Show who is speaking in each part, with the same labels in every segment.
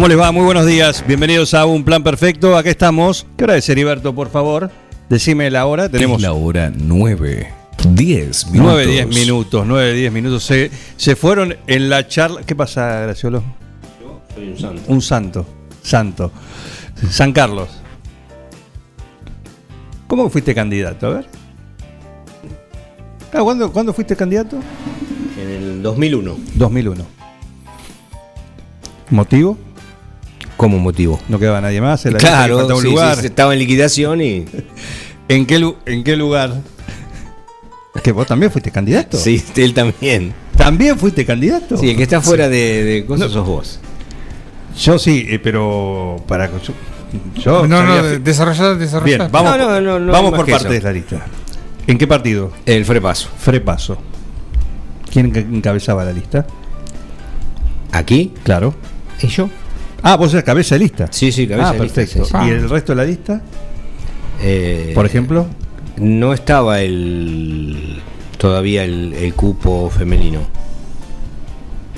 Speaker 1: ¿Cómo les va? Muy buenos días. Bienvenidos a Un Plan Perfecto. Acá estamos. ¿Qué hora es, Heriberto, por favor? Decime la hora. Tenemos
Speaker 2: Es la hora 9. 10 minutos.
Speaker 1: 9, 10 minutos. 9, 10 minutos. Se, se fueron en la charla. ¿Qué pasa, Graciolo?
Speaker 3: Soy un santo.
Speaker 1: Un santo. Santo. San Carlos. ¿Cómo fuiste candidato? A ver. Ah, ¿cuándo, ¿Cuándo fuiste candidato?
Speaker 3: En el 2001.
Speaker 1: 2001. ¿Motivo?
Speaker 3: ¿Cómo motivo?
Speaker 1: No quedaba nadie más. en la lista,
Speaker 3: Claro,
Speaker 1: un
Speaker 3: sí,
Speaker 1: lugar.
Speaker 3: sí, estaba en liquidación y.
Speaker 1: ¿En qué, ¿En qué lugar? ¿Que vos también fuiste candidato?
Speaker 3: Sí, él también.
Speaker 1: ¿También fuiste candidato?
Speaker 3: Sí, el que está fuera de, de cosas sos vos.
Speaker 1: Yo sí, eh, pero para... Yo, yo
Speaker 4: No, no, desarrollar, desarrollar.
Speaker 1: Bien, vamos,
Speaker 3: No, no, no, no
Speaker 1: vamos por
Speaker 3: que
Speaker 1: partes de
Speaker 3: eso.
Speaker 1: la lista. ¿En qué partido?
Speaker 3: El frepaso.
Speaker 1: Frepaso. ¿Quién enca- encabezaba la lista?
Speaker 3: ¿Aquí?
Speaker 1: Claro.
Speaker 3: ¿Y yo?
Speaker 1: Ah, vos eras cabeza de lista.
Speaker 3: Sí, sí, cabeza
Speaker 1: ah,
Speaker 3: de lista,
Speaker 1: perfecto.
Speaker 3: sí,
Speaker 4: sí.
Speaker 1: ¿Y el resto de la lista?
Speaker 3: Eh,
Speaker 1: Por ejemplo.
Speaker 3: No estaba el. Todavía el, el cupo femenino.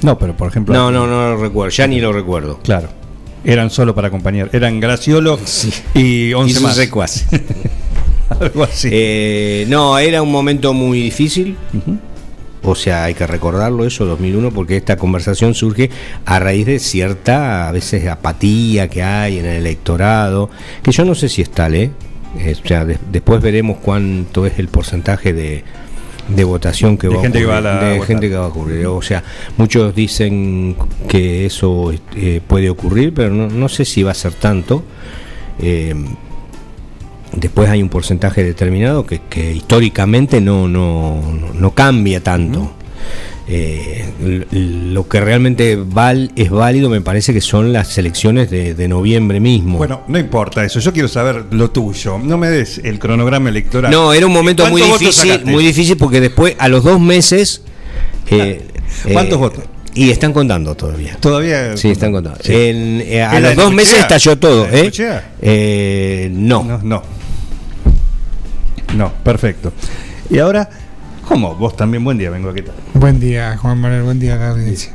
Speaker 1: No, pero por ejemplo...
Speaker 3: No, no, no lo recuerdo. Ya ni lo recuerdo.
Speaker 1: Claro. Eran solo para acompañar. Eran Graciolo y 11
Speaker 3: Y
Speaker 1: más. Algo así.
Speaker 3: Eh, no, era un momento muy difícil.
Speaker 1: Ujú.
Speaker 3: O sea, hay que recordarlo eso, 2001, porque esta conversación surge a raíz de cierta, a veces, apatía que hay en el electorado, que yo no sé si es tal, ¿eh? Eh, o sea, de- después veremos cuánto es el porcentaje de, de votación que
Speaker 1: De
Speaker 3: va
Speaker 1: gente
Speaker 3: a
Speaker 1: que va a
Speaker 3: ocurrir,
Speaker 1: la-
Speaker 3: de
Speaker 1: votar.
Speaker 3: gente que va a ocurrir. O sea, muchos dicen que eso eh, puede ocurrir, pero no, no sé si va a ser tanto. Eh, después hay un porcentaje determinado que, que históricamente no, no, no cambia tanto. Eh, lo que realmente val, es válido me parece que son las elecciones de, de noviembre mismo.
Speaker 1: Bueno, no importa eso. Yo quiero saber lo tuyo. No me des el cronograma electoral.
Speaker 3: no, era un momento muy
Speaker 1: ¿Cuántos
Speaker 3: difícil, muy difícil porque después a los dos meses... eh,
Speaker 1: ¿Cuántos
Speaker 3: eh,
Speaker 1: votos?
Speaker 3: Y están contando todavía.
Speaker 1: Todavía.
Speaker 3: Sí, están contando.
Speaker 1: Sí.
Speaker 3: En- a
Speaker 1: ¿Es la
Speaker 3: los dos meses estalló todo.
Speaker 1: ¿La de
Speaker 3: ¿eh? Eh, no.
Speaker 1: No, no. No, perfecto. Y ahora, ¿cómo? Vos también, buen día, vengo aquí.
Speaker 4: Buen día, Juan Manuel, buen día a la audiencia.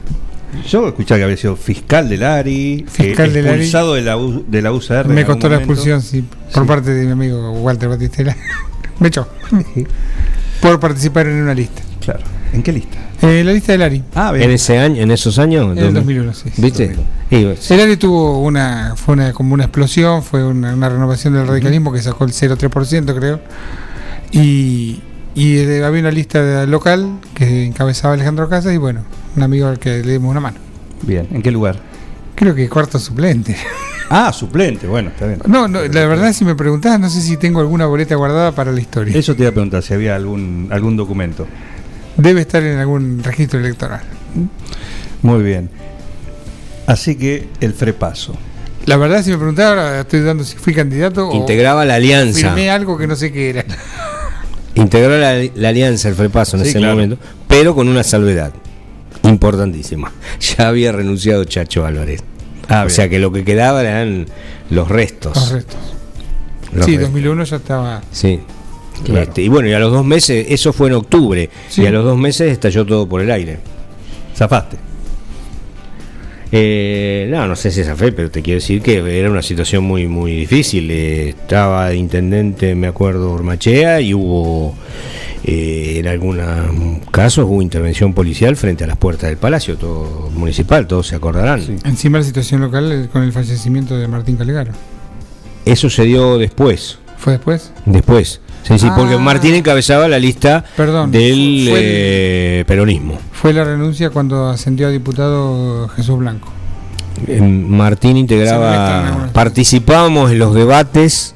Speaker 1: Yo escuché que había sido fiscal del ARI,
Speaker 4: Fiscal
Speaker 1: eh,
Speaker 4: del ARI.
Speaker 1: expulsado de la, U- de la UCR.
Speaker 4: Me costó la expulsión, sí, por
Speaker 1: Sí.
Speaker 4: parte de mi amigo Walter Batistela. Me echó. por participar en una lista.
Speaker 1: Claro. ¿En qué lista?
Speaker 4: Eh, la lista del ARI.
Speaker 1: Ah,
Speaker 3: En ese año, en esos años.
Speaker 4: En el 2001, sí.
Speaker 3: ¿Viste?
Speaker 4: El ARI tuvo una, fue una, como una explosión, fue una, una renovación del radicalismo que sacó el 0,3% creo. Y, y había una lista de- local que encabezaba Alejandro Casas y bueno, un amigo al que le dimos una mano.
Speaker 1: Bien. ¿En qué lugar?
Speaker 4: Creo que cuarto suplente.
Speaker 1: Ah, suplente. Bueno, está bien.
Speaker 4: No, no, la verdad si me preguntás no sé si tengo alguna boleta guardada para la historia.
Speaker 1: Eso te iba a preguntar si había algún, algún documento.
Speaker 4: Debe estar en algún registro electoral.
Speaker 1: Muy bien. Así que el frepaso.
Speaker 4: La verdad si me preguntás ahora estoy dudando si fui candidato
Speaker 3: integraba la
Speaker 4: o
Speaker 3: alianza.
Speaker 4: firmé algo que no sé qué era.
Speaker 3: Integró la, la alianza, el Frepaso en
Speaker 1: Sí,
Speaker 3: ese
Speaker 1: claro.
Speaker 3: momento, pero con una salvedad importantísima. Ya había renunciado Chacho Álvarez.
Speaker 1: Ah,
Speaker 3: o
Speaker 1: bien.
Speaker 3: sea que lo que quedaba eran los restos.
Speaker 4: Los restos.
Speaker 3: Los
Speaker 4: sí,
Speaker 3: restos.
Speaker 4: 2001 ya estaba.
Speaker 3: Sí.
Speaker 1: Claro.
Speaker 3: Este, y bueno, y a los dos meses, eso fue en octubre,
Speaker 4: Sí.
Speaker 3: y a los dos meses estalló todo por el aire.
Speaker 1: Zafaste.
Speaker 3: Eh, no, no sé si esa fe, pero te quiero decir que era una situación muy muy difícil. Eh, estaba de intendente, me acuerdo, Ormachea, y hubo, eh, en algunos casos, hubo intervención policial frente a las puertas del Palacio todo municipal, todos se acordarán.
Speaker 1: Sí.
Speaker 4: Encima la situación local con el fallecimiento de Martín Calegaro.
Speaker 3: eso se dio después.
Speaker 4: ¿Fue después?
Speaker 3: Después. Sí, sí, porque
Speaker 4: Ah.
Speaker 3: Martín encabezaba la lista
Speaker 4: Perdón,
Speaker 3: del
Speaker 4: fue el-
Speaker 3: eh, peronismo.
Speaker 4: Fue la renuncia cuando ascendió a diputado Jesús Blanco.
Speaker 3: Eh, Martín integraba, participábamos en los debates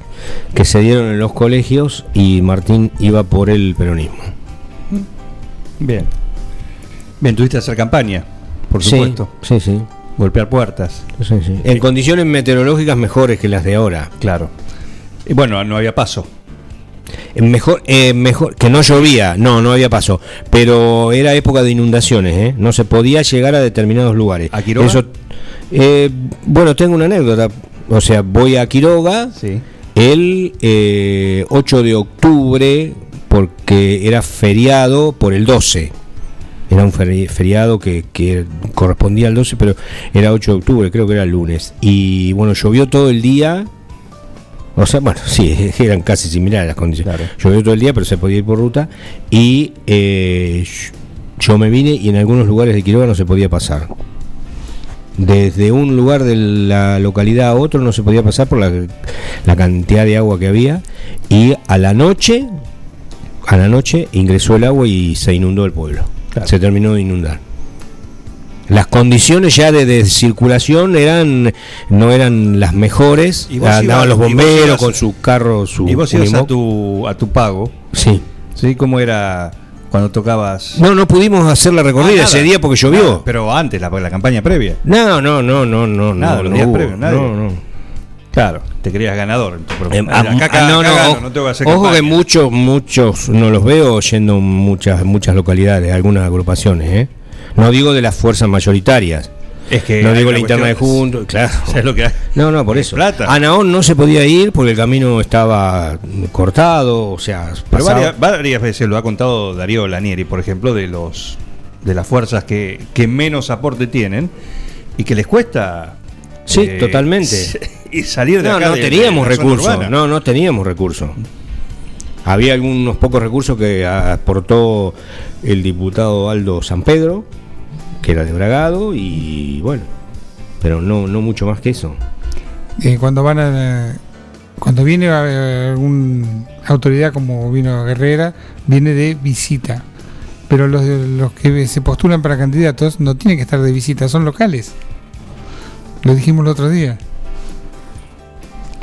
Speaker 3: que se dieron en los colegios y Martín iba por el peronismo.
Speaker 1: Bien. Bien, tuviste hacer campaña, por supuesto.
Speaker 3: Sí, sí.
Speaker 1: Golpear puertas,
Speaker 3: sí, sí. En condiciones meteorológicas mejores que las de ahora.
Speaker 1: claro. Y bueno, no había paso.
Speaker 3: Eh, Mejor, eh, mejor que no llovía, no, no había paso, pero era época de inundaciones, ¿eh? no se podía llegar a determinados lugares.
Speaker 1: ¿A Quiroga?
Speaker 3: Eso, eh, bueno, tengo una anécdota, o sea, voy a Quiroga
Speaker 1: Sí.
Speaker 3: el eh, 8 de octubre porque era feriado por el 12. Era un feri- feriado que, que correspondía al 12, pero era 8 de octubre, creo que era el lunes. Y bueno, llovió todo el día. O sea, bueno, sí, eran casi similares las condiciones.
Speaker 1: Claro.
Speaker 3: Llovió todo el día, pero se podía ir por ruta. Y eh, yo me vine y en algunos lugares de Quiroga no se podía pasar. Desde un lugar de la localidad a otro no se podía pasar por la, la cantidad de agua que había. Y a la noche, a la noche ingresó el agua y se inundó el pueblo.
Speaker 1: Claro.
Speaker 3: Se terminó de inundar. Las condiciones ya de, de circulación eran no eran las mejores.
Speaker 1: Y vos
Speaker 3: Andaban
Speaker 1: ibas-
Speaker 3: los
Speaker 1: y vos
Speaker 3: bomberos con sus carros, su
Speaker 1: y vos ibas a tu, a tu pago,
Speaker 3: Sí.
Speaker 1: ¿sí? ¿Cómo era cuando tocabas?
Speaker 3: No, no pudimos hacer la recorrida
Speaker 1: Ah,
Speaker 3: ese día porque llovió.
Speaker 1: Nada, pero antes, la, la campaña previa.
Speaker 3: No, no, no, no, no,
Speaker 1: Nada,
Speaker 3: no,
Speaker 1: los
Speaker 3: no
Speaker 1: días
Speaker 3: hubo.
Speaker 1: previos, nadie.
Speaker 3: No, no.
Speaker 1: Claro, te querías ganador. en tu propio-
Speaker 3: Eh, ah,
Speaker 1: acá, acá,
Speaker 3: ah, no,
Speaker 1: acá
Speaker 3: no,
Speaker 1: gano, no tengo que hacer
Speaker 3: ojo que muchos, muchos no los veo yendo en muchas, muchas localidades, algunas agrupaciones, ¿eh? No digo de las fuerzas mayoritarias.
Speaker 1: Es que
Speaker 3: no digo la interna de juntos, claro.
Speaker 1: ¿Sabes lo que hay?
Speaker 3: No, no, por
Speaker 1: Es
Speaker 3: eso.
Speaker 1: plata.
Speaker 3: A Naón no se podía ir porque el camino estaba cortado, o sea,
Speaker 1: Pero varias, varias veces lo ha contado Darío Lanieri, por ejemplo, de los de las fuerzas que, que menos aporte tienen y que les cuesta
Speaker 3: Sí,
Speaker 1: eh,
Speaker 3: totalmente.
Speaker 1: y salir de
Speaker 3: No,
Speaker 1: acá
Speaker 3: no
Speaker 1: de-
Speaker 3: teníamos recursos. No, no teníamos recursos. Había algunos pocos recursos que aportó el diputado Aldo San Pedro, que era de Bragado, y bueno, pero no, no mucho más que eso.
Speaker 4: Eh, cuando van a, cuando viene a- alguna autoridad como vino Guerrera, viene de visita. Pero los, los que se postulan para candidatos no tienen que estar de visita, son locales. Lo dijimos el otro día.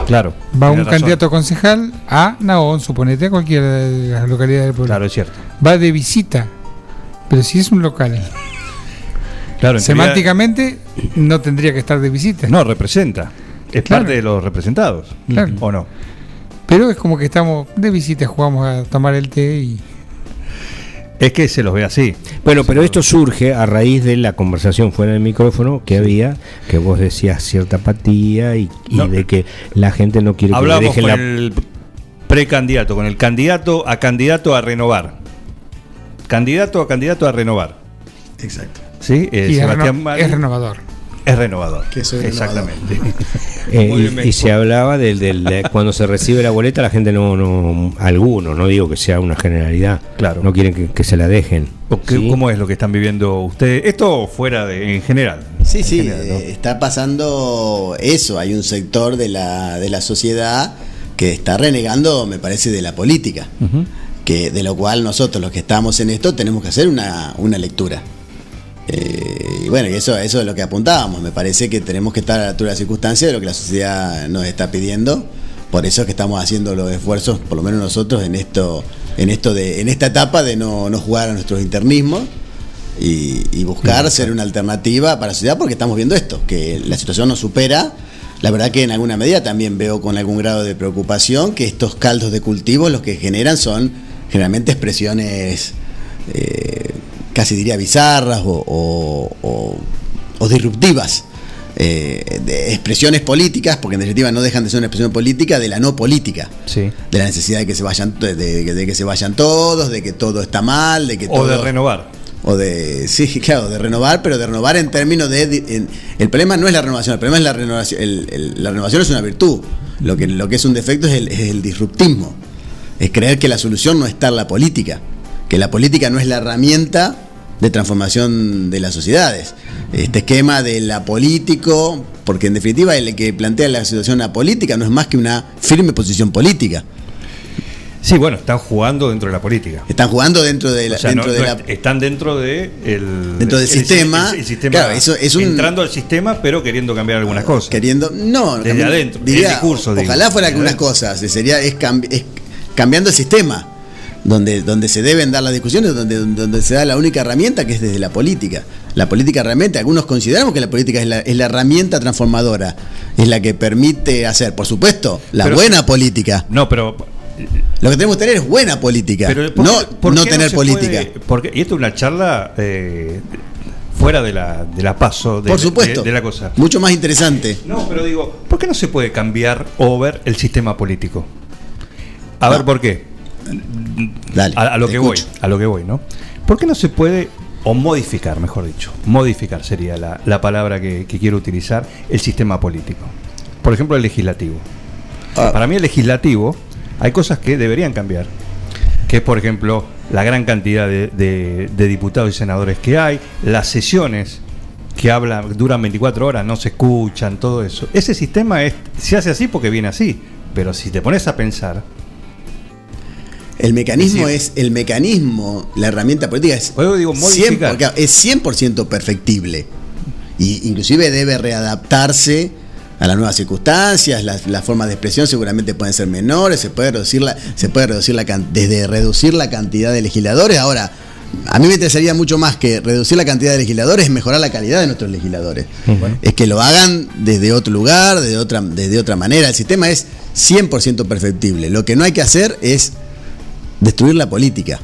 Speaker 1: Claro.
Speaker 4: Va un
Speaker 1: razón.
Speaker 4: candidato concejal a Naón, suponete, a cualquiera de las localidades del pueblo.
Speaker 1: Claro, es cierto.
Speaker 4: Va de visita. Pero si es un local,
Speaker 1: Claro, en
Speaker 4: semánticamente no tendría que estar de visita.
Speaker 1: no representa. Es
Speaker 4: Claro.
Speaker 1: parte de los representados.
Speaker 4: Claro.
Speaker 1: ¿O no?
Speaker 4: Pero es como que estamos de visita, jugamos a tomar el té y
Speaker 1: Es que se los ve así.
Speaker 3: Bueno, pero esto surge a raíz de la conversación fuera del micrófono que había, que vos decías cierta apatía y, y
Speaker 1: No.
Speaker 3: de que la gente no quiere que le
Speaker 1: Hablamos
Speaker 3: dejen
Speaker 1: con
Speaker 3: la...
Speaker 1: el precandidato, con el candidato a candidato a renovar. Candidato a candidato a renovar.
Speaker 5: Exacto.
Speaker 1: ¿Sí? Eh,
Speaker 4: y es,
Speaker 1: Sebastián
Speaker 4: renovador.
Speaker 1: es renovador.
Speaker 5: Que
Speaker 1: Exactamente.
Speaker 3: Eh, y, se hablaba del, del- de cuando se recibe la boleta, la gente no, no, algunos, no digo que sea una generalidad,
Speaker 1: Claro.
Speaker 3: no quieren que, que se la dejen.
Speaker 1: ¿O qué-
Speaker 3: ¿sí?
Speaker 1: ¿Cómo es lo que están viviendo ustedes? Esto fuera de, en general.
Speaker 5: Sí,
Speaker 1: En
Speaker 5: sí,
Speaker 1: general, ¿no?
Speaker 5: eh, está pasando eso. Hay un sector de la, de la sociedad que está renegando, me parece, de la política. Que de lo cual nosotros los que estamos en esto tenemos que hacer una, una lectura. Eh, y bueno, y eso, eso es lo que apuntábamos. Me parece que tenemos que estar a la altura de las circunstancias de lo que la sociedad nos está pidiendo. Por eso es que estamos haciendo los esfuerzos, por lo menos nosotros, en esto, en esto de, en esta etapa de no, no jugar a nuestros internismos y, y buscar ser una alternativa para la sociedad, porque estamos viendo esto, que la situación nos supera. La verdad que en alguna medida también veo con algún grado de preocupación que estos caldos de cultivo los que generan son generalmente expresiones eh, casi diría bizarras o, o- o- o disruptivas. eh, de expresiones políticas, porque en definitiva no dejan de ser una expresión política, de la no política
Speaker 1: Sí.
Speaker 5: de la necesidad de que se vayan de, de- de que se vayan todos, de que todo está mal, de que
Speaker 1: O de
Speaker 5: todo-
Speaker 1: renovar.
Speaker 5: o de sí, claro, de renovar, pero de renovar en términos de, de- en- el problema no es la renovación, el problema es la renovación, el- el- la renovación es una virtud. Lo que lo que es un defecto es el, es el disruptismo. Es creer que la solución no está en la política, que la política no es la herramienta de transformación de las sociedades. Este esquema de la político, porque en definitiva el que plantea la situación apolítica no es más que una firme posición política.
Speaker 1: Sí, bueno, están jugando dentro de la política.
Speaker 5: Están jugando dentro de la.
Speaker 1: O sea,
Speaker 5: dentro
Speaker 1: no-
Speaker 5: de
Speaker 1: no
Speaker 5: la
Speaker 1: est- están dentro de el,
Speaker 5: Dentro del
Speaker 1: el-
Speaker 5: sistema.
Speaker 1: el- el sistema
Speaker 5: Claro, eso es un-
Speaker 1: entrando al sistema, pero queriendo cambiar algunas cosas.
Speaker 5: queriendo. No,
Speaker 1: Desde adentro,
Speaker 5: diría,
Speaker 1: discurso, digo.
Speaker 5: Ojalá fuera
Speaker 1: Desde
Speaker 5: algunas cosas. Sería es, cambi- es cambiando el sistema. Donde, donde se deben dar las discusiones, donde, donde se da la única herramienta que es desde la política. La política realmente, algunos consideramos que la política es la, es la herramienta transformadora, es la que permite hacer, por supuesto, la
Speaker 1: Pero-
Speaker 5: buena política.
Speaker 1: No, pero.
Speaker 5: Lo que tenemos que tener es buena política,
Speaker 1: pero ¿por
Speaker 5: no,
Speaker 1: por
Speaker 5: no tener política.
Speaker 1: puede- porque, y esto es una charla eh, fuera de la, de la paso de,
Speaker 5: por supuesto,
Speaker 1: de, de la cosa.
Speaker 5: mucho más interesante.
Speaker 1: No, pero digo, ¿por qué no se puede cambiar over el sistema político? A
Speaker 5: No.
Speaker 1: ver, ¿por qué?
Speaker 5: Dale,
Speaker 1: a, a lo que
Speaker 5: escucho.
Speaker 1: voy, a lo que voy, ¿no? ¿Por qué no se puede, o modificar, mejor dicho, modificar sería la, la palabra que, que quiero utilizar, el sistema político? Por ejemplo, el legislativo.
Speaker 5: Ah.
Speaker 1: Para mí el legislativo hay cosas que deberían cambiar, que es, por ejemplo, la gran cantidad de, de- de diputados y senadores que hay, las sesiones que hablan, duran 24 horas, no se escuchan, todo eso. Ese sistema es, se hace así porque viene así, pero si te pones a pensar,
Speaker 5: El mecanismo
Speaker 1: Es
Speaker 5: es, el mecanismo, la herramienta política es,
Speaker 1: eso digo,
Speaker 5: 100%,
Speaker 1: modificar.
Speaker 5: claro, es 100% perfectible. Y inclusive debe readaptarse a las nuevas circunstancias, las, las formas de expresión seguramente pueden ser menores, se puede reducir la, se puede reducir la desde reducir la cantidad de legisladores. Ahora, a mí me interesaría mucho más que reducir la cantidad de legisladores, es mejorar la calidad de nuestros legisladores. Es que lo hagan desde otro lugar, desde otra, desde otra manera. El sistema es 100% perfectible. Lo que no hay que hacer es destruir la política.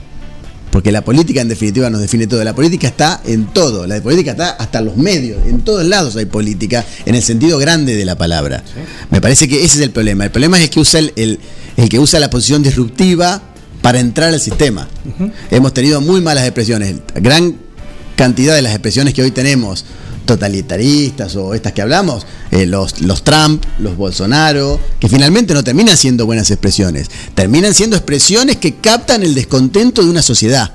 Speaker 5: Porque la política en definitiva nos define todo. La política está en todo. La política está hasta los medios. En todos lados hay política en el sentido grande de la palabra. Me parece que ese es el problema. El problema es el que usa, el, el- el que usa la posición disruptiva para entrar al sistema. Hemos tenido muy malas expresiones. Gran cantidad de las expresiones que hoy tenemos totalitaristas o estas que hablamos, eh, los, los Trump, los Bolsonaro, que finalmente no terminan siendo buenas expresiones, terminan siendo expresiones que captan el descontento de una sociedad.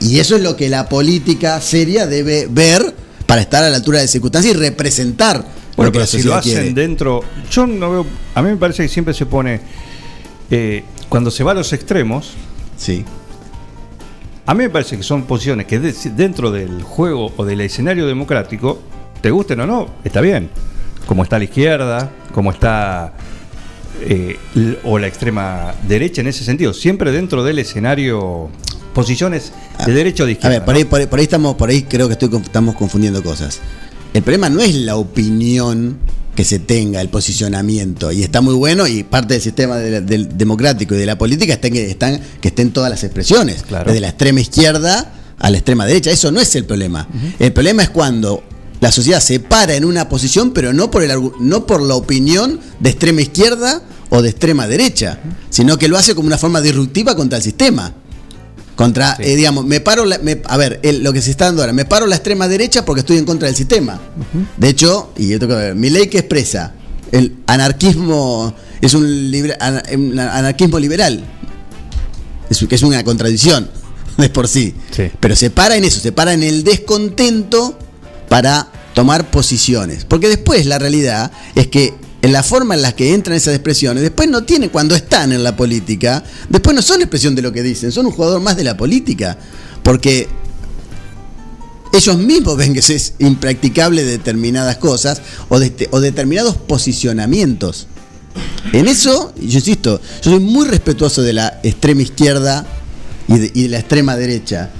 Speaker 5: Y eso es lo que la política seria debe ver para estar a la altura de circunstancias y representar lo
Speaker 1: Bueno,
Speaker 5: que la
Speaker 1: pero si lo
Speaker 5: sociedad
Speaker 1: hacen
Speaker 5: quiere.
Speaker 1: dentro. Yo no veo. A mí me parece que siempre se pone. eh, cuando se va a los extremos,
Speaker 5: Sí.
Speaker 1: A mí me parece que son posiciones que de- dentro del juego o del escenario democrático, te gusten o no, está bien. Como está la izquierda, como está. eh, o la extrema derecha en ese sentido, siempre dentro del escenario. Posiciones de derecha o de
Speaker 5: A
Speaker 1: izquierda.
Speaker 5: ver, por ahí, por ahí- por ahí estamos, por ahí creo que estoy, estamos confundiendo cosas. El problema no es la opinión que se tenga, el posicionamiento, y está muy bueno, y parte del sistema de la- del democrático y de la política está en que, están, que estén todas las expresiones,
Speaker 1: Claro.
Speaker 5: desde la extrema izquierda a la extrema derecha. Eso no es el problema. El problema es cuando la sociedad se para en una posición, pero no por, el, no por la opinión de extrema izquierda o de extrema derecha, sino que lo hace como una forma disruptiva contra el sistema. Contra,
Speaker 1: Sí.
Speaker 5: eh, digamos, me paro, la- me- a ver, el- lo que se está dando ahora, me paro la extrema derecha porque estoy en contra del sistema. De hecho, y yo tengo que ver, mi ley que expresa el anarquismo, es un, libre- ana- un anarquismo liberal, es, que es una contradicción de por sí.
Speaker 1: Sí.
Speaker 5: Pero se para en eso, se para en el descontento para tomar posiciones. Porque después la realidad es que en la forma en la que entran esas expresiones, después no tienen, cuando están en la política, después no son expresión de lo que dicen, son un jugador más de la política. Porque ellos mismos ven que es impracticable determinadas cosas o, o determinados posicionamientos. En eso, yo insisto, yo soy muy respetuoso de la extrema izquierda y de la extrema derecha.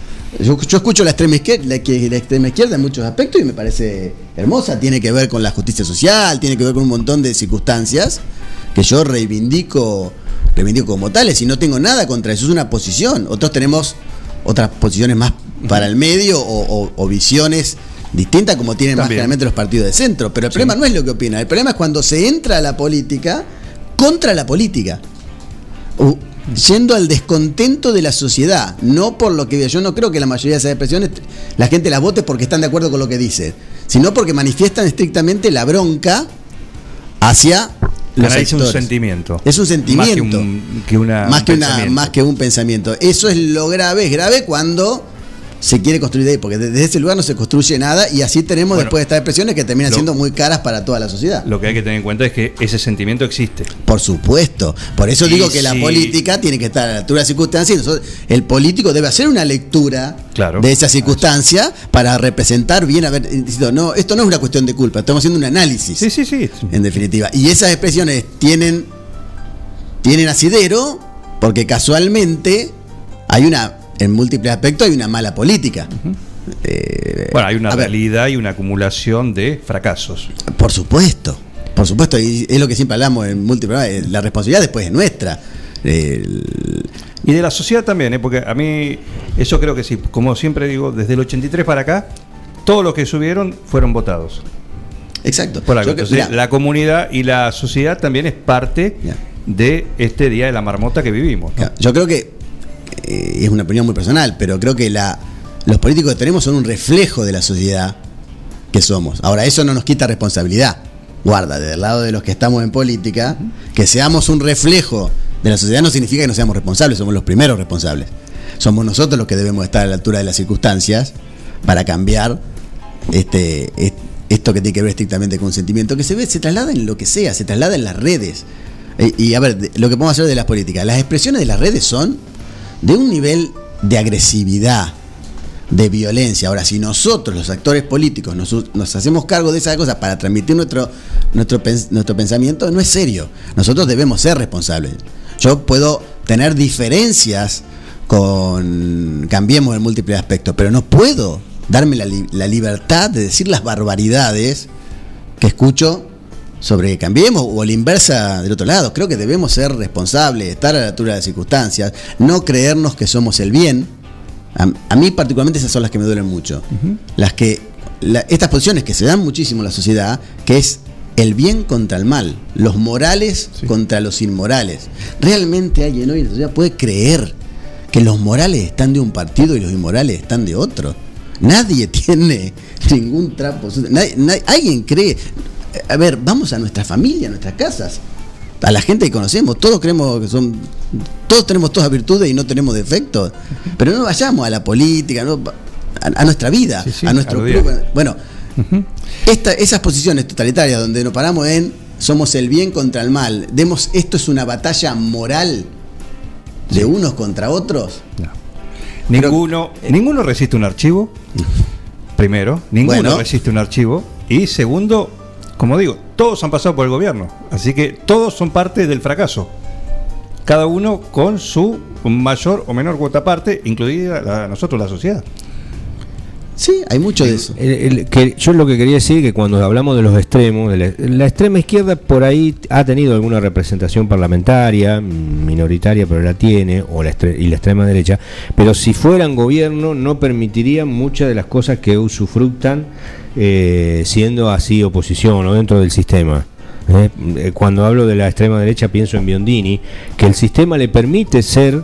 Speaker 5: Yo, yo escucho la extrema, izquierda, la, que- la extrema izquierda en muchos aspectos y me parece hermosa. Tiene que ver con la justicia social, tiene que ver con un montón de circunstancias que yo reivindico, reivindico como tales y no tengo nada contra eso. Es una posición. Otros tenemos otras posiciones más para el medio o, o- o visiones distintas como tienen más generalmente los partidos de centro. Pero el problema no es lo que opinan, el problema es cuando se entra a la política contra la política. Yendo al descontento de la sociedad, no por lo que yo no creo que la mayoría de esas expresiones la gente las vote porque están de acuerdo con lo que dice, sino porque manifiestan estrictamente la bronca hacia los
Speaker 1: Canaliza un sentimiento.
Speaker 5: Es un sentimiento.
Speaker 1: Más que, un- que una,
Speaker 5: más
Speaker 1: un
Speaker 5: que, una, más que un pensamiento. Eso es lo grave, es grave cuando se quiere construir de ahí, porque desde ese lugar no se construye nada y así tenemos
Speaker 1: Bueno,
Speaker 5: después de estas expresiones que terminan
Speaker 1: lo-
Speaker 5: siendo muy caras para toda la sociedad.
Speaker 1: Lo que hay que tener en cuenta es que ese sentimiento existe.
Speaker 5: Por supuesto. Por eso
Speaker 1: Y
Speaker 5: digo que la política tiene que estar a la altura de las circunstancias y nosotros- el político debe hacer una lectura
Speaker 1: Claro.
Speaker 5: de esa circunstancia para representar bien, a ver, no, esto no es una cuestión de culpa, estamos haciendo un análisis.
Speaker 1: Sí, sí, sí.
Speaker 5: En definitiva. Y esas expresiones tienen, tienen asidero porque casualmente hay una, en múltiples aspectos, hay una mala política. Eh,
Speaker 1: Bueno, hay una
Speaker 5: ver,
Speaker 1: realidad y una acumulación de fracasos.
Speaker 5: por supuesto, por supuesto, y es lo que siempre hablamos en múltiples, eh, la responsabilidad después es nuestra. El-
Speaker 1: Y de la sociedad también, ¿eh? porque a mí, eso creo que sí, como siempre digo, desde el 83 para acá, todos los que subieron fueron votados.
Speaker 5: exacto.
Speaker 1: Por algo.
Speaker 5: Yo
Speaker 1: Entonces, la comunidad y la sociedad también es parte de este día de la marmota que vivimos.
Speaker 5: Yo creo que eh, es una opinión muy personal, pero creo que la, los políticos que tenemos son un reflejo de la sociedad que somos. Ahora, eso no nos quita responsabilidad. Guarda, del lado de los que estamos en política, que seamos un reflejo de la sociedad no significa que no seamos responsables, somos los primeros responsables. Somos nosotros los que debemos estar a la altura de las circunstancias para cambiar este, est- esto que tiene que ver estrictamente con sentimiento, que se ve, se traslada en lo que sea, se traslada en las redes. Eh, y a ver, lo que podemos hacer de las políticas, las expresiones de las redes son de un nivel de agresividad, de violencia. Ahora, si nosotros, los actores políticos, nos, nos hacemos cargo de esas cosas para transmitir nuestro, nuestro, nuestro pensamiento, no es serio. Nosotros debemos ser responsables. Yo puedo tener diferencias con Cambiemos en múltiples aspectos, pero no puedo darme la, la libertad de decir las barbaridades que escucho sobre Cambiemos o la inversa del otro lado. Creo que debemos ser responsables, estar a la altura de las circunstancias, no creernos que somos el bien. A, a mí particularmente esas son las que me duelen mucho. Las que la- estas posiciones que se dan muchísimo en la sociedad, que es el bien contra el mal, los morales contra los inmorales. Realmente alguien hoy en la sociedad puede creer que los morales están de un partido y los inmorales están de otro. Nadie tiene ningún trapo. Nadie- nadie- alguien cree. A ver, vamos a nuestra familia, a nuestras casas, a la gente que conocemos. Todos creemos que son. Todos tenemos todas virtudes y no tenemos defectos. Pero no vayamos a la política, no, a, a nuestra vida,
Speaker 1: Sí, sí,
Speaker 5: a nuestro club. Bueno, esta- esas posiciones totalitarias donde nos paramos en somos el bien contra el mal, demos esto es una batalla moral de unos contra otros.
Speaker 1: No. Ninguno, ninguno resiste un archivo. Primero, ninguno
Speaker 5: Bueno.
Speaker 1: resiste un archivo. Y segundo, como digo, todos han pasado por el gobierno. Así que todos son parte del fracaso. Cada uno con su mayor o menor cuota parte, incluida la- nosotros, la sociedad.
Speaker 5: Sí, hay mucho de eso.
Speaker 3: El- que yo lo que quería decir que cuando hablamos de los extremos, de la, la extrema izquierda por ahí ha tenido alguna representación parlamentaria, minoritaria, pero la tiene, o la estre- y la extrema derecha, pero si fueran gobierno no permitirían muchas de las cosas que usufructan eh, siendo así oposición o dentro del sistema. ¿eh? Eh, Cuando hablo de la extrema derecha pienso en Biondini, que el sistema le permite ser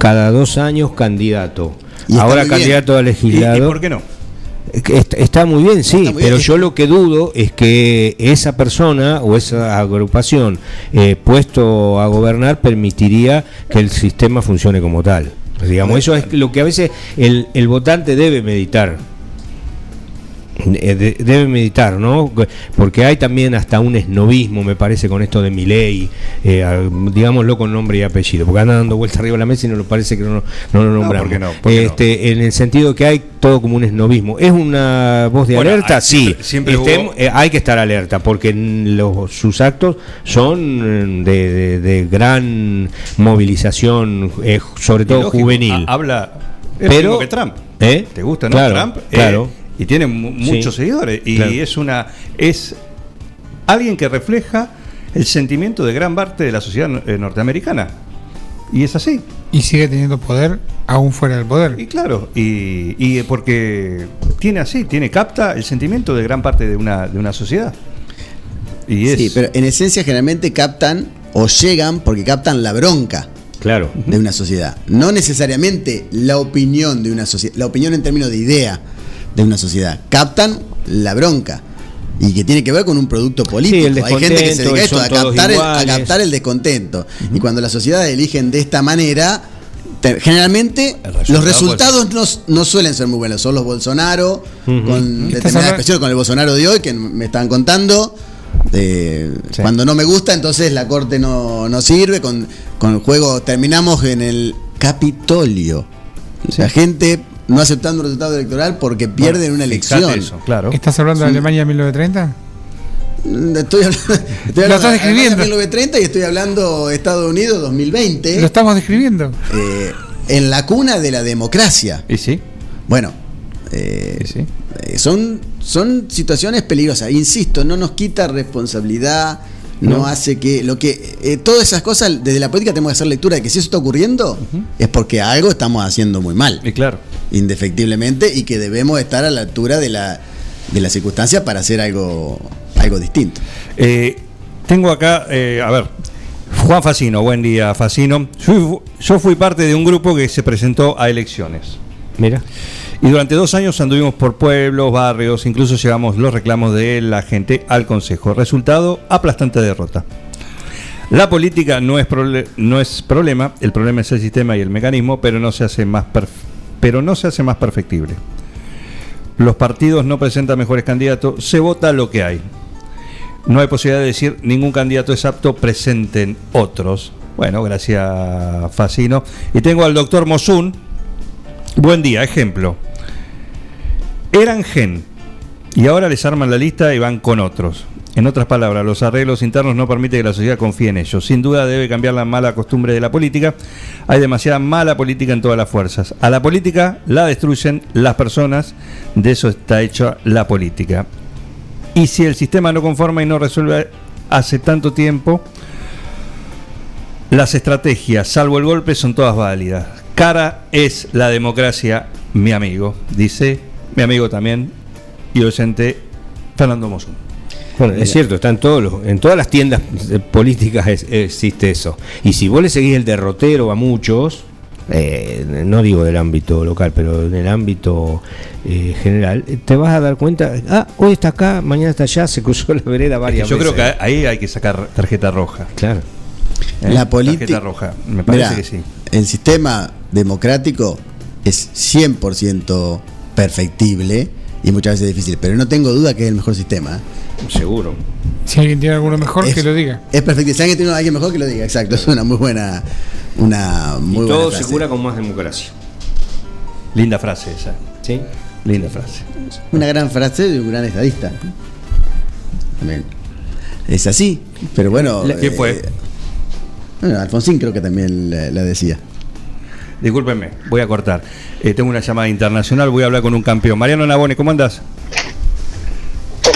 Speaker 3: cada dos años candidato.
Speaker 5: Y
Speaker 3: Ahora
Speaker 5: bien.
Speaker 3: candidato a
Speaker 1: ¿Y, y por qué no?
Speaker 3: Está, muy bien, sí, pero yo lo que dudo es que esa persona o esa agrupación eh, puesto a gobernar permitiría que el sistema funcione como tal. Digamos, eso es lo que a veces el, el votante debe meditar. Eh, de- debe meditar, ¿no? Porque hay también hasta un esnovismo, me parece, con esto de mi ley, digámoslo con nombre y apellido, porque anda dando vuelta arriba de la mesa y no lo parece que no, no lo nombramos.
Speaker 1: ¿por qué no? ¿Por qué no?
Speaker 3: este, En el sentido que hay todo como un esnovismo. ¿Es una voz de
Speaker 1: Bueno,
Speaker 3: alerta?
Speaker 1: hay-
Speaker 3: sí,
Speaker 1: siempre- siempre hubo-
Speaker 3: eh, hay que estar alerta, porque los, sus actos son eh, de, de- de gran movilización, eh, sobre todo juvenil.
Speaker 1: Ha- habla es
Speaker 3: Pero-
Speaker 1: lo mismo que Trump.
Speaker 3: ¿Eh?
Speaker 1: ¿Te gusta, no?
Speaker 3: Claro,
Speaker 1: Trump. eh,
Speaker 3: claro.
Speaker 1: Y tiene mu- muchos
Speaker 3: Sí.
Speaker 1: seguidores. Y
Speaker 3: Claro.
Speaker 1: es una. es alguien que refleja el sentimiento de gran parte de la sociedad eh, norteamericana. Y es así.
Speaker 4: Y sigue teniendo poder aún fuera del
Speaker 1: Y
Speaker 4: poder.
Speaker 1: claro, y, y porque tiene así, tiene, capta el sentimiento de gran parte de una, de una sociedad. Y es.
Speaker 5: Sí, pero en esencia generalmente captan o llegan porque captan la bronca
Speaker 3: Claro.
Speaker 5: de una sociedad. No necesariamente la opinión de una sociedad, la opinión en términos de idea de una sociedad. Captan la bronca. Y que tiene que ver con un producto político. Hay gente que se dedica a esto, a captar, el, a captar el descontento. Y cuando las sociedades eligen de esta manera, te- generalmente
Speaker 1: resultado,
Speaker 5: los resultados no, no suelen ser muy buenos. Son los Bolsonaro, con determinadas expresiones, con el Bolsonaro de hoy, que me estaban contando.
Speaker 1: Sí.
Speaker 5: Cuando no me gusta, entonces la corte no, no sirve. Con, con el juego terminamos en el Capitolio. La gente no aceptando un resultado electoral porque pierden una elección.
Speaker 1: eso, claro.
Speaker 4: ¿Estás hablando de Alemania 1930?
Speaker 5: Mm, Estoy hablando, estoy
Speaker 4: Lo
Speaker 5: hablando
Speaker 4: estás
Speaker 5: de
Speaker 4: describiendo.
Speaker 5: 1930 y estoy hablando Estados Unidos 2020.
Speaker 4: Lo estamos describiendo.
Speaker 5: eh, en la cuna de la democracia.
Speaker 1: ¿Y sí?
Speaker 5: Bueno, eh,
Speaker 1: ¿Y sí?
Speaker 5: eh, son, son situaciones peligrosas. Insisto, no nos quita responsabilidad, no,
Speaker 1: No.
Speaker 5: hace que. lo que eh, Todas esas cosas, desde la política tenemos que hacer lectura de que si eso está ocurriendo, es porque algo estamos haciendo muy mal,
Speaker 1: Y claro.
Speaker 5: indefectiblemente, y que debemos estar a la altura de la, de la circunstancia para hacer algo, algo distinto.
Speaker 1: Eh, tengo acá, eh, a ver, Juan Facino, buen día Facino. Yo, yo fui parte de un grupo que se presentó a elecciones.
Speaker 3: Mira.
Speaker 1: Y durante dos años anduvimos por pueblos, barrios, incluso llevamos los reclamos de la gente al Consejo. Resultado, aplastante derrota. La política no es, no es problema, el problema es el sistema y el mecanismo, pero no se hace más, pero no se hace más perfectible. Los partidos no presentan mejores candidatos, se vota lo que hay. No hay posibilidad de decir ningún candidato es apto, presenten otros. Bueno, gracias Facino. Y tengo al doctor Mosun. Buen día, ejemplo. Eran gen y ahora les arman la lista y van con otros. En otras palabras, los arreglos internos no permiten que la sociedad confíe en ellos. Sin duda debe cambiar la mala costumbre de la política. Hay demasiada mala política en todas las fuerzas. A la política la destruyen las personas. De eso está hecha la política. Y si el sistema no conforma y no resuelve hace tanto tiempo, las estrategias, salvo el golpe, son todas válidas. Cara es la democracia, mi amigo, dice mi amigo también y docente Fernando Mosun.
Speaker 3: Bueno, es cierto, está en, todos los- en todas las tiendas políticas es- existe eso. Y si vos le seguís el derrotero a muchos, eh, no digo del ámbito local, pero en el ámbito eh, general, eh, te vas a dar cuenta, ah, hoy está acá, mañana está allá, se cruzó la vereda varias
Speaker 1: Yo creo
Speaker 3: veces.
Speaker 1: que ahí hay que sacar tarjeta roja.
Speaker 3: Claro.
Speaker 1: ¿eh?
Speaker 5: La política.
Speaker 1: Tarjeta roja, me parece
Speaker 5: Mirá,
Speaker 1: que sí.
Speaker 5: El sistema democrático es 100% perfectible y muchas veces difícil, pero no tengo duda que es el mejor sistema.
Speaker 3: Seguro.
Speaker 4: Si alguien tiene alguno mejor,
Speaker 5: es,
Speaker 4: que lo diga.
Speaker 5: Es perfecto. Si alguien tiene alguien mejor, que lo diga. Exacto. Es una muy buena. Una muy
Speaker 3: y
Speaker 5: buena
Speaker 3: todo
Speaker 5: frase.
Speaker 3: se cura con más democracia.
Speaker 1: Linda frase esa.
Speaker 3: ¿Sí?
Speaker 1: Linda frase.
Speaker 5: Una gran frase de un gran estadista. También. Es así. Pero bueno.
Speaker 1: ¿Qué fue?
Speaker 5: eh, bueno, Alfonsín creo que también la, la decía.
Speaker 1: Discúlpenme, voy a cortar. Eh, tengo una llamada internacional, voy a hablar con un campeón. Mariano Nabone, ¿cómo andás?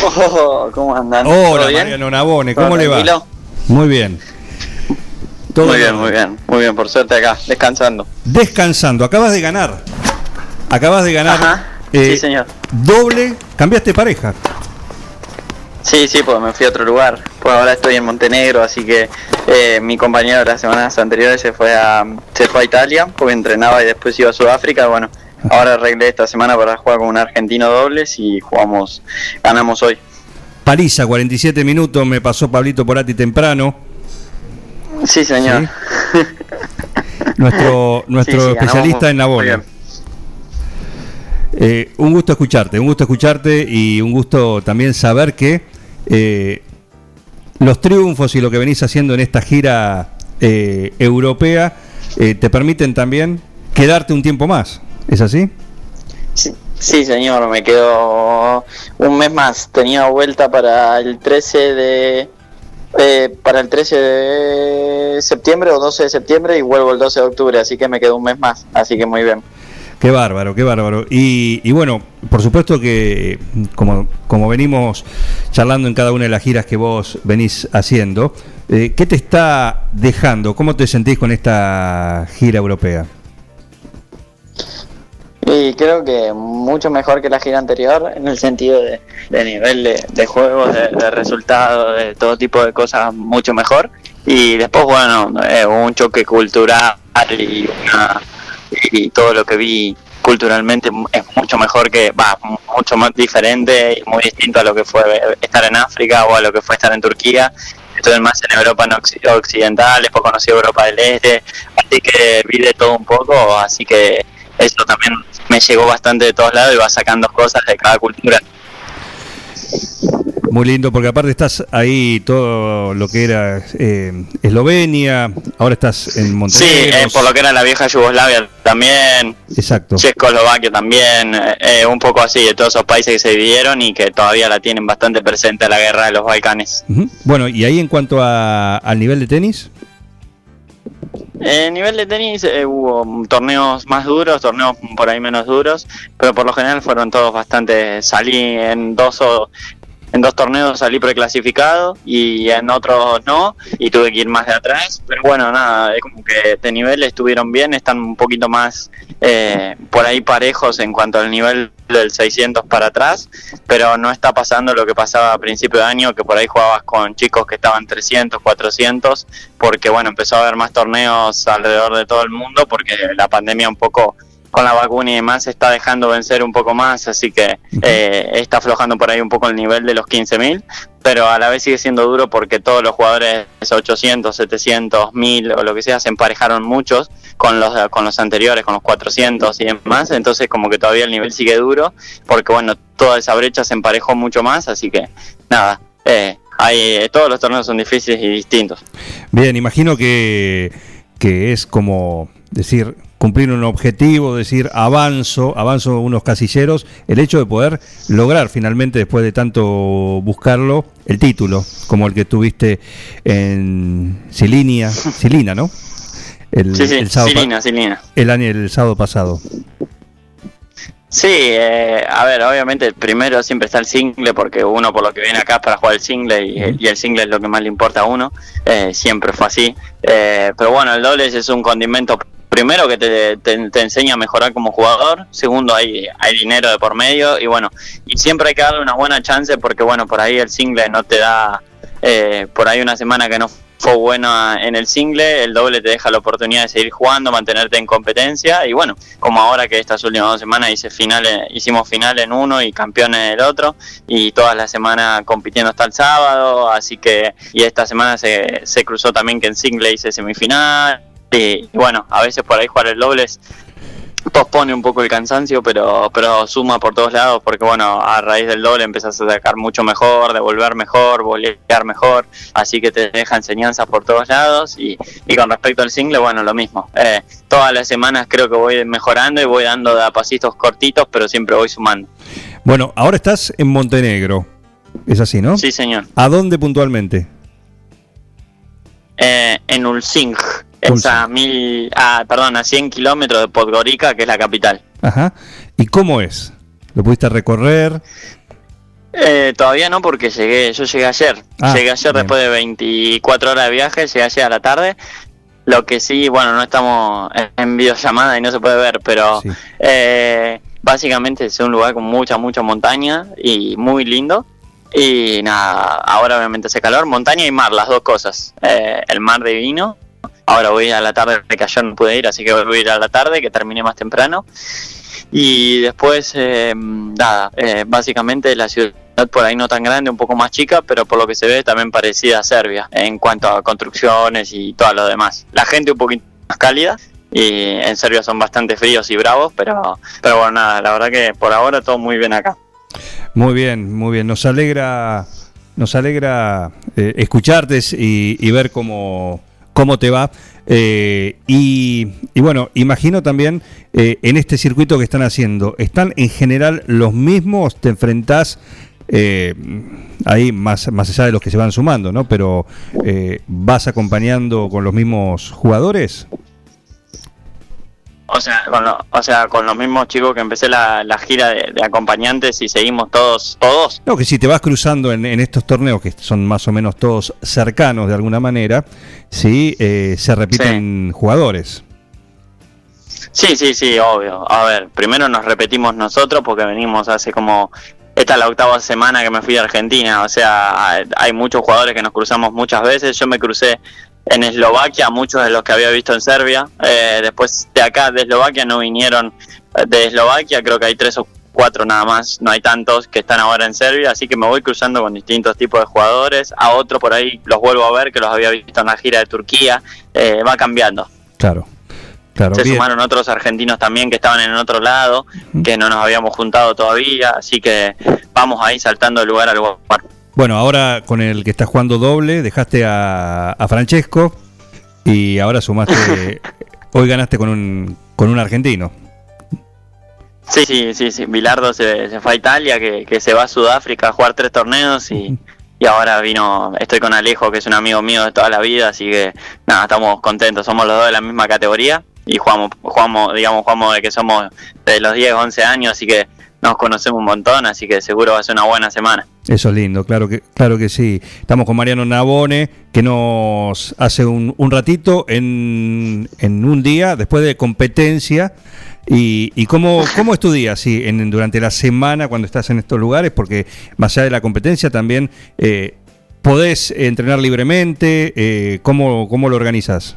Speaker 6: Oh, ¿Cómo andan?
Speaker 1: Hola. Mariano Nabone,
Speaker 6: ¿Todo
Speaker 1: ¿cómo le va? Muy bien. Todo
Speaker 6: Muy
Speaker 1: en
Speaker 6: bien, muy bien, muy bien, por suerte acá, descansando.
Speaker 1: Descansando, acabas de ganar. Acabas de ganar.
Speaker 6: Ajá,
Speaker 1: eh,
Speaker 6: sí señor.
Speaker 1: Doble, cambiaste pareja.
Speaker 6: Sí, sí, pues me fui a otro lugar. Pues ahora estoy en Montenegro, así que eh, mi compañero las semanas anteriores se fue a se fue a Italia, porque entrenaba y después iba a Sudáfrica. Bueno, ahora arreglé esta semana para jugar con un argentino dobles y jugamos, ganamos hoy.
Speaker 1: Paliza, 47 minutos, me pasó Pablito Porati temprano.
Speaker 6: Sí, señor.
Speaker 1: Nuestro, nuestro
Speaker 6: Sí, sí,
Speaker 1: especialista en Nabone.
Speaker 6: bien.
Speaker 1: Eh, un gusto escucharte, un gusto escucharte y un gusto también saber que eh, los triunfos y lo que venís haciendo en esta gira eh, europea eh, te permiten también quedarte un tiempo más. ¿Es así?
Speaker 6: Sí, señor, me quedo un mes más. Tenía vuelta para el 13 de eh, para el 13 de septiembre o 12 de septiembre y vuelvo el 12 de octubre, así que me quedo un mes más, así que muy bien.
Speaker 1: Qué bárbaro, qué bárbaro. Y, bueno, por supuesto que como, como venimos charlando en cada una de las giras que vos venís haciendo, eh, ¿qué te está dejando? ¿Cómo te sentís con esta gira europea?
Speaker 6: Y creo que mucho mejor que la gira anterior en el sentido de, de nivel de, de juegos, de, de resultados, de todo tipo de cosas mucho mejor. Y después, bueno, eh, un choque cultural y, una- y todo lo que vi culturalmente es mucho mejor que, va, mucho más diferente y muy distinto a lo que fue estar en África o a lo que fue estar en Turquía. estuve más en Europa occ- occidental, después conocí Europa del Este, así que vi de todo un poco, así que eso también me llegó bastante de todos lados y va sacando cosas de cada cultura.
Speaker 1: Muy lindo, porque aparte estás ahí todo lo que era eh, Eslovenia, ahora estás en
Speaker 6: Sí,
Speaker 1: Montenegro.
Speaker 6: eh, por lo que era la vieja Yugoslavia también,
Speaker 1: Exacto.
Speaker 6: Checoslovaquia también, eh, eh, un poco así de todos esos países que se dividieron y que todavía la tienen bastante presente la guerra de los Balcanes.
Speaker 1: Ujú. Bueno, y ahí en cuanto a, al nivel de tenis,
Speaker 6: En nivel de tenis eh, hubo torneos más duros, torneos por ahí menos duros, pero por lo general fueron todos bastante. Salí en dos o en dos torneos salí preclasificado y en otros no y tuve que ir más de atrás. Pero bueno, nada, es como que de nivel estuvieron bien, están un poquito más eh, por ahí parejos en cuanto al nivel del 600 para atrás, pero no está pasando lo que pasaba a principio de año, que por ahí jugabas con chicos que estaban 300, 400, porque bueno, empezó a haber más torneos alrededor de todo el mundo, porque la pandemia un poco con la vacuna y demás se está dejando vencer un poco más, así que eh, está aflojando por ahí un poco el nivel de los 15.000, pero a la vez sigue siendo duro porque todos los jugadores 800, 700, 1000 o lo que sea se emparejaron muchos con los con los anteriores, con los 400 y demás, entonces como que todavía el nivel sigue duro porque bueno, toda esa brecha se emparejó mucho más, así que nada, eh, hay, eh, todos los torneos son difíciles y distintos.
Speaker 1: bien, imagino que, que es como decir, cumplir un objetivo, decir, avanzo, avanzo unos casilleros, el hecho de poder lograr finalmente, después de tanto buscarlo, el título, como el que tuviste en Silinia, Silina, ¿no? El,
Speaker 6: Sí, sí,
Speaker 1: el sábado,
Speaker 6: Silina, Silina.
Speaker 1: el año, el sábado pasado.
Speaker 6: Sí, eh, a ver, obviamente primero siempre está el single porque uno por lo que viene acá es para jugar el single y, y el single es lo que más le importa a uno, eh, siempre fue así. Eh, pero bueno, el doble es un condimento primero que te, te- enseña a mejorar como jugador, segundo hay, hay dinero de por medio y bueno, y siempre hay que darle una buena chance porque bueno, por ahí el single no te da, eh, por ahí una semana que no fue buena en el single, el doble te deja la oportunidad de seguir jugando, mantenerte en competencia y bueno, como ahora que estas últimas dos semanas hice finales, hicimos final en uno y campeones en el otro y todas las semanas compitiendo hasta el sábado, así que y esta semana se, se cruzó también que en single hice semifinal y bueno, a veces por ahí jugar el doble es- pospone un poco el cansancio, pero pero suma por todos lados porque bueno, a raíz del doble empezás a sacar mucho mejor, devolver mejor, volear mejor, así que te deja enseñanzas por todos lados y, y con respecto al single, bueno, lo mismo. Eh, todas las semanas creo que voy mejorando y voy dando de a pasitos cortitos, pero siempre voy sumando.
Speaker 1: Bueno, ahora estás en Montenegro, es así, ¿no?
Speaker 6: Sí, señor.
Speaker 1: ¿A dónde puntualmente?
Speaker 6: Eh, en Ulsing, es a mil, ah, perdón, a 100 kilómetros de Podgorica, que es la capital.
Speaker 1: Ajá. ¿Y cómo es? ¿Lo pudiste recorrer?
Speaker 6: Eh, todavía no, porque llegué, yo llegué ayer.
Speaker 1: Ah,
Speaker 6: llegué ayer
Speaker 1: bien.
Speaker 6: después de 24 horas de viaje, llegué ayer a la tarde. Lo que sí, bueno, no estamos en- en videollamada y no se puede ver, pero
Speaker 1: Sí.
Speaker 6: eh, básicamente es un lugar con mucha, mucha montaña y muy lindo. Y nada, ahora obviamente hace calor, montaña y mar, las dos cosas. Eh, el mar divino. Ahora voy a la tarde, que ayer no pude ir, así que voy a ir a la tarde, que terminé más temprano. Y después, eh, nada, eh, básicamente la ciudad por ahí no tan grande, un poco más chica, pero por lo que se ve también parecida a Serbia en cuanto a construcciones y todo lo demás. La gente un poquito más cálida y en Serbia son bastante fríos y bravos, pero, pero bueno, nada, la verdad que por ahora todo muy bien acá.
Speaker 1: Muy bien, muy bien. Nos alegra, nos alegra eh, escucharte y, y ver cómo, cómo te va. Eh, y, y bueno, imagino también eh, en este circuito que están haciendo, ¿están en general los mismos? ¿Te enfrentás eh, ahí más, más allá de los que se van sumando, ¿no? Pero eh, ¿vas acompañando con los mismos jugadores?
Speaker 6: O sea, con, lo- o sea, con los mismos chicos que empecé la, la gira de, de acompañantes y seguimos todos, todos.
Speaker 1: No, que si te vas cruzando en, en estos torneos, que son más o menos todos cercanos de alguna manera, sí, eh, se repiten jugadores.
Speaker 6: Sí, sí, sí, obvio. A ver, primero nos repetimos nosotros porque venimos hace como... Esta es la octava semana que me fui a Argentina, o sea, hay muchos jugadores que nos cruzamos muchas veces. Yo me crucé en Eslovaquia, muchos de los que había visto en Serbia. Eh, después de acá, de Eslovaquia, no vinieron eh, de Eslovaquia, creo que hay tres o cuatro nada más, no hay tantos que están ahora en Serbia, así que me voy cruzando con distintos tipos de jugadores, a otros por ahí los vuelvo a ver que los había visto en la gira de Turquía, eh, va cambiando.
Speaker 1: Claro. Claro,
Speaker 6: Se
Speaker 1: bien.
Speaker 6: sumaron otros argentinos también que estaban en otro lado, que no nos habíamos juntado todavía, así que vamos ahí saltando de lugar a lugar.
Speaker 1: Bueno, ahora con el que estás jugando doble, dejaste a, a Francesco y ahora sumaste. hoy ganaste con un, con un argentino.
Speaker 6: Sí, sí, sí, sí. Bilardo se, se fue a Italia, que, que se va a Sudáfrica a jugar tres torneos y, y ahora vino, estoy con Alejo, que es un amigo mío de toda la vida, así que nada, estamos contentos, somos los dos de la misma categoría y jugamos, jugamos digamos, jugamos de que somos de los 10, 11 años, así que nos conocemos un montón, así que seguro va a ser una buena semana.
Speaker 1: Eso es lindo, claro que, claro que sí. Estamos con Mariano Nabone, que nos hace un, un ratito en, en un día, después de competencia. ¿Y, y cómo, cómo es tu día sí, en, durante la semana cuando estás en estos lugares? Porque más allá de la competencia también eh, podés entrenar libremente. Eh, ¿cómo, ¿Cómo lo organizas?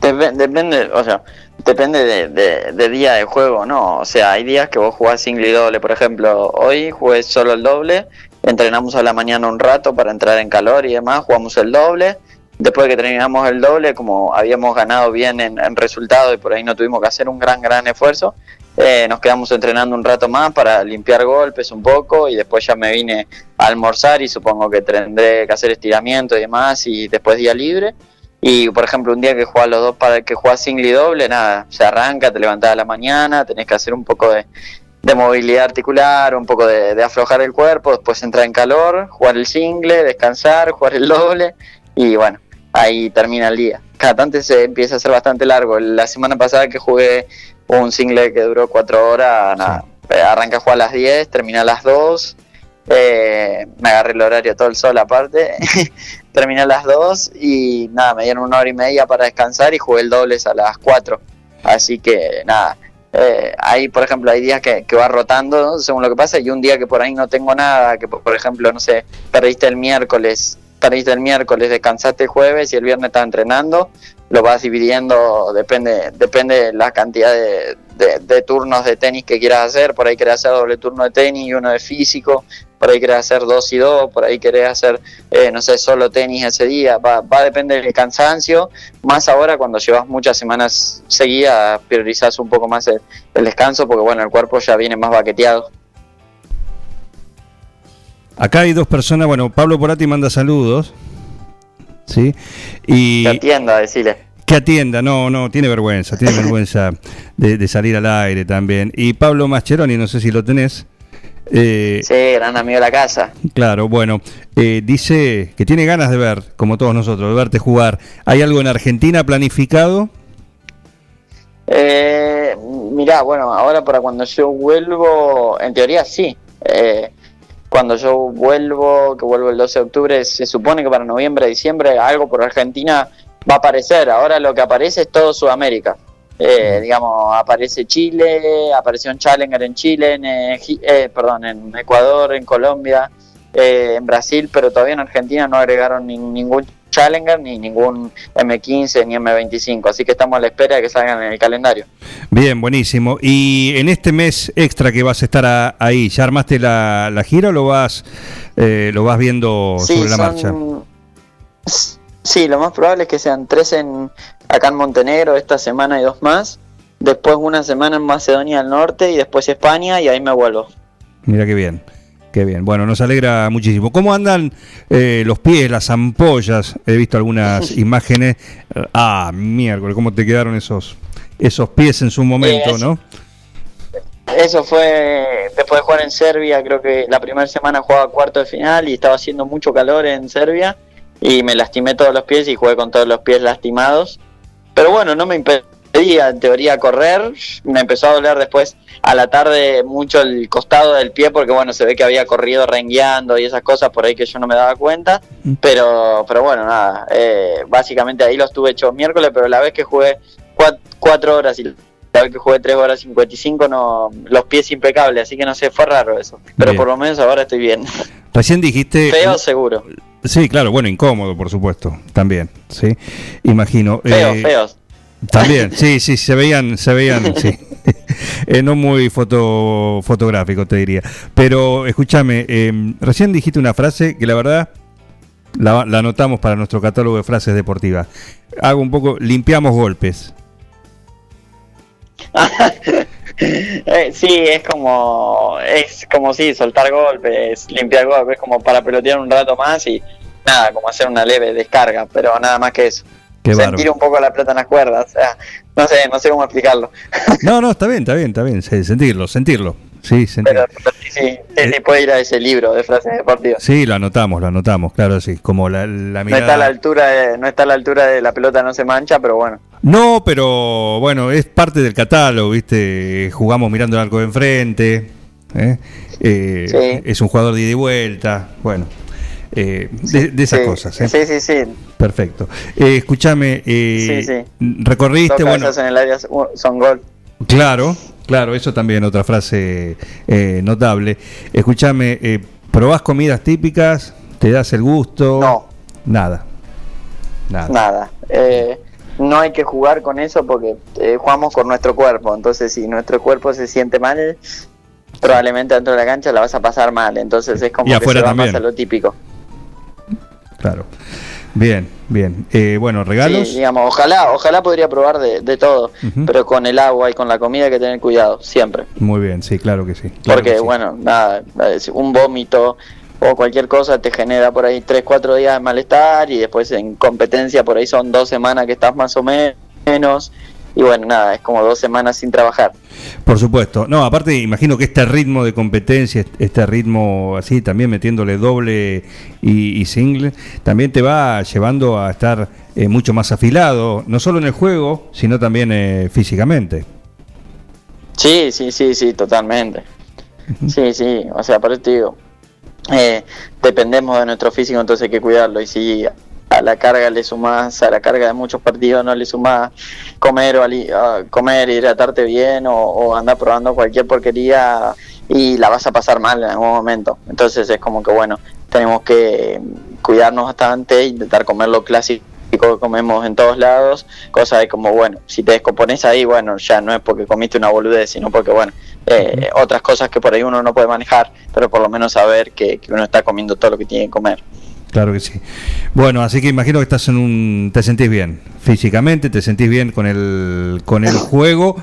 Speaker 6: Dep- depende, o sea, depende de, día de juego, ¿no? O sea, hay días que vos jugás single y doble, por ejemplo, hoy jugué solo el doble, entrenamos a la mañana un rato para entrar en calor y demás, jugamos el doble, después de que terminamos el doble, como habíamos ganado bien en, en resultado y por ahí no tuvimos que hacer un gran, gran esfuerzo, eh, nos quedamos entrenando un rato más para limpiar golpes un poco y después ya me vine a almorzar y supongo que tendré que hacer estiramiento y demás y después día libre. Y por ejemplo, un día que juegas los dos para que juegas single y doble, nada, se arranca, te levantás a la mañana, tenés que hacer un poco de, de movilidad articular, un poco de, de aflojar el cuerpo, después entrar en calor, jugar el single, descansar, jugar el doble y bueno, ahí termina el día. Cada tanto se empieza a hacer bastante largo. La semana pasada que jugué un single que duró cuatro horas, nada, eh, arranca a jugar a las 10, termina a las 2. eh, me agarré el horario todo el sol aparte, terminé a las 2 y nada, me dieron una hora y media para descansar y jugué el dobles a las 4. Así que nada, eh, ahí por ejemplo hay días que, que va rotando según lo que pasa y un día que por ahí no tengo nada, que por por ejemplo, no sé, perdiste el miércoles, el miércoles, descansaste el jueves y el viernes estás entrenando, lo vas dividiendo, depende, depende de la cantidad de, de- de turnos de tenis que quieras hacer, por ahí querés hacer doble turno de tenis y uno de físico, por ahí querés hacer dos y dos, por ahí querés hacer, eh, no sé, solo tenis ese día, va, va a depender del cansancio, más ahora cuando llevas muchas semanas seguidas, priorizás un poco más el, el descanso, porque bueno, el cuerpo ya viene más baqueteado.
Speaker 1: Acá hay dos personas. Bueno, Pablo Porati manda saludos. ¿Sí? Y.
Speaker 6: Que atienda, decirle.
Speaker 1: Que atienda, no, no, tiene vergüenza, tiene vergüenza de, de salir al aire también. Y Pablo Mascheroni, no sé si lo tenés. eh,
Speaker 6: Sí, gran amigo de la casa.
Speaker 1: Claro, bueno, eh, dice que tiene ganas de ver, como todos nosotros, de verte jugar. ¿Hay algo en Argentina planificado?
Speaker 6: Eh, mirá, bueno, ahora para cuando yo vuelvo, en teoría sí. Eh, cuando yo vuelvo, que vuelvo el 12 de octubre, se supone que para noviembre, diciembre, algo por Argentina va a aparecer. Ahora lo que aparece es todo Sudamérica. Eh, digamos, aparece Chile, apareció un Challenger en Chile, en, eh, perdón, en Ecuador, en Colombia, eh, en Brasil, pero todavía en Argentina no agregaron ni- ningún Challenger, ni ningún M15, ni M25. Así que estamos a la espera de que salgan en el calendario.
Speaker 1: Bien, buenísimo. ¿Y en este mes extra que vas a estar a- ahí, ya armaste la, la gira o lo vas, eh, lo vas viendo sobre la marcha?
Speaker 6: Sí, lo más probable es que sean tres en acá en Montenegro esta semana y dos más. Después una semana en Macedonia del Norte y después España y ahí me vuelvo.
Speaker 1: Mira qué bien, qué bien. Bueno, nos alegra muchísimo. ¿Cómo andan eh, los pies, las ampollas? He visto algunas imágenes. Ah, miércoles, ¿cómo te quedaron esos, esos pies en su momento,
Speaker 6: Eh,
Speaker 1: no?
Speaker 6: Eso fue después de jugar en Serbia, creo que la primera semana jugaba cuarto de final y estaba haciendo mucho calor en Serbia y me lastimé todos los pies y jugué con todos los pies lastimados. Pero bueno, no me impedía en teoría correr, me empezó a doler después a la tarde mucho el costado del pie porque bueno, se ve que había corrido rengueando y esas cosas por ahí que yo no me daba cuenta, pero pero bueno, nada, eh, básicamente ahí los tuve hecho miércoles, pero la vez que jugué cuat- cuatro horas y la vez que jugué 3 horas 55 no los pies impecables, así que no sé, fue raro eso. Pero
Speaker 1: Bien.
Speaker 6: por lo menos ahora estoy bien.
Speaker 1: Recién dijiste...
Speaker 6: Feo seguro.
Speaker 1: Sí, claro, bueno, incómodo, por supuesto, también, sí, imagino.
Speaker 6: Feo,
Speaker 1: Eh,
Speaker 6: feos.
Speaker 1: También, sí, sí, se veían, se veían, sí. Eh, no muy foto, fotográfico, te diría. Pero escúchame, eh, recién dijiste una frase que la verdad la, la anotamos para nuestro catálogo de frases deportivas. Hago un poco, limpiamos golpes.
Speaker 6: Eh, sí, es como, es como si soltar golpes, limpiar golpes, como para pelotear un rato más y nada, como hacer una leve descarga, pero nada más que eso.
Speaker 1: Qué
Speaker 6: Sentir
Speaker 1: bárbaro.
Speaker 6: un poco la pelota en las cuerdas, o sea, no sé, no sé cómo explicarlo.
Speaker 1: No, no, está bien, está bien, está bien. Sí, sentirlo, sentirlo. Sí, sentirlo.
Speaker 6: Pero, pero sí, sí, sí, sí, puede ir a ese libro de frases deportivas.
Speaker 1: Sí, lo anotamos, lo anotamos, claro, sí. Como la, la
Speaker 6: No está a la
Speaker 1: mirada.
Speaker 6: altura de, no está a la altura de la pelota no se mancha, pero bueno.
Speaker 1: No, pero bueno, es parte del catálogo, ¿viste? Jugamos mirando el arco de enfrente. ¿eh? Eh,
Speaker 6: Sí.
Speaker 1: Es un jugador de ida y vuelta. Bueno, eh, de, de esas
Speaker 6: Sí,
Speaker 1: cosas. ¿eh?
Speaker 6: Sí, sí, sí.
Speaker 1: Perfecto. Eh, escúchame, eh,
Speaker 6: Sí, sí.
Speaker 1: recorriste,
Speaker 6: Dos
Speaker 1: bueno,
Speaker 6: en el área son- gol.
Speaker 1: claro, claro, eso también otra frase eh, notable. Escúchame, eh, ¿probás comidas típicas? ¿Te das el gusto?
Speaker 6: No.
Speaker 1: Nada. Nada.
Speaker 6: Nada. No hay que jugar con eso porque jugamos con nuestro cuerpo. Entonces, si nuestro cuerpo se siente mal, probablemente dentro de la cancha la vas a pasar mal. Entonces, es como
Speaker 1: Y
Speaker 6: que se va
Speaker 1: también.
Speaker 6: más a lo típico.
Speaker 1: Claro. Bien, bien. Eh, bueno, regalos.
Speaker 6: Sí, digamos, ojalá, ojalá podría probar de, de todo, pero con el agua y con la comida hay que tener cuidado, siempre.
Speaker 1: Muy bien, sí, claro que sí. claro
Speaker 6: Porque,
Speaker 1: que sí.
Speaker 6: bueno, nada, un vómito o cualquier cosa te genera por ahí 3, 4 días de malestar y después en competencia por ahí son dos semanas que estás más o menos. Y bueno, nada, es como dos semanas sin trabajar.
Speaker 1: Por supuesto. No, aparte, imagino que este ritmo de competencia, este ritmo así, también metiéndole doble y, y single, también te va llevando a estar eh, mucho más afilado, no solo en el juego, sino también eh, físicamente.
Speaker 6: Sí, sí, sí, sí, totalmente. Sí, sí, o sea, por eso te digo, eh, dependemos de nuestro físico, entonces hay que cuidarlo. Y si a la carga le sumás, a la carga de muchos partidos no le sumás comer o ali- ah, comer, hidratarte bien o, o andar probando cualquier porquería y la vas a pasar mal en algún momento. Entonces es como que bueno, tenemos que cuidarnos bastante intentar comer lo clásico que comemos en todos lados, cosa de como bueno, si te descompones ahí, bueno, ya no es porque comiste una boludez, sino porque bueno, eh, otras cosas que por ahí uno no puede manejar, pero por lo menos saber que, que uno está comiendo todo lo que tiene que comer.
Speaker 1: Claro que sí. Bueno, así que imagino que estás en un, te sentís bien físicamente, te sentís bien con el con el juego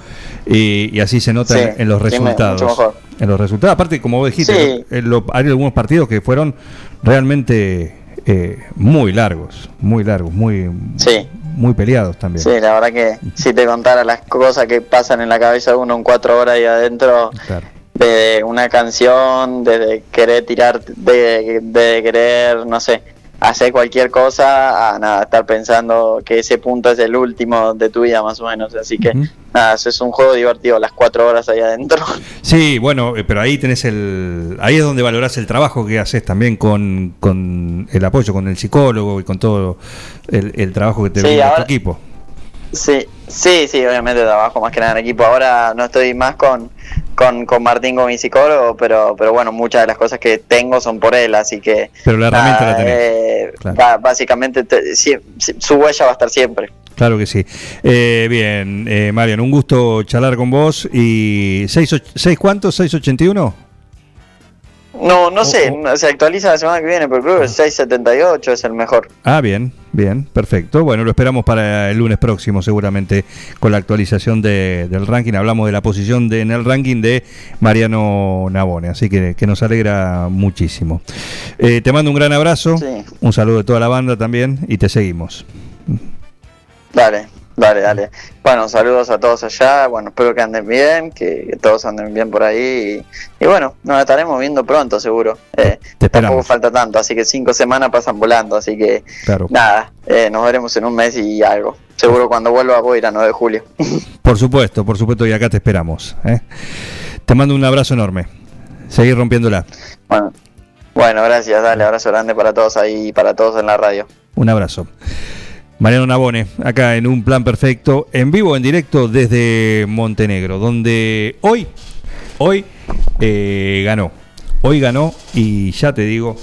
Speaker 1: y, y así se nota
Speaker 6: Sí,
Speaker 1: en, los resultados.
Speaker 6: mejor.
Speaker 1: En los resultados. Aparte, como vos dijiste,
Speaker 6: Sí.
Speaker 1: en lo- hay algunos partidos que fueron realmente eh, muy largos, muy largos, muy
Speaker 6: Sí.
Speaker 1: muy peleados también.
Speaker 6: Sí, la verdad que si te contara las cosas que pasan en la cabeza de uno en cuatro horas y adentro,
Speaker 1: Claro.
Speaker 6: De una canción, desde querer tirar, de, de querer, no sé, hacer cualquier cosa, a nada, estar pensando que ese punto es el último de tu vida más o menos. Así que nada, eso es un juego divertido, las cuatro horas ahí adentro.
Speaker 1: Sí, bueno, eh, pero ahí tenés el. Ahí es donde valorás el trabajo que haces también con, con el apoyo, con el psicólogo y con todo el, el trabajo que te
Speaker 6: Sí,
Speaker 1: brinda tu
Speaker 6: ahora-
Speaker 1: equipo.
Speaker 6: Sí, sí, sí, obviamente trabajo más que nada en equipo. Ahora no estoy más con, con, con Martín, con mi psicólogo, pero, pero bueno, muchas de las cosas que tengo son por él, así que...
Speaker 1: Pero la herramienta la tenés.
Speaker 6: eh,
Speaker 1: Claro.
Speaker 6: básicamente te- su huella va a estar siempre.
Speaker 1: Claro que sí. Eh, bien, eh, Marian, un gusto charlar con vos. ¿Y seis, seis cuántos? ¿681?
Speaker 6: No, no sé,
Speaker 1: o-
Speaker 6: se actualiza la semana que viene, pero creo que el 678 es el mejor.
Speaker 1: Ah, bien, bien, perfecto. Bueno, lo esperamos para el lunes próximo, seguramente, con la actualización de- del ranking. Hablamos de la posición de, en el ranking de Mariano Navone, así que, que nos alegra muchísimo. Eh, te mando un gran abrazo,
Speaker 6: Sí.
Speaker 1: un saludo de toda la banda también y te seguimos.
Speaker 6: Dale, dale, dale. Bueno, saludos a todos allá. Bueno, espero que anden bien, que, que todos anden bien por ahí. Y, y bueno, nos estaremos viendo pronto, seguro. Eh,
Speaker 1: Te
Speaker 6: tampoco falta tanto, así que cinco semanas pasan volando. Así que
Speaker 1: Claro.
Speaker 6: nada, eh, nos veremos en un mes y algo. Seguro cuando vuelva voy a ir a 9 de julio.
Speaker 1: Por supuesto, por supuesto, y acá te esperamos. ¿eh? Te mando un abrazo enorme. Seguir rompiéndola.
Speaker 6: bueno, bueno, gracias. Dale, abrazo grande para todos ahí y para todos en la radio.
Speaker 1: Un abrazo. Mariano Nabone, acá en Un Plan Perfecto, en vivo, en directo desde Montenegro, donde hoy, hoy eh, ganó. Hoy ganó y ya te digo,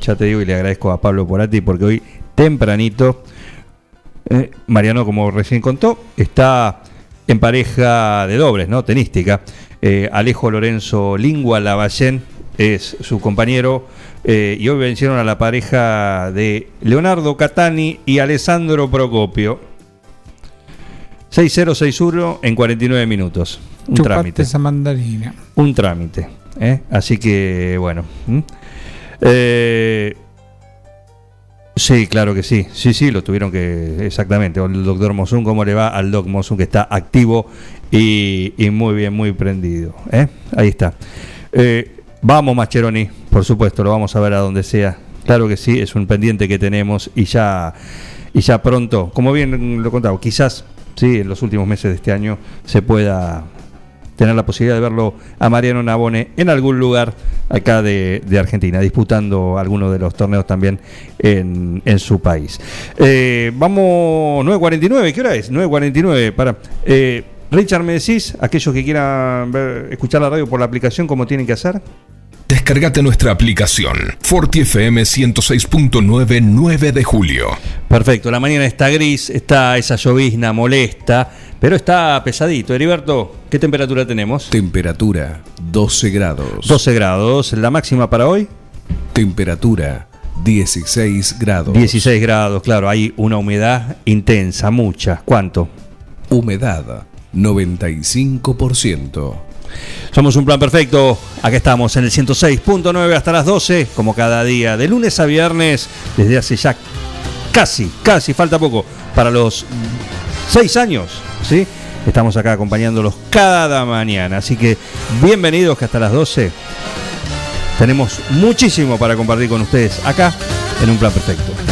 Speaker 1: ya te digo y le agradezco a Pablo Porati porque hoy tempranito, eh, Mariano, como recién contó, está en pareja de dobles, ¿no? Tenística. Eh, Alejo Lorenzo Lingua Lavallén es su compañero eh, y hoy vencieron a la pareja de Leonardo Catani y Alessandro Procopio. 6-0-6-1 en 49 minutos. Un
Speaker 4: Chupate
Speaker 1: trámite.
Speaker 4: esa mandarina.
Speaker 1: Un trámite. ¿eh? Así que, bueno. Eh, sí, claro que sí. Sí, sí, lo tuvieron que. Exactamente. El doctor Mosun, ¿cómo le va al doc Mosun que está activo y, y muy bien, muy prendido? Ahí está. Eh, vamos, Mascheroni, por supuesto, lo vamos a ver a donde sea. Claro que sí, es un pendiente que tenemos y ya, y ya pronto, como bien lo contaba, quizás sí, en los últimos meses de este año se pueda tener la posibilidad de verlo a Mariano Nabone en algún lugar acá de, de Argentina, disputando algunos de los torneos también en, en su país. Eh, vamos, 9.49, ¿qué hora es? 9.49, para... Eh, Richard, ¿me decís, aquellos que quieran ver- escuchar la radio por la aplicación, cómo tienen que hacer?
Speaker 7: Descargate nuestra aplicación Forti FM 106.9 9 de julio.
Speaker 1: Perfecto, la mañana está gris, está esa llovizna molesta, pero está pesadito. Heriberto, ¿qué temperatura tenemos?
Speaker 7: Temperatura 12 grados.
Speaker 1: 12 grados, la máxima para hoy,
Speaker 7: Temperatura 16 grados.
Speaker 1: 16 grados, claro, hay una humedad intensa, mucha. ¿Cuánto?
Speaker 7: Humedad 95%.
Speaker 1: Somos un plan perfecto. Acá estamos en el 106.9 hasta las 12, como cada día, de lunes a viernes, desde hace ya casi, casi, falta poco, para los 6 años, ¿sí? Estamos acá acompañándolos cada mañana. Así que bienvenidos que hasta las 12 tenemos muchísimo para compartir con ustedes acá en un plan perfecto.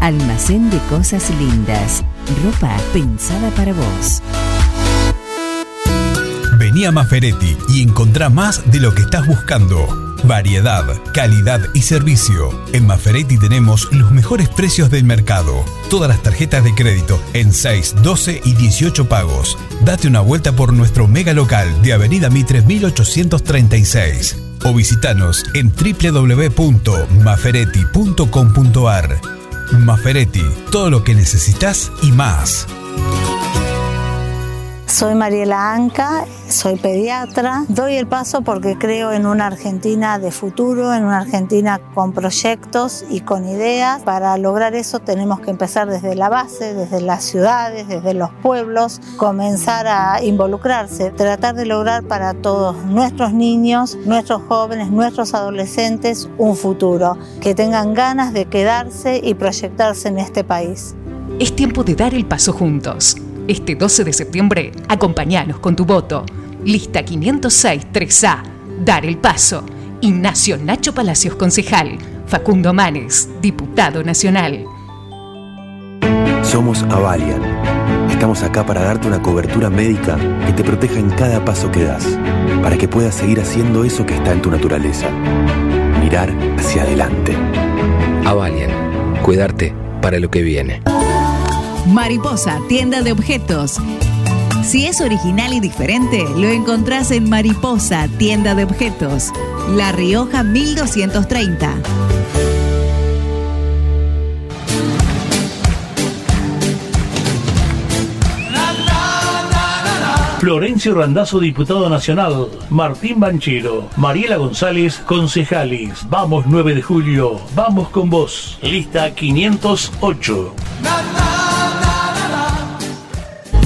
Speaker 8: Almacén de Cosas Lindas. Ropa pensada para vos.
Speaker 9: Vení a Maferetti y encontrá más de lo que estás buscando. Variedad, calidad y servicio. En Maferetti tenemos los mejores precios del mercado. Todas las tarjetas de crédito en 6, 12 y 18 pagos. Date una vuelta por nuestro mega local de Avenida Mitre 1836 o visitanos en www.maferetti.com.ar. Maferetti, todo lo que necesitas y más.
Speaker 10: Soy Mariela Anca, soy pediatra. Doy el paso porque creo en una Argentina de futuro, en una Argentina con proyectos y con ideas. Para lograr eso tenemos que empezar desde la base, desde las ciudades, desde los pueblos, comenzar a involucrarse, tratar de lograr para todos nuestros niños, nuestros jóvenes, nuestros adolescentes un futuro, que tengan ganas de quedarse y proyectarse en este país.
Speaker 11: Es tiempo de dar el paso juntos. Este 12 de septiembre, acompáñanos con tu voto. Lista 506 3A. Dar el paso. Ignacio Nacho Palacios, concejal. Facundo Manes, diputado nacional.
Speaker 12: Somos Avalian. Estamos acá para darte una cobertura médica que te proteja en cada paso que das, para que puedas seguir haciendo eso que está en tu naturaleza. Mirar hacia adelante.
Speaker 3: Avalian. Cuidarte para lo que viene.
Speaker 13: Mariposa, tienda de objetos. Si es original y diferente, lo encontrás en Mariposa, tienda de objetos. La Rioja 1230.
Speaker 14: Florencio Randazzo, diputado nacional. Martín Banchero. Mariela González, concejales. Vamos 9 de julio. Vamos con vos. Lista 508.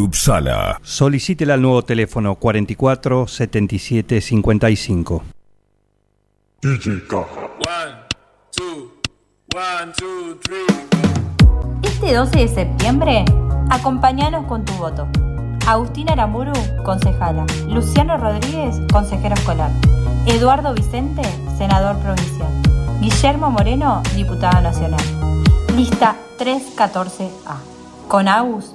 Speaker 15: Upsala.
Speaker 1: Solicítela al nuevo teléfono 44 77 55.
Speaker 16: Este 12 de septiembre, acompáñanos con tu voto. Agustina Aramburu, concejala. Luciano Rodríguez, consejero escolar. Eduardo Vicente, senador provincial. Guillermo Moreno, diputado nacional. Lista 314A. Con Agus,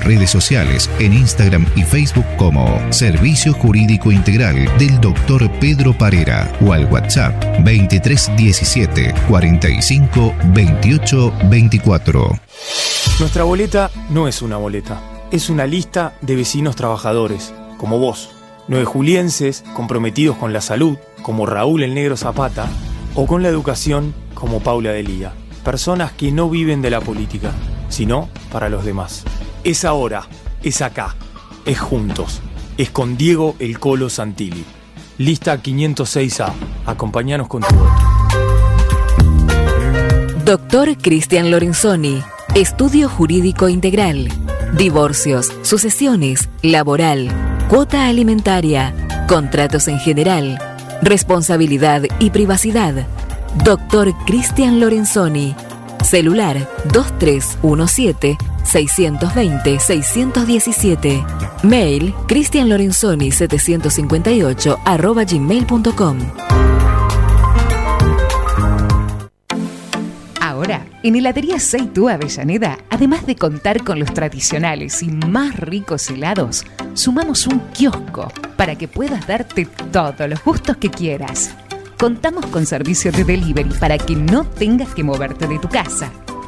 Speaker 17: redes sociales en Instagram y Facebook como Servicio Jurídico Integral del Dr. Pedro Parera o al WhatsApp 2317 45 28 24.
Speaker 18: Nuestra boleta no es una boleta, es una lista de vecinos trabajadores, como vos, nueve julienses comprometidos con la salud, como Raúl el Negro Zapata, o con la educación, como Paula Delía. Personas que no viven de la política, sino para los demás. Es ahora, es acá, es juntos, es con Diego el Colo Santilli. Lista 506A, acompañanos con tu voto.
Speaker 19: Doctor Cristian Lorenzoni, Estudio Jurídico Integral, Divorcios, Sucesiones, Laboral, Cuota Alimentaria, Contratos en general, Responsabilidad y Privacidad. Doctor Cristian Lorenzoni, Celular 2317-620-617. Mail cristianlorenzoni758 arroba gmail.com.
Speaker 11: Ahora, en Heladería Seitú Avellaneda, además de contar con los tradicionales y más ricos helados, sumamos un kiosco para que puedas darte todos los gustos que quieras. Contamos con servicio de delivery para que no tengas que moverte de tu casa.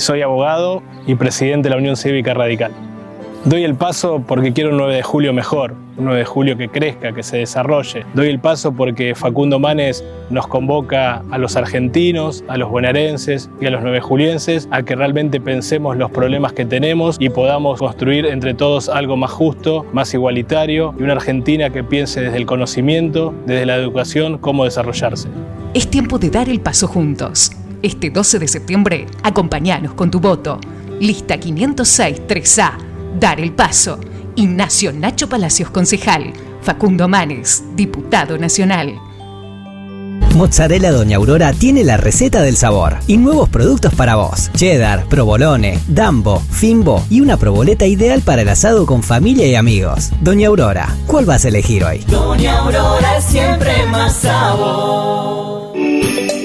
Speaker 20: soy abogado y presidente de la Unión Cívica Radical. Doy el paso porque quiero un 9 de julio mejor, un 9 de julio que crezca, que se desarrolle. Doy el paso porque Facundo Manes nos convoca a los argentinos, a los bonaerenses y a los 9 julienses a que realmente pensemos los problemas que tenemos y podamos construir entre todos algo más justo, más igualitario y una Argentina que piense desde el conocimiento, desde la educación, cómo desarrollarse.
Speaker 11: Es tiempo de dar el paso juntos. Este 12 de septiembre, acompañanos con tu voto. Lista 506 3A. Dar el paso. Ignacio Nacho Palacios, concejal. Facundo Manes, diputado nacional.
Speaker 21: Mozzarella Doña Aurora tiene la receta del sabor y nuevos productos para vos. Cheddar, provolone, dambo, fimbo y una proboleta ideal para el asado con familia y amigos. Doña Aurora, ¿cuál vas a elegir hoy?
Speaker 8: Doña Aurora es siempre más sabor.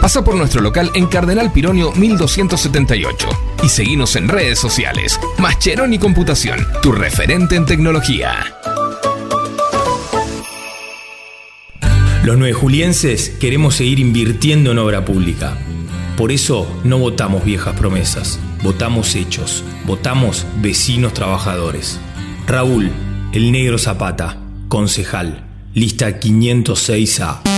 Speaker 22: Pasa por nuestro local en Cardenal Pironio 1278 y seguinos en redes sociales. Mascheroni Computación, tu referente en tecnología.
Speaker 23: Los nueve julienses queremos seguir invirtiendo en obra pública. Por eso no votamos viejas promesas, votamos hechos, votamos vecinos trabajadores. Raúl, el negro Zapata, concejal, lista 506A.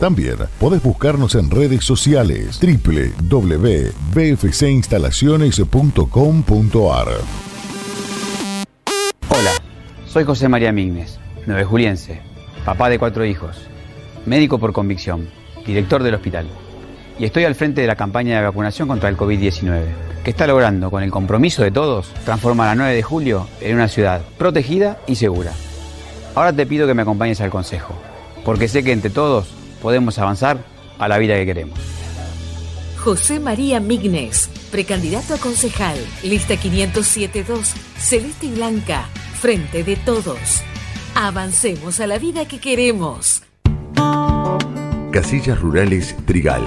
Speaker 24: También podés buscarnos en redes sociales www.bfcinstalaciones.com.ar.
Speaker 25: Hola, soy José María Mignes, juliense, papá de cuatro hijos, médico por convicción, director del hospital. Y estoy al frente de la campaña de vacunación contra el COVID-19, que está logrando, con el compromiso de todos, transformar a 9 de julio en una ciudad protegida y segura. Ahora te pido que me acompañes al consejo, porque sé que entre todos podemos avanzar a la vida que queremos.
Speaker 8: José María Mignes, precandidato a concejal, lista 507-2, celeste y blanca, frente de todos. Avancemos a la vida que queremos.
Speaker 2: Casillas Rurales Trigal,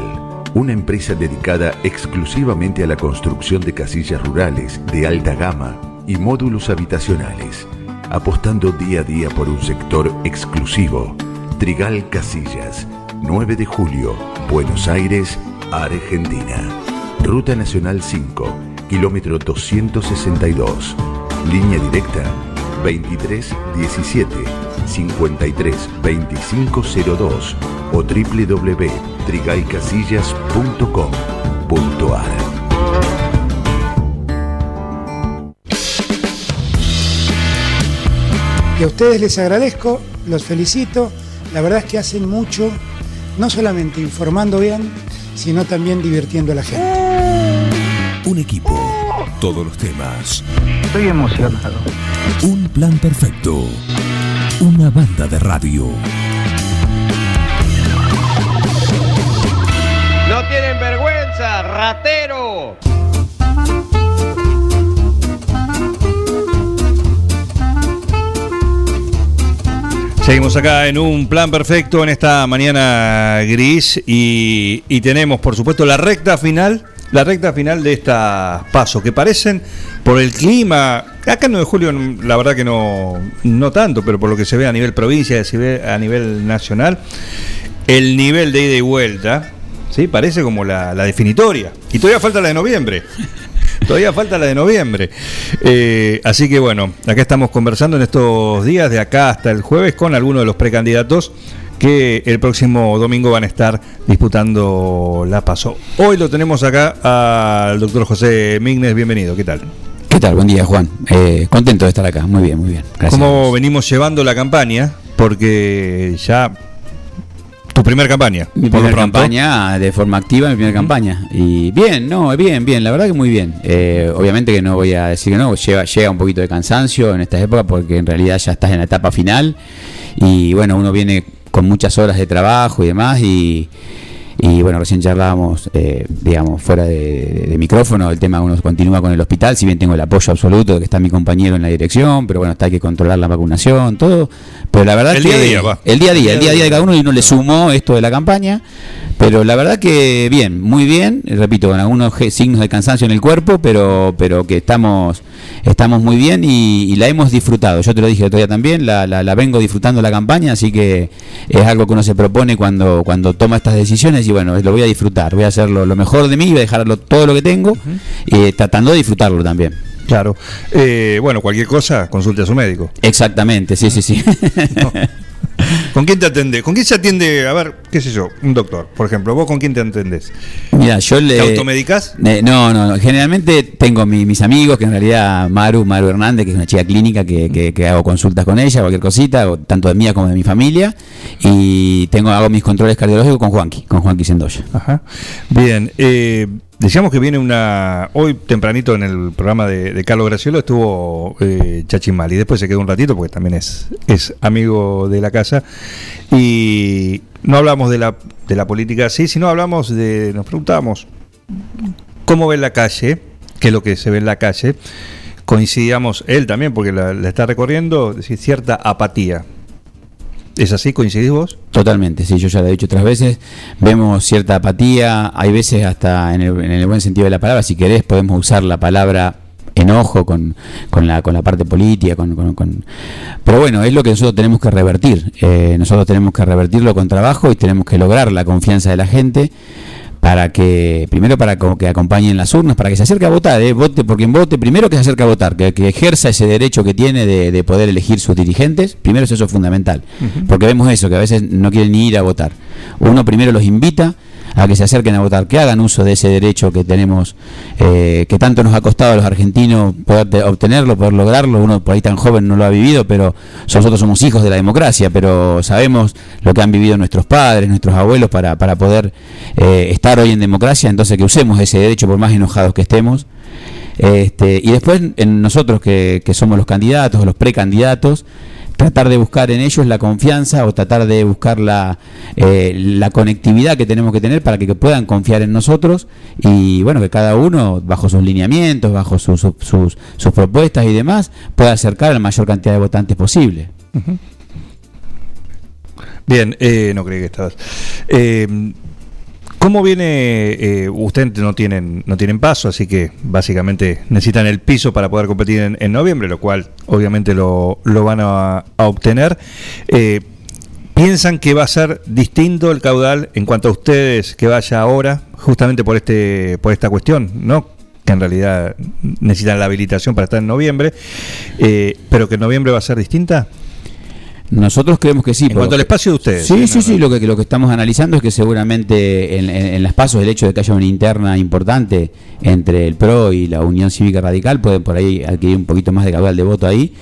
Speaker 2: una empresa dedicada exclusivamente a la construcción de casillas rurales de alta gama y módulos habitacionales, apostando día a día por un sector exclusivo. Trigal Casillas, 9 de julio, Buenos Aires, Argentina. Ruta Nacional 5, kilómetro 262. Línea directa 23 17 53 25 02 o www.trigaycasillas.com.ar.
Speaker 26: Y a ustedes les agradezco, los felicito. La verdad es que hacen mucho, no solamente informando bien, sino también divirtiendo a la gente.
Speaker 2: Un equipo, todos los temas.
Speaker 26: Estoy emocionado.
Speaker 2: Un plan perfecto. Una banda de radio.
Speaker 27: No tienen vergüenza, ratero.
Speaker 1: Seguimos acá en un plan perfecto en esta mañana gris y, tenemos, por supuesto, la recta final, la recta final de esta paso que parecen por el clima. Acá en 9 de julio, la verdad que no, no tanto, pero por lo que se ve a nivel provincia, se ve a nivel nacional, el nivel de ida y vuelta, ¿sí? parece como la, la definitoria. Y todavía falta la de noviembre. Todavía falta la de noviembre. Eh, así que bueno, acá estamos conversando en estos días, de acá hasta el jueves, con algunos de los precandidatos que el próximo domingo van a estar disputando la PASO. Hoy lo tenemos acá al doctor José Mignes, bienvenido, ¿qué tal?
Speaker 28: ¿Qué tal? Buen día, Juan. Eh, contento de estar acá. Muy bien, muy bien. Gracias.
Speaker 1: ¿Cómo venimos llevando la campaña? Porque ya tu primera campaña.
Speaker 28: Mi
Speaker 1: por
Speaker 28: primera campaña de forma activa, mi primera campaña. Y bien, no, bien, bien, la verdad que muy bien. Eh, obviamente que no voy a decir que no, lleva, llega un poquito de cansancio en esta época porque en realidad ya estás en la etapa final y bueno, uno viene con muchas horas de trabajo y demás y, y bueno, recién charlábamos, eh, digamos, fuera de, de micrófono, el tema uno continúa con el hospital, si bien tengo el apoyo absoluto de que está mi compañero en la dirección, pero bueno, está hay que controlar la vacunación, todo. Pero la verdad
Speaker 1: El
Speaker 28: que
Speaker 1: día a día, va.
Speaker 28: el día a día, el día a día de cada uno y uno le sumó esto de la campaña, pero la verdad que bien, muy bien, repito, con algunos signos de cansancio en el cuerpo, pero pero que estamos estamos muy bien y, y la hemos disfrutado. Yo te lo dije el otro día también, la, la, la vengo disfrutando la campaña, así que es algo que uno se propone cuando cuando toma estas decisiones y bueno, lo voy a disfrutar, voy a hacerlo lo mejor de mí, voy a dejarlo todo lo que tengo, y tratando de disfrutarlo también.
Speaker 1: Claro. Eh, bueno, cualquier cosa, consulte a su médico.
Speaker 28: Exactamente, sí, sí, sí.
Speaker 1: ¿Con quién te atende? ¿Con quién se atiende? A ver, qué sé yo, un doctor, por ejemplo. ¿Vos con quién te atendés?
Speaker 28: Mira, yo le.
Speaker 1: ¿Te automedicás?
Speaker 28: Eh, no, no, no. Generalmente tengo mi- mis amigos, que en realidad Maru, Maru Hernández, que es una chica clínica que, que- que hago consultas con ella, cualquier cosita, o tanto de mía como de mi familia. Y tengo hago mis controles cardiológicos con Juanqui, con Juanqui Sendoya.
Speaker 1: Ajá. Bien, eh, decíamos que viene una. Hoy tempranito en el programa de, Carlos Graciolo estuvo eh, Chachimali. Después se quedó un ratito porque también es, es amigo de la casa. Y no hablamos de la, de la política así, sino hablamos de. Nos preguntamos cómo ve la calle, qué es lo que se ve en la calle. Coincidíamos, él también, porque la, está recorriendo, decir, cierta apatía. ¿Es así? ¿Coincidís vos?
Speaker 28: Totalmente, sí, yo ya lo he dicho otras veces. Vemos cierta apatía, hay veces hasta en el, en el buen sentido de la palabra, si querés podemos usar la palabra enojo con, con, la, con la parte política, con, con- pero bueno, es lo que nosotros tenemos que revertir. Eh, nosotros tenemos que revertirlo con trabajo y tenemos que lograr la confianza de la gente para que, primero para que acompañen las urnas, para que se acerque a votar, eh, vote por quien vote, primero que se acerque a votar, que, que ejerza ese derecho que tiene de, de poder elegir sus dirigentes, primero es eso fundamental, porque vemos eso, que a veces no quieren ni ir a votar. Uno primero los invita a que se acerquen a votar, que hagan uso de ese derecho que tenemos, eh, que tanto nos ha costado a los argentinos poder te- obtenerlo, poder lograrlo. Uno por ahí tan joven no lo ha vivido, pero nosotros somos hijos de la democracia, pero sabemos lo que han vivido nuestros padres, nuestros abuelos para, para poder eh, estar hoy en democracia, entonces que usemos ese derecho por más enojados que estemos. Este, y después en nosotros que, que somos los candidatos los precandidatos, tratar de buscar en ellos la confianza o tratar de buscar la, eh, la conectividad que tenemos que tener para que, puedan confiar en nosotros y bueno, que cada uno bajo sus lineamientos, bajo sus, sus- sus propuestas y demás, pueda acercar a la mayor cantidad de votantes posible.
Speaker 1: Bien, eh, no creí que estabas. Eh, ¿Cómo viene? eh, ustedes no tienen, no tienen paso, así que básicamente necesitan el piso para poder competir en, noviembre, lo cual obviamente lo, lo van a, a obtener. Eh, ¿Piensan que va a ser distinto el caudal en cuanto a ustedes que vaya ahora, justamente por este, por esta cuestión, ¿no? Que en realidad necesitan la habilitación para estar en noviembre, eh, pero que en noviembre va a ser distinta.
Speaker 28: Nosotros creemos que sí.
Speaker 1: En cuanto al espacio de ustedes.
Speaker 28: Sí, sí, sí. Lo que, lo que estamos analizando es que seguramente en, en- en las pasos el hecho de que haya una interna importante entre el PRO y la Unión Cívica Radical pueden por ahí adquirir un poquito más de caudal de voto ahí.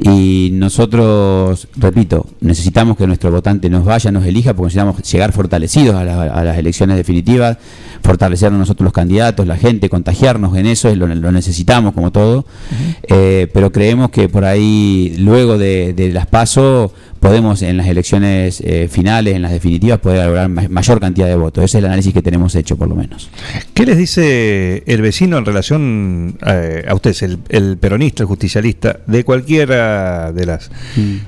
Speaker 28: Y nosotros, repito, necesitamos que nuestro votante nos vaya, nos elija, porque necesitamos llegar fortalecidos a, la- a las elecciones definitivas, fortalecernos nosotros los candidatos, la gente, contagiarnos en eso, lo, lo necesitamos como todo. Eh, pero creemos que por ahí, luego de, de las pasos, podemos en las elecciones eh, finales, en las definitivas, poder lograr ma- mayor cantidad de votos. Ese es el análisis que tenemos hecho, por lo menos.
Speaker 1: ¿Qué les dice el vecino en relación eh, a ustedes, el, el peronista, el justicialista, de cualquiera de las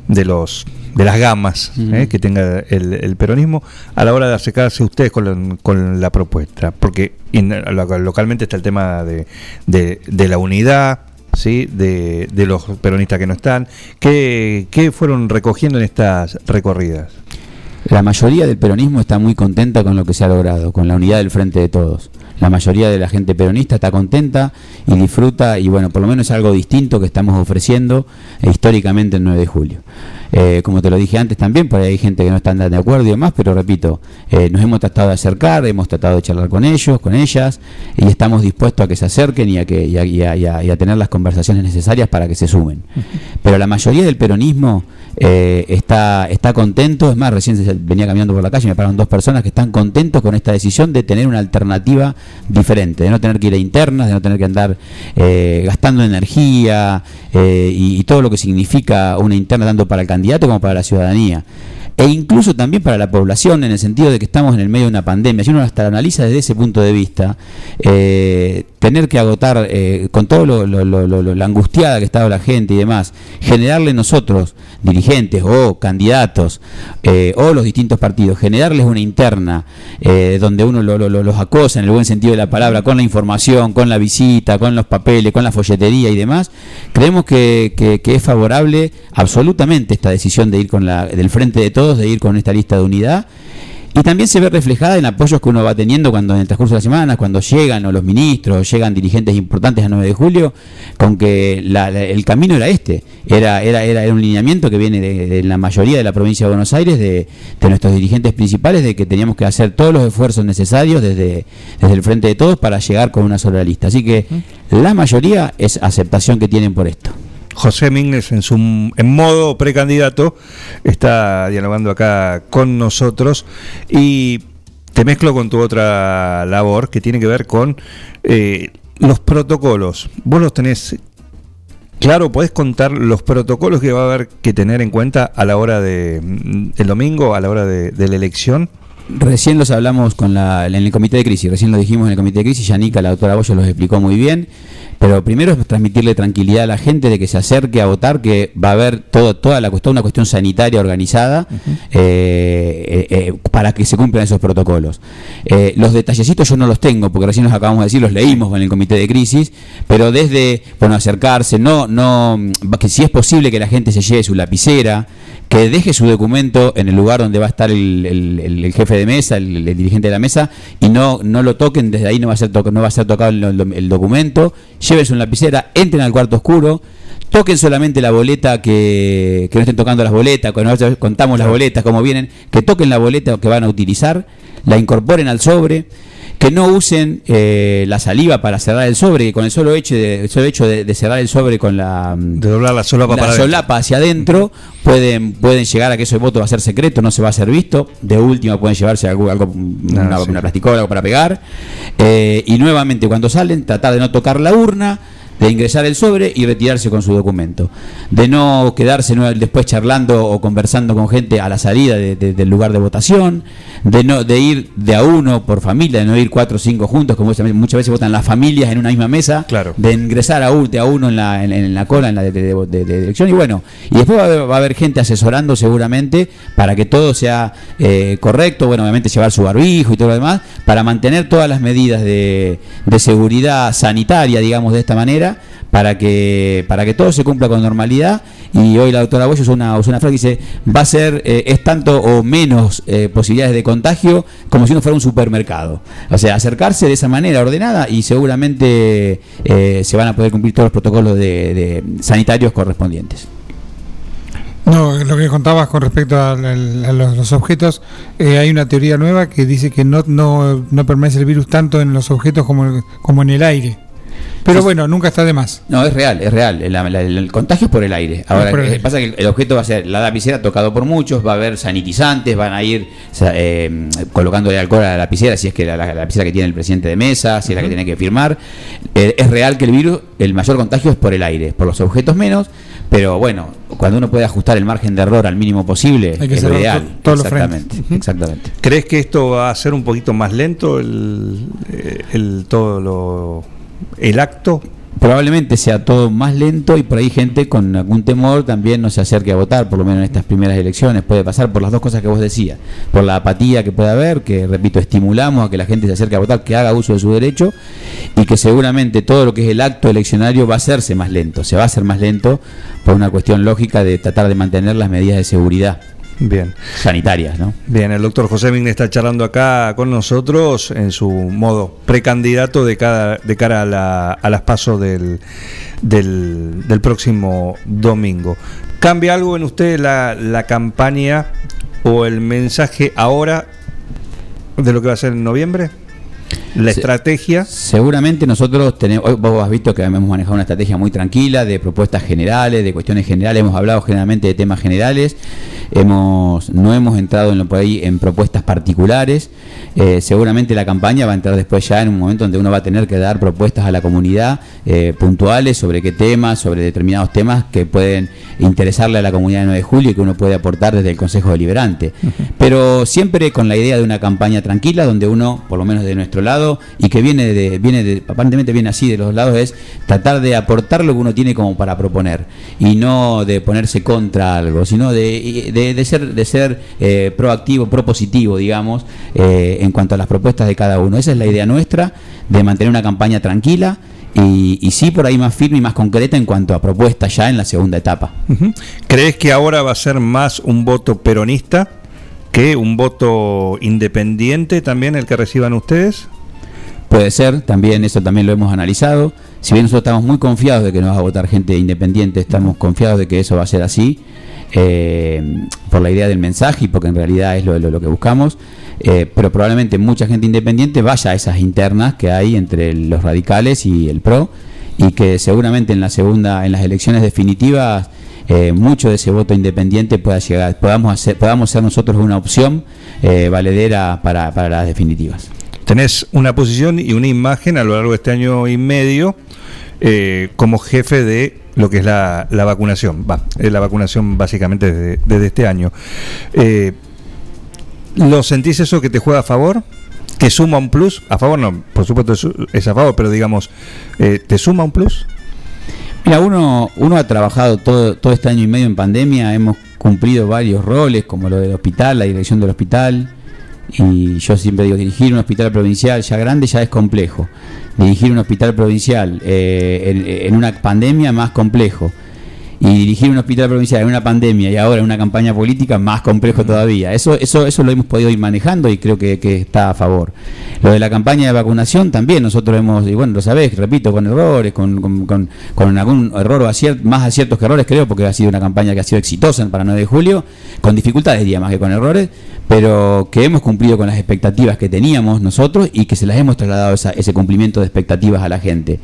Speaker 1: de los de las gamas eh, que tenga el, el peronismo a la hora de acercarse ustedes con la, con la propuesta? Porque in- localmente está el tema de, de, de la unidad. ¿Sí? De, de los peronistas que no están, ¿Qué, ¿qué fueron recogiendo en estas recorridas?
Speaker 28: La mayoría del peronismo está muy contenta con lo que se ha logrado, con la unidad del frente de todos. La mayoría de la gente peronista está contenta y disfruta, y bueno, por lo menos es algo distinto que estamos ofreciendo eh, históricamente el 9 de julio. Eh, como te lo dije antes también, por ahí hay gente que no está de acuerdo y demás, pero repito, eh, nos hemos tratado de acercar, hemos tratado de charlar con ellos, con ellas, y estamos dispuestos a que se acerquen y a, que, y a, y a- y a- y a tener las conversaciones necesarias para que se sumen. Pero la mayoría del peronismo eh, está, está contento, es más, recién venía caminando por la calle y me pararon dos personas que están contentos con esta decisión de tener una alternativa diferente, de no tener que ir a internas, de no tener que andar gastando energía y, y todo lo que significa una interna tanto para el candidato como para la ciudadanía. E incluso también para la población, en el sentido de que estamos en el medio de una pandemia. Si uno hasta lo analiza desde ese punto de vista, eh, tener que agotar, eh, con todo lo- lo- lo- lo- la angustiada que estaba la gente y demás, generarle nosotros, dirigentes o candidatos, eh, o los distintos partidos, generarles una interna eh, donde uno lo- lo- lo- los acosa en el buen sentido de la palabra, con la información, con la visita, con los papeles, con la folletería y demás, creemos que, que- que es favorable absolutamente esta decisión de ir con la, del frente de todos, de ir con esta lista de unidad. Y también se ve reflejada en apoyos que uno va teniendo cuando en el transcurso de la semana, cuando llegan o los ministros, llegan dirigentes importantes a 9 de julio, con que la- la- el camino era este. Era, era, era, era un lineamiento que viene de, de la mayoría de la provincia de Buenos Aires, de, de nuestros dirigentes principales, de que teníamos que hacer todos los esfuerzos necesarios desde, desde el frente de todos para llegar con una sola lista. Así que la mayoría es aceptación que tienen por esto.
Speaker 1: José Mingles en su en modo precandidato está dialogando acá con nosotros y te mezclo con tu otra labor que tiene que ver con eh, los protocolos. Vos los tenés claro, podés contar los protocolos que va a haber que tener en cuenta a la hora de mm, el domingo, a la hora de, de la elección.
Speaker 28: Recién los hablamos con la, en el comité de crisis, recién lo dijimos en el comité de crisis, Yanica, la doctora Bollo, los explicó muy bien. Pero primero es transmitirle tranquilidad a la gente de que se acerque a votar, que va a haber todo, toda la cuestión, una cuestión sanitaria organizada eh, eh, eh, para que se cumplan esos protocolos. Eh, los detallecitos yo no los tengo, porque recién nos acabamos de decir, los leímos en el comité de crisis, pero desde, bueno, acercarse, no, no, que si es posible que la gente se lleve su lapicera, que deje su documento en el lugar donde va a estar el, el- el- el jefe de mesa, el, el dirigente de la mesa, y no, no lo toquen, desde ahí no va a ser, to- no va a ser tocado el documento, llévense una lapicera, entren al cuarto oscuro, toquen solamente la boleta que, que no estén tocando las boletas, cuando nosotros contamos las boletas, como vienen, que toquen la boleta que van a utilizar, la incorporen al sobre, que no usen eh, la saliva para cerrar el sobre, que con el solo hecho de, el solo hecho de, de cerrar el sobre con la
Speaker 1: De doblar la solapa
Speaker 28: la
Speaker 1: para adentro.
Speaker 28: solapa hacia adentro, pueden, pueden llegar a que ese voto va a ser secreto, no se va a ser visto. De última pueden llevarse algo, algo una,
Speaker 1: Ah, sí.
Speaker 28: una plasticola, para pegar. Eh, y nuevamente cuando salen, tratar de no tocar la urna, de ingresar el sobre y retirarse con su documento. De no quedarse después charlando o conversando con gente a la salida de- de- del lugar de votación, de no de ir de a uno por familia, de no ir cuatro o cinco juntos, como muchas veces votan las familias en una misma mesa, de ingresar a, un- de a uno en la, en, en la cola en la de, de- elección y bueno, y después va a, haber, va a haber gente asesorando seguramente para que todo sea eh, correcto, bueno, obviamente llevar su barbijo y todo lo demás, para mantener todas las medidas de, de seguridad sanitaria, digamos de esta manera, para que para que todo se cumpla con normalidad. Y hoy la doctora Boyo usó una, una frase que dice va a ser eh, es tanto o menos eh, posibilidades de contagio como si uno fuera un supermercado o sea acercarse de esa manera ordenada y seguramente eh, se van a poder cumplir todos los protocolos de, sanitarios correspondientes.
Speaker 4: No, lo que contabas con respecto a, los, objetos, hay una teoría nueva que dice que no, no, no permanece el virus tanto en los objetos como, como en el aire. Pero bueno, nunca está de más.
Speaker 28: No, es real, es real. El, contagio es por el aire. Ahora,
Speaker 4: el
Speaker 28: eh,
Speaker 4: aire.
Speaker 28: pasa que el, el objeto va a ser la lapicera tocado por muchos, va a haber sanitizantes, van a ir eh, colocándole alcohol a la lapicera, si es que la, la- la lapicera que tiene el presidente de mesa, si es la que tiene que firmar. Eh, es real que el virus, el mayor contagio es por el aire, por los objetos menos, pero bueno, cuando uno puede ajustar el margen de error al mínimo posible,
Speaker 1: Hay que
Speaker 28: es lo ideal.
Speaker 1: to- todos los
Speaker 28: exactamente, exactamente.
Speaker 1: ¿Crees que esto va a ser un poquito más lento el, el todo lo el acto?
Speaker 28: probablemente sea todo más lento y por ahí gente con algún temor también no se acerque a votar, por lo menos en estas primeras elecciones. Puede pasar por las dos cosas que vos decías, por la apatía que puede haber, que repito, estimulamos a que la gente se acerque a votar, que haga uso de su derecho y que seguramente todo lo que es el acto eleccionario va a hacerse más lento, se va a hacer más lento por una cuestión lógica de tratar de mantener las medidas de seguridad.
Speaker 1: Bien.
Speaker 28: Sanitarias, ¿no?
Speaker 1: Bien, el doctor José Migne está charlando acá con nosotros en su modo precandidato de, cada, de cara a, la- a las pasos del, del, del próximo domingo. ¿Cambia algo en usted la, la campaña o el mensaje ahora de lo que va a ser en noviembre? ¿La
Speaker 28: Se-
Speaker 1: estrategia?
Speaker 28: Seguramente nosotros tenemos, hoy vos has visto que hemos manejado una estrategia muy tranquila de propuestas generales, de cuestiones generales, hemos hablado generalmente de temas generales, hemos no hemos entrado en lo por ahí en propuestas particulares. Eh, seguramente la campaña va a entrar después ya en un momento donde uno va a tener que dar propuestas a la comunidad eh, puntuales sobre qué temas, sobre determinados temas que pueden interesarle a la comunidad de 9 de julio y que uno puede aportar desde el Consejo Deliberante. Pero siempre con la idea de una campaña tranquila donde uno, por lo menos de nuestro lado, y que viene de, viene de, aparentemente viene así de los lados, es tratar de aportar lo que uno tiene como para proponer y no de ponerse contra algo, sino de, de- de ser, de ser eh, proactivo, propositivo, digamos, eh, en cuanto a las propuestas de cada uno. Esa es la idea nuestra, de mantener una campaña tranquila. Y, y sí por ahí más firme y más concreta en cuanto a propuestas ya en la segunda etapa.
Speaker 1: ¿Crees que ahora va a ser más un voto peronista que un voto independiente también el que reciban ustedes?
Speaker 28: Puede ser, también eso también lo hemos analizado. Si bien nosotros estamos muy confiados de que nos va a votar gente independiente, estamos confiados de que eso va a ser así, eh, por la idea del mensaje y porque en realidad es lo, lo- lo que buscamos. Eh, pero probablemente mucha gente independiente vaya a esas internas que hay entre los radicales y el PRO y que seguramente en la segunda, en las elecciones definitivas, eh, mucho de ese voto independiente pueda llegar, podamos hacer, podamos ser nosotros una opción eh, valedera para, para las definitivas.
Speaker 1: Tenés una posición y una imagen a lo largo de este año y medio eh, como jefe de lo que es la, la vacunación. Va, eh, la vacunación básicamente desde, este año. Eh, ¿Lo sentís eso que te juega a favor? ¿Te suma un plus? A favor no, por supuesto es, es a favor, pero digamos, eh, ¿te suma un plus?
Speaker 28: Mira, uno, uno ha trabajado todo, todo este año y medio en pandemia, hemos cumplido varios roles, como lo del hospital, la dirección del hospital, y yo siempre digo, dirigir un hospital provincial ya grande ya es complejo. Dirigir un hospital provincial eh, en, en una pandemia más complejo. Y dirigir un hospital provincial en una pandemia y ahora en una campaña política más complejo todavía. Eso, eso, eso lo hemos podido ir manejando y creo que, que está a favor. Lo de la campaña de vacunación también nosotros hemos, y bueno, lo sabés, repito, con errores, con, con, con- con algún error o acier- más aciertos que errores creo, porque ha sido una campaña que ha sido exitosa para 9 de julio, con dificultades diría más que con errores, pero que hemos cumplido con las expectativas que teníamos nosotros y que se las hemos trasladado ese cumplimiento de expectativas a la gente.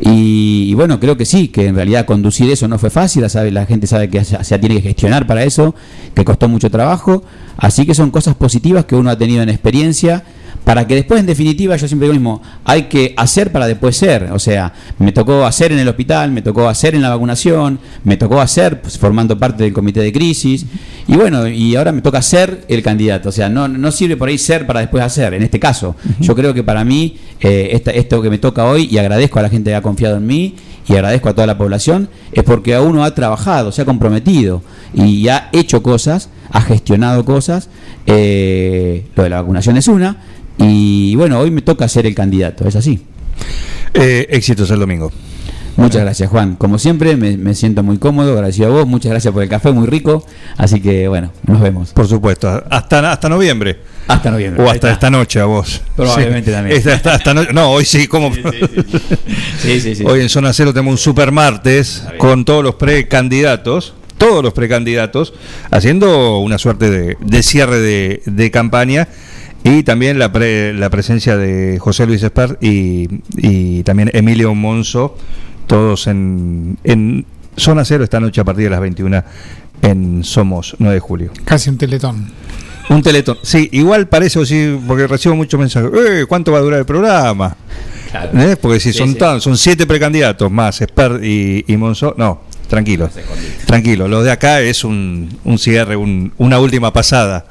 Speaker 28: Y, bueno, creo que sí, que en realidad conducir eso no fue fácil, la, gente sabe que se, tiene que gestionar para eso, que costó mucho trabajo, así que son cosas positivas que uno ha tenido en experiencia para que después en definitiva yo siempre digo mismo, hay que hacer para después ser, o sea, me tocó hacer en el hospital, me tocó hacer en la vacunación, me tocó hacer pues, formando parte del comité de crisis. Y bueno, y ahora me toca ser el candidato, o sea, no, no sirve por ahí ser para después hacer, en este caso, yo creo que para mí eh, esta- esto que me toca hoy y agradezco a la gente que ha confiado en mí y agradezco a toda la población, es porque a uno ha trabajado, se ha comprometido y ha hecho cosas, ha gestionado cosas, eh, lo de la vacunación es una, y bueno, hoy me toca ser el candidato, es así.
Speaker 1: Eh, éxitos el domingo.
Speaker 28: Muchas gracias, Juan. Como siempre, me, me siento muy cómodo, agradecido a vos, muchas gracias por el café, muy rico, así que bueno, nos vemos.
Speaker 1: Por supuesto, hasta, hasta noviembre.
Speaker 28: Hasta noviembre.
Speaker 1: O hasta
Speaker 28: está.
Speaker 1: esta noche a vos.
Speaker 28: Probablemente
Speaker 1: Sí.
Speaker 28: también.
Speaker 1: Esta- hasta- hasta no, no, hoy sí, como.
Speaker 28: Sí, sí, sí.
Speaker 1: Hoy en Zona Cero tenemos un super martes con todos los precandidatos, todos los precandidatos, haciendo una suerte de, de cierre de, de campaña y también la, pre- la presencia de José Luis Espert y, y también Emilio Monzo, todos en, en Zona Cero esta noche a partir de las 21 en Somos 9 de julio.
Speaker 4: Casi un teletón.
Speaker 1: Un teletón. Sí, igual parece, o sí, porque recibo muchos mensajes. Eh, ¿Cuánto va a durar el programa? ¿Eh? Porque si
Speaker 28: Sí,
Speaker 1: son
Speaker 28: sí.
Speaker 1: tan, son siete precandidatos más Esper y, y Monzó. No, tranquilos. Tranquilo. Lo de acá es un, un cierre, un- una última pasada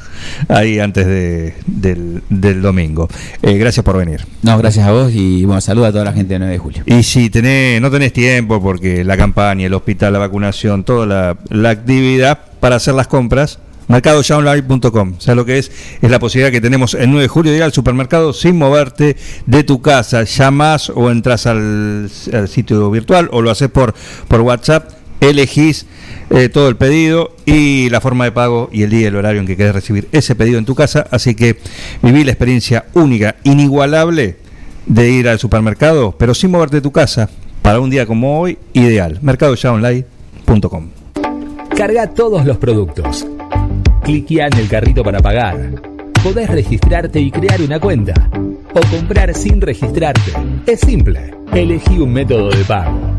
Speaker 1: ahí antes de, del, del domingo. Eh, gracias por venir.
Speaker 28: No, gracias a vos y bueno, saluda a toda la gente de 9 de julio.
Speaker 1: Y si tenés, no tenés tiempo porque la campaña, el hospital, la vacunación, toda la, la actividad para hacer las compras, mercadoyaonline.com. O sea, lo que es es la posibilidad que tenemos el 9 de julio de ir al supermercado sin moverte de tu casa. Llamás o entras al, al sitio virtual o lo haces por, por WhatsApp, elegís eh, todo el pedido y la forma de pago y el día y el horario en que querés recibir ese pedido en tu casa. Así que viví la experiencia única, inigualable de ir al supermercado, pero sin moverte de tu casa, para un día como hoy, ideal. Mercadoyaonline.com.
Speaker 29: Carga todos los productos. Cliquea en el carrito para pagar. Podés registrarte y crear una cuenta. O comprar sin registrarte. Es simple. Elegí un método de pago.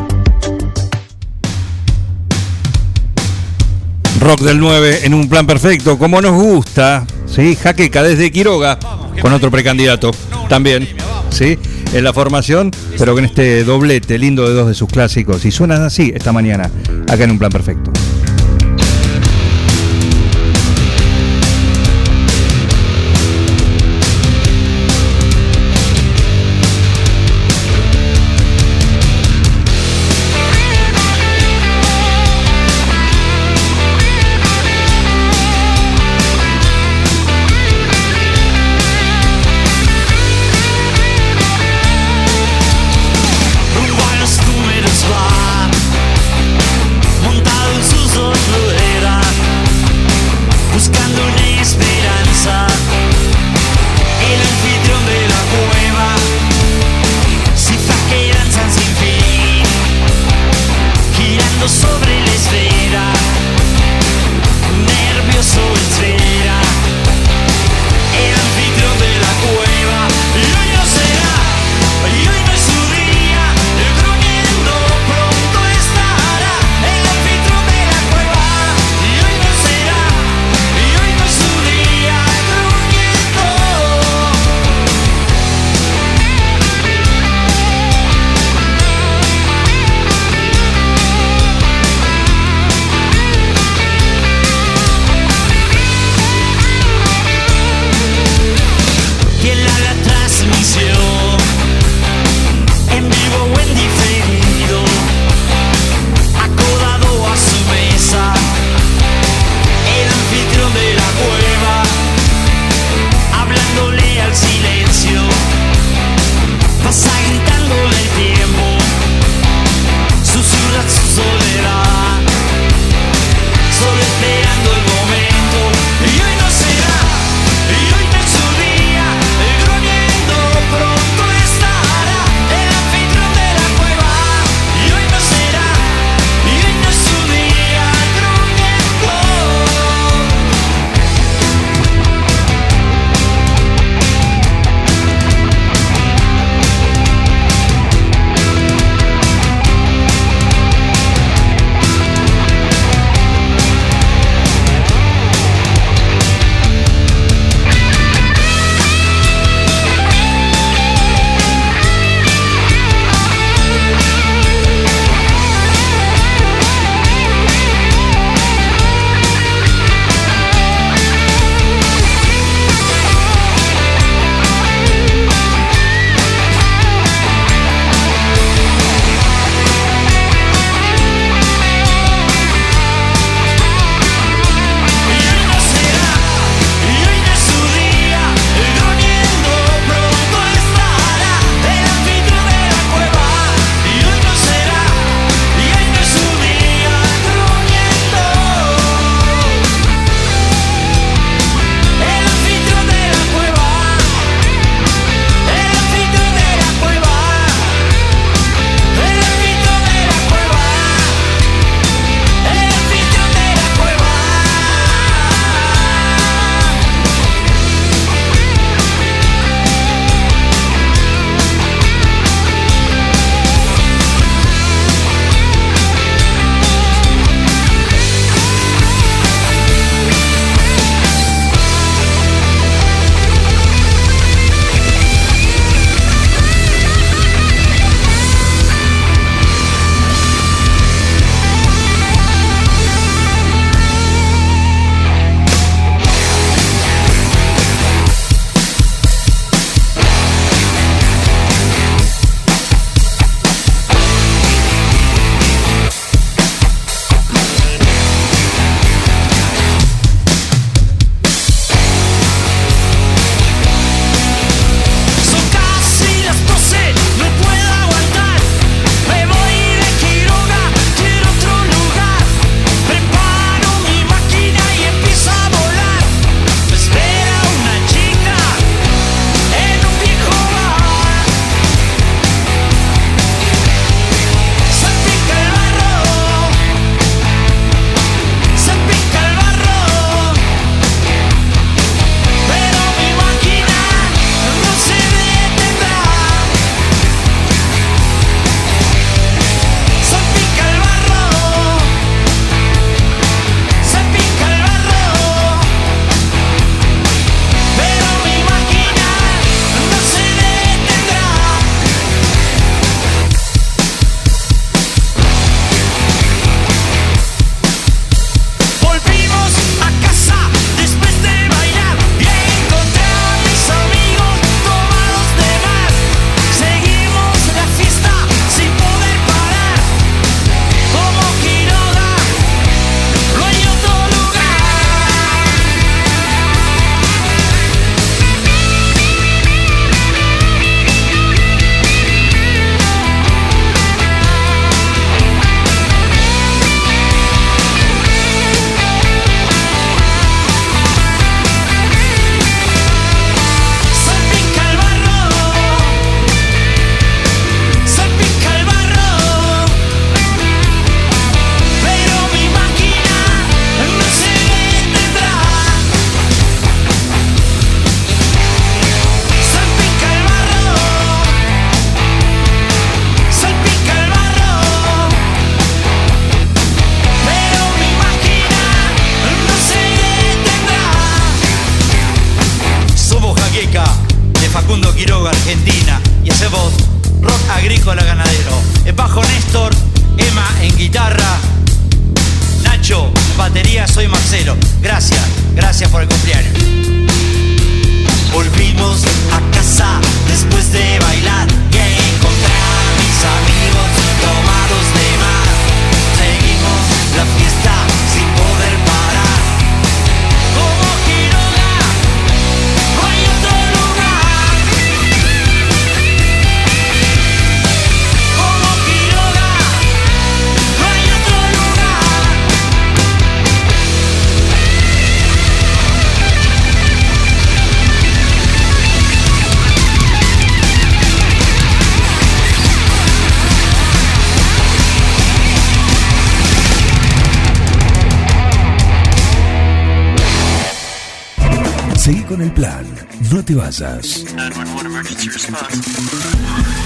Speaker 1: Rock del 9 en un plan perfecto, como nos gusta. ¿sí? Jaqueca desde Quiroga, con otro precandidato también. ¿sí? En la formación, pero con este doblete lindo de dos de sus clásicos. Y suenan así esta mañana, acá en un plan perfecto.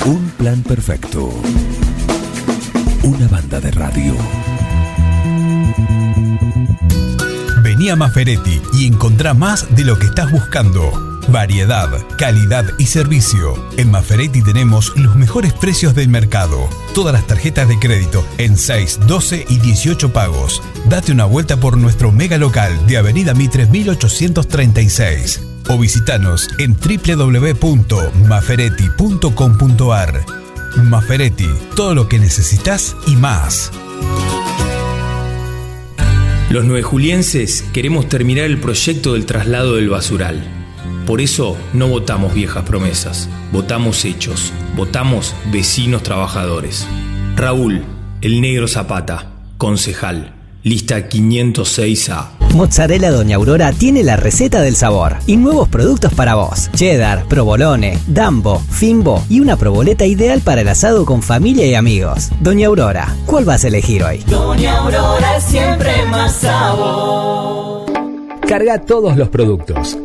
Speaker 2: Un plan perfecto. Una banda de radio.
Speaker 9: Vení a Maferetti y encontrá más de lo que estás buscando. Variedad, calidad y servicio. En Maferetti tenemos los mejores precios del mercado. Todas las tarjetas de crédito en 6, 12 y 18 pagos. Date una vuelta por nuestro mega local de Avenida Mitre 1836 o visitanos en www.maferetti.com.ar. Maferetti, todo lo que necesitas y más.
Speaker 30: Los nueve julienses queremos terminar el proyecto del traslado del basural. Por eso no votamos viejas promesas, votamos hechos, votamos vecinos trabajadores. Raúl, el negro Zapata, concejal, lista 506A.
Speaker 21: Mozzarella Doña Aurora tiene la receta del sabor y nuevos productos para vos. Cheddar, provolone, dambo, fimbo y una proboleta ideal para el asado con familia y amigos. Doña Aurora, ¿cuál vas a elegir hoy?
Speaker 31: Doña Aurora siempre más sabor.
Speaker 29: Carga todos los productos.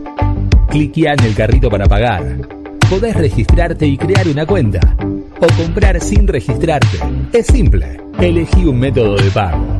Speaker 29: Cliquea en el carrito para pagar. Podés registrarte y crear una cuenta. O comprar sin registrarte. Es simple. Elegí un método de pago.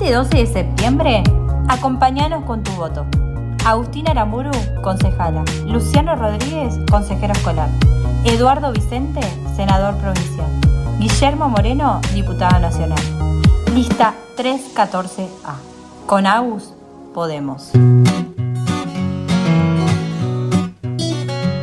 Speaker 16: Este 12 de septiembre, acompañanos con tu voto. Agustina Aramburu, concejala. Luciano Rodríguez, consejero escolar. Eduardo Vicente, senador provincial. Guillermo Moreno, diputado nacional. Lista 314A. Con Agus, Podemos.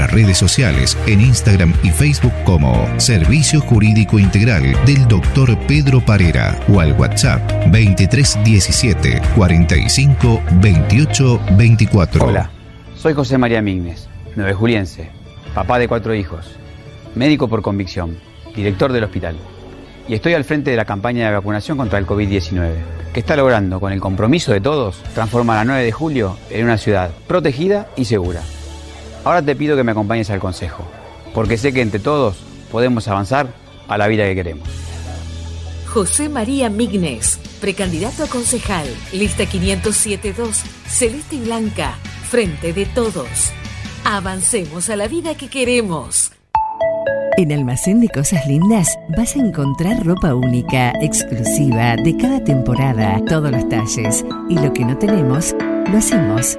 Speaker 17: nuestras redes sociales en Instagram y Facebook como Servicio Jurídico Integral del Dr. Pedro Parera o al WhatsApp 2317 45 28 24.
Speaker 28: Hola, soy José María Mignes, nueve juliense, papá de cuatro hijos, médico por convicción, director del hospital. Y estoy al frente de la campaña de vacunación contra el COVID-19, que está logrando, con el compromiso de todos, transformar a 9 de julio en una ciudad protegida y segura. Ahora te pido que me acompañes al consejo, porque sé que entre todos podemos avanzar a la vida que queremos.
Speaker 32: José María Mignes, precandidato a concejal, lista 507-2, celeste y blanca, frente de todos. Avancemos a la vida que queremos.
Speaker 8: En Almacén de Cosas Lindas vas a encontrar ropa única, exclusiva, de cada temporada, todos los talles. Y lo que no tenemos, lo hacemos.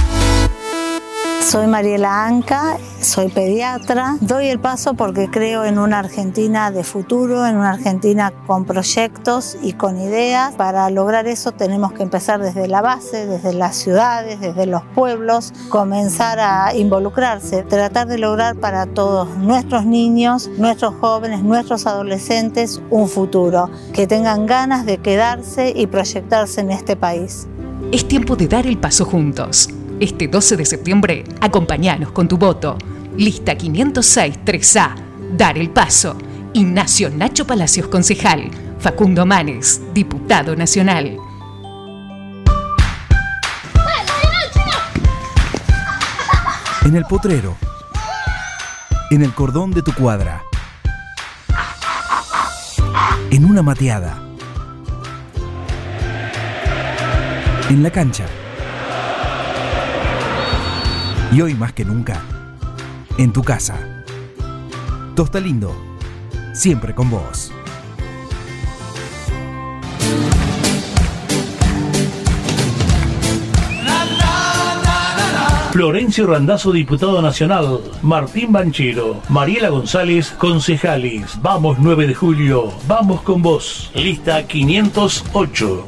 Speaker 10: Soy Mariela Anca, soy pediatra. Doy el paso porque creo en una Argentina de futuro, en una Argentina con proyectos y con ideas. Para lograr eso tenemos que empezar desde la base, desde las ciudades, desde los pueblos, comenzar a involucrarse, tratar de lograr para todos nuestros niños, nuestros jóvenes, nuestros adolescentes un futuro, que tengan ganas de quedarse y proyectarse en este país.
Speaker 11: Es tiempo de dar el paso juntos. Este 12 de septiembre, acompáñanos con tu voto. Lista 506 3A. Dar el paso. Ignacio Nacho Palacios, concejal. Facundo Manes, diputado nacional.
Speaker 33: En el potrero. En el cordón de tu cuadra. En una mateada. En la cancha. Y hoy más que nunca, en tu casa. Tosta Lindo, siempre con vos.
Speaker 14: Florencio Randazzo, diputado nacional. Martín Banchero. Mariela González, concejales. Vamos 9 de julio. Vamos con vos. Lista 508.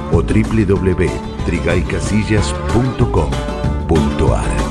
Speaker 2: o www.trigaycasillas.com.ar.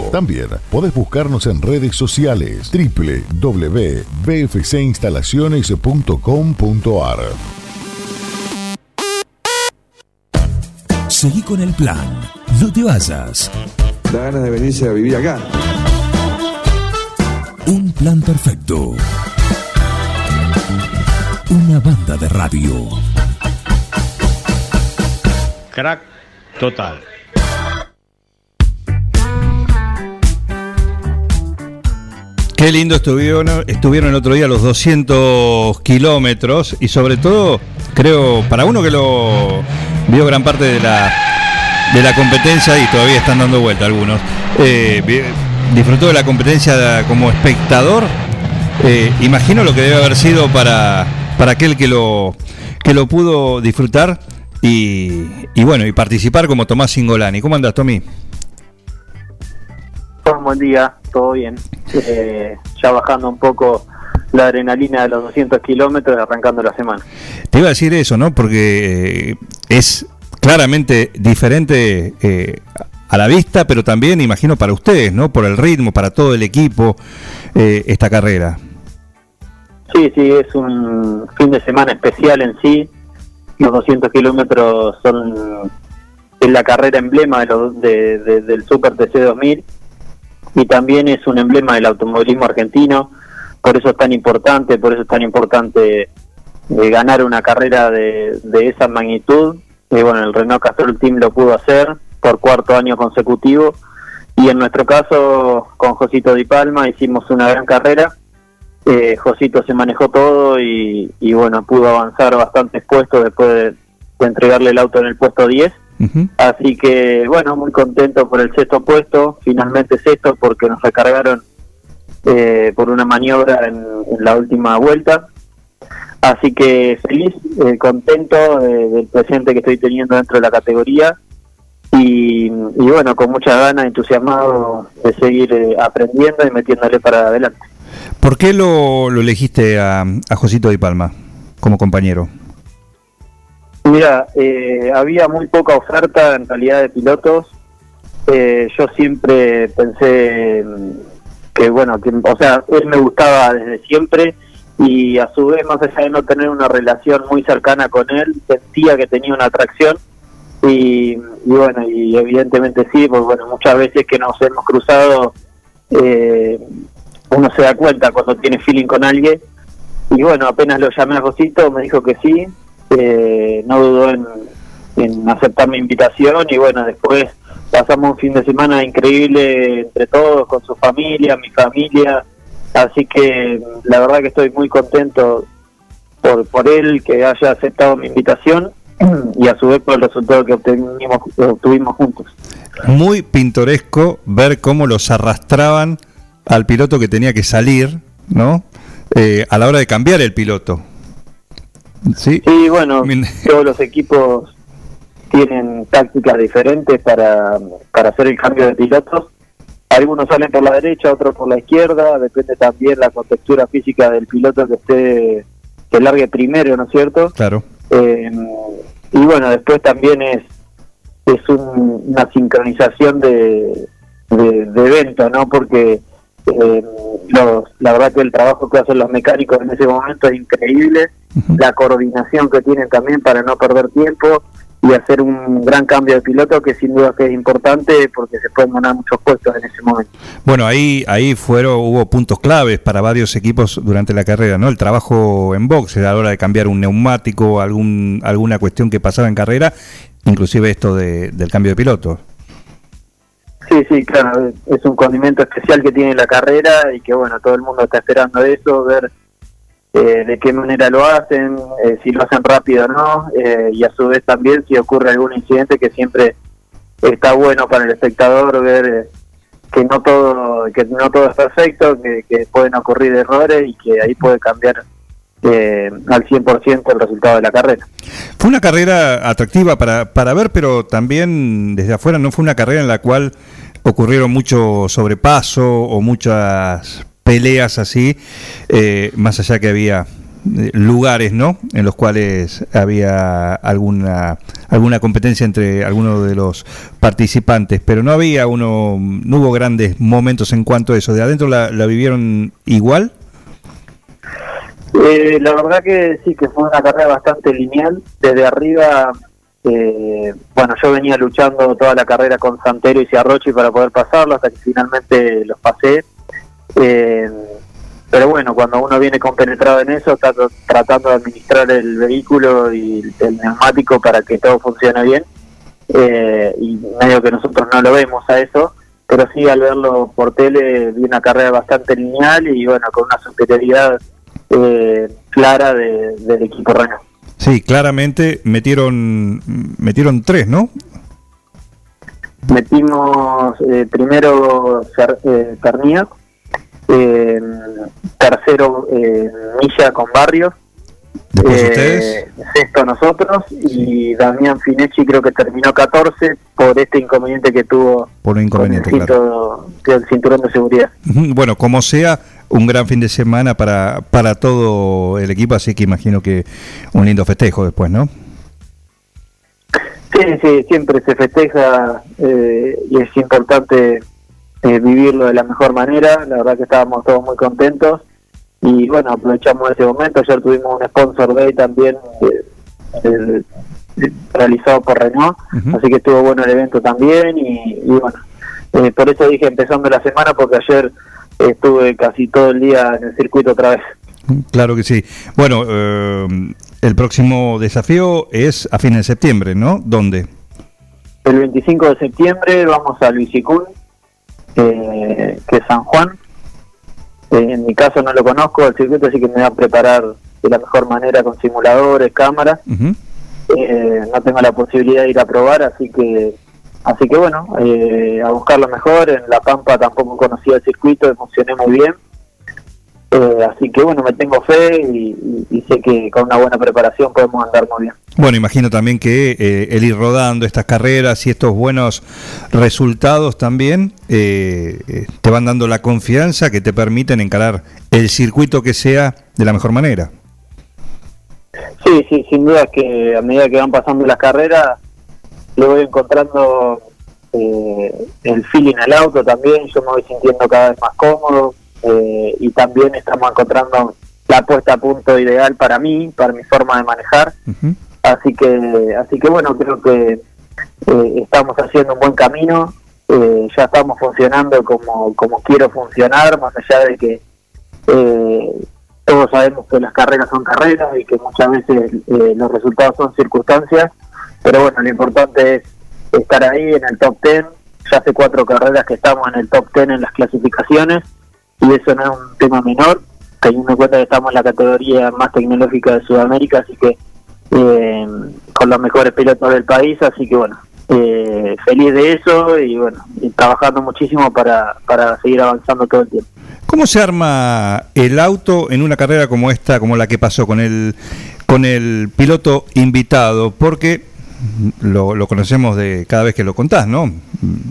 Speaker 24: También podés buscarnos en redes sociales www.bfcinstalaciones.com.ar.
Speaker 33: Seguí con el plan. No te vayas.
Speaker 4: da ganas de venirse a vivir acá.
Speaker 34: Un plan perfecto. Una banda de radio.
Speaker 35: Crack total.
Speaker 1: Qué lindo estuvieron, estuvieron el otro día los 200 kilómetros y sobre todo, creo, para uno que lo vio gran parte de la, de la competencia y todavía están dando vuelta algunos, eh, disfrutó de la competencia como espectador, eh, imagino lo que debe haber sido para, para aquel que lo, que lo pudo disfrutar y, y bueno, y participar como Tomás Singolani. ¿Cómo andas, Tommy?
Speaker 36: Buen día, todo bien. Eh, ya bajando un poco la adrenalina de los 200 kilómetros y arrancando la semana.
Speaker 1: Te iba a decir eso, ¿no? Porque eh, es claramente diferente eh, a la vista, pero también, imagino, para ustedes, ¿no? Por el ritmo, para todo el equipo, eh, esta carrera.
Speaker 36: Sí, sí, es un fin de semana especial en sí. Los 200 kilómetros son es la carrera emblema de los- de- de- del Super TC 2000 y también es un emblema del automovilismo argentino. Por eso es tan importante, por eso es tan importante eh, ganar una carrera de, de esa magnitud. Y bueno, el Renault Castrol Team lo pudo hacer por cuarto año consecutivo. Y en nuestro caso, con Josito Di Palma, hicimos una gran carrera. Eh, Josito se manejó todo y, y bueno, pudo avanzar bastantes puestos después de, de entregarle el auto en el puesto 10. Así que bueno, muy contento por el sexto puesto, finalmente sexto porque nos recargaron eh, por una maniobra en, en la última vuelta. Así que feliz, eh, contento eh, del presente que estoy teniendo dentro de la categoría y, y bueno, con mucha ganas, entusiasmado de seguir eh, aprendiendo y metiéndole para adelante.
Speaker 1: ¿Por qué lo, lo elegiste a, a Josito Di Palma como compañero?
Speaker 36: Mira, eh, había muy poca oferta en realidad de pilotos. Eh, yo siempre pensé que, bueno, que, o sea, él me gustaba desde siempre y a su vez, más allá de no tener una relación muy cercana con él, sentía que tenía una atracción. Y, y bueno, y evidentemente sí, pues bueno, muchas veces que nos hemos cruzado, eh, uno se da cuenta cuando tiene feeling con alguien. Y bueno, apenas lo llamé a Josito, me dijo que sí, eh, no dudó en, aceptar mi invitación y bueno, después pasamos un fin de semana increíble entre todos, con su familia, mi familia, así que la verdad que estoy muy contento por, por él que haya aceptado mi invitación y a su vez por el resultado que obtuvimos, obtuvimos juntos.
Speaker 1: Muy pintoresco ver cómo los arrastraban al piloto que tenía que salir, ¿no? Eh, a la hora de cambiar el piloto. Sí,
Speaker 36: Sí, bueno, todos los equipos tienen tácticas diferentes para, para hacer el cambio de pilotos. Algunos salen por la derecha, otros por la izquierda, depende también la contextura física del piloto que esté que largue primero, ¿no es cierto?
Speaker 1: Claro.
Speaker 36: Eh, y bueno, después también es es un- una sincronización de, de, de eventos, ¿no? Porque eh, los, la verdad que el trabajo que hacen los mecánicos en ese momento es increíble, la coordinación que tienen también para no perder tiempo y hacer un gran cambio de piloto que sin duda que es importante porque se pueden ganar muchos puestos en ese momento.
Speaker 1: Bueno, ahí ahí fueron hubo puntos claves para varios equipos durante la carrera, ¿no? El trabajo en box a la hora de cambiar un neumático, algún alguna cuestión que pasaba en carrera, inclusive esto de- del cambio de piloto.
Speaker 36: Sí, sí, claro, es un condimento especial que tiene la carrera y que bueno, todo el mundo está esperando eso, ver eh, de qué manera lo hacen, eh, si lo hacen rápido o no, eh, y a su vez también si ocurre algún incidente que siempre está bueno para el espectador ver eh, que no todo que no todo es perfecto, que, que pueden ocurrir errores y que ahí puede cambiar eh, al 100% el resultado de la carrera.
Speaker 1: Fue una carrera atractiva para, para ver, pero también desde afuera no fue una carrera en la cual ocurrieron mucho sobrepaso o muchas peleas así, eh, más allá que había eh, lugares, ¿no? En los cuales había alguna alguna competencia entre algunos de los participantes, pero no había uno, no hubo grandes momentos en cuanto a eso. De adentro la, la vivieron igual.
Speaker 36: Eh, la verdad que sí, que fue una carrera bastante lineal. Desde arriba Eh, bueno, yo venía luchando toda la carrera con Santero y Ciarrochi para poder pasarlo hasta que finalmente los pasé. Eh, pero bueno, cuando uno viene compenetrado en eso, está tratando de administrar el vehículo y el neumático para que todo funcione bien. Eh, y medio que nosotros no lo vemos a eso, pero sí al verlo por tele vi una carrera bastante lineal y bueno, con una superioridad eh, clara del equipo Renault.
Speaker 1: Sí, claramente metieron metieron tres, ¿no?
Speaker 36: Metimos eh, primero eh, eh, tercero eh, Milla con Barrios, eh, sexto nosotros y Damián Finechi creo que terminó 14 por este inconveniente que tuvo
Speaker 1: por un inconveniente,
Speaker 36: con el, claro. el cinturón de seguridad.
Speaker 1: Bueno, como sea, un gran fin de semana para, para todo el equipo, así que imagino que un lindo festejo después, ¿no?
Speaker 36: Sí, sí, siempre se festeja eh, y es importante eh, vivirlo de la mejor manera. La verdad que estábamos todos muy contentos y bueno, aprovechamos ese momento. Ayer tuvimos un sponsor day también eh, realizado por Renault, así que estuvo bueno el evento también y, bueno, eh, por eso dije empezando la semana porque ayer estuve casi todo el día en el circuito otra vez.
Speaker 1: Claro que sí. Bueno, el próximo desafío es a fines de septiembre, ¿no? ¿Dónde?
Speaker 36: El 25 de septiembre vamos a Luisicún eh, que es San Juan. Eh, en mi caso no lo conozco el circuito, así que me voy a preparar de la mejor manera con simuladores, cámaras. Eh, no tengo la posibilidad de ir a probar, así que así que bueno, a buscar lo mejor. En La Pampa tampoco conocía el circuito, me emocioné muy bien. Eh, así que bueno, me tengo fe y, sé que con una buena preparación podemos andar muy bien.
Speaker 1: Bueno, imagino también que eh, el ir rodando estas carreras y estos buenos resultados también eh, te van dando la confianza que te permiten encarar el circuito que sea de la mejor manera.
Speaker 36: Sí, sí, sin duda que a medida que van pasando las carreras, le voy encontrando el feeling al auto también, yo me voy sintiendo cada vez más cómodo, eh, y también estamos encontrando la puesta a punto ideal para mí, para mi forma de manejar. Así que, así que bueno, creo que eh, estamos haciendo un buen camino, eh, ya estamos funcionando como, como quiero funcionar, más allá de que todos sabemos que las carreras son carreras y que muchas veces los resultados son circunstancias, pero bueno, lo importante es estar ahí en el top 10, ya hace cuatro carreras que estamos en el top 10 en las clasificaciones y eso no es un tema menor, teniendo en cuenta que estamos en la categoría más tecnológica de Sudamérica, así que eh, con los mejores pilotos del país, así que bueno, eh, feliz de eso y bueno, trabajando muchísimo para, para seguir avanzando todo el tiempo.
Speaker 1: ¿Cómo se arma el auto en una carrera como esta, como la que pasó con el, con el piloto invitado? Porque lo, lo conocemos de cada vez que lo contás, ¿no?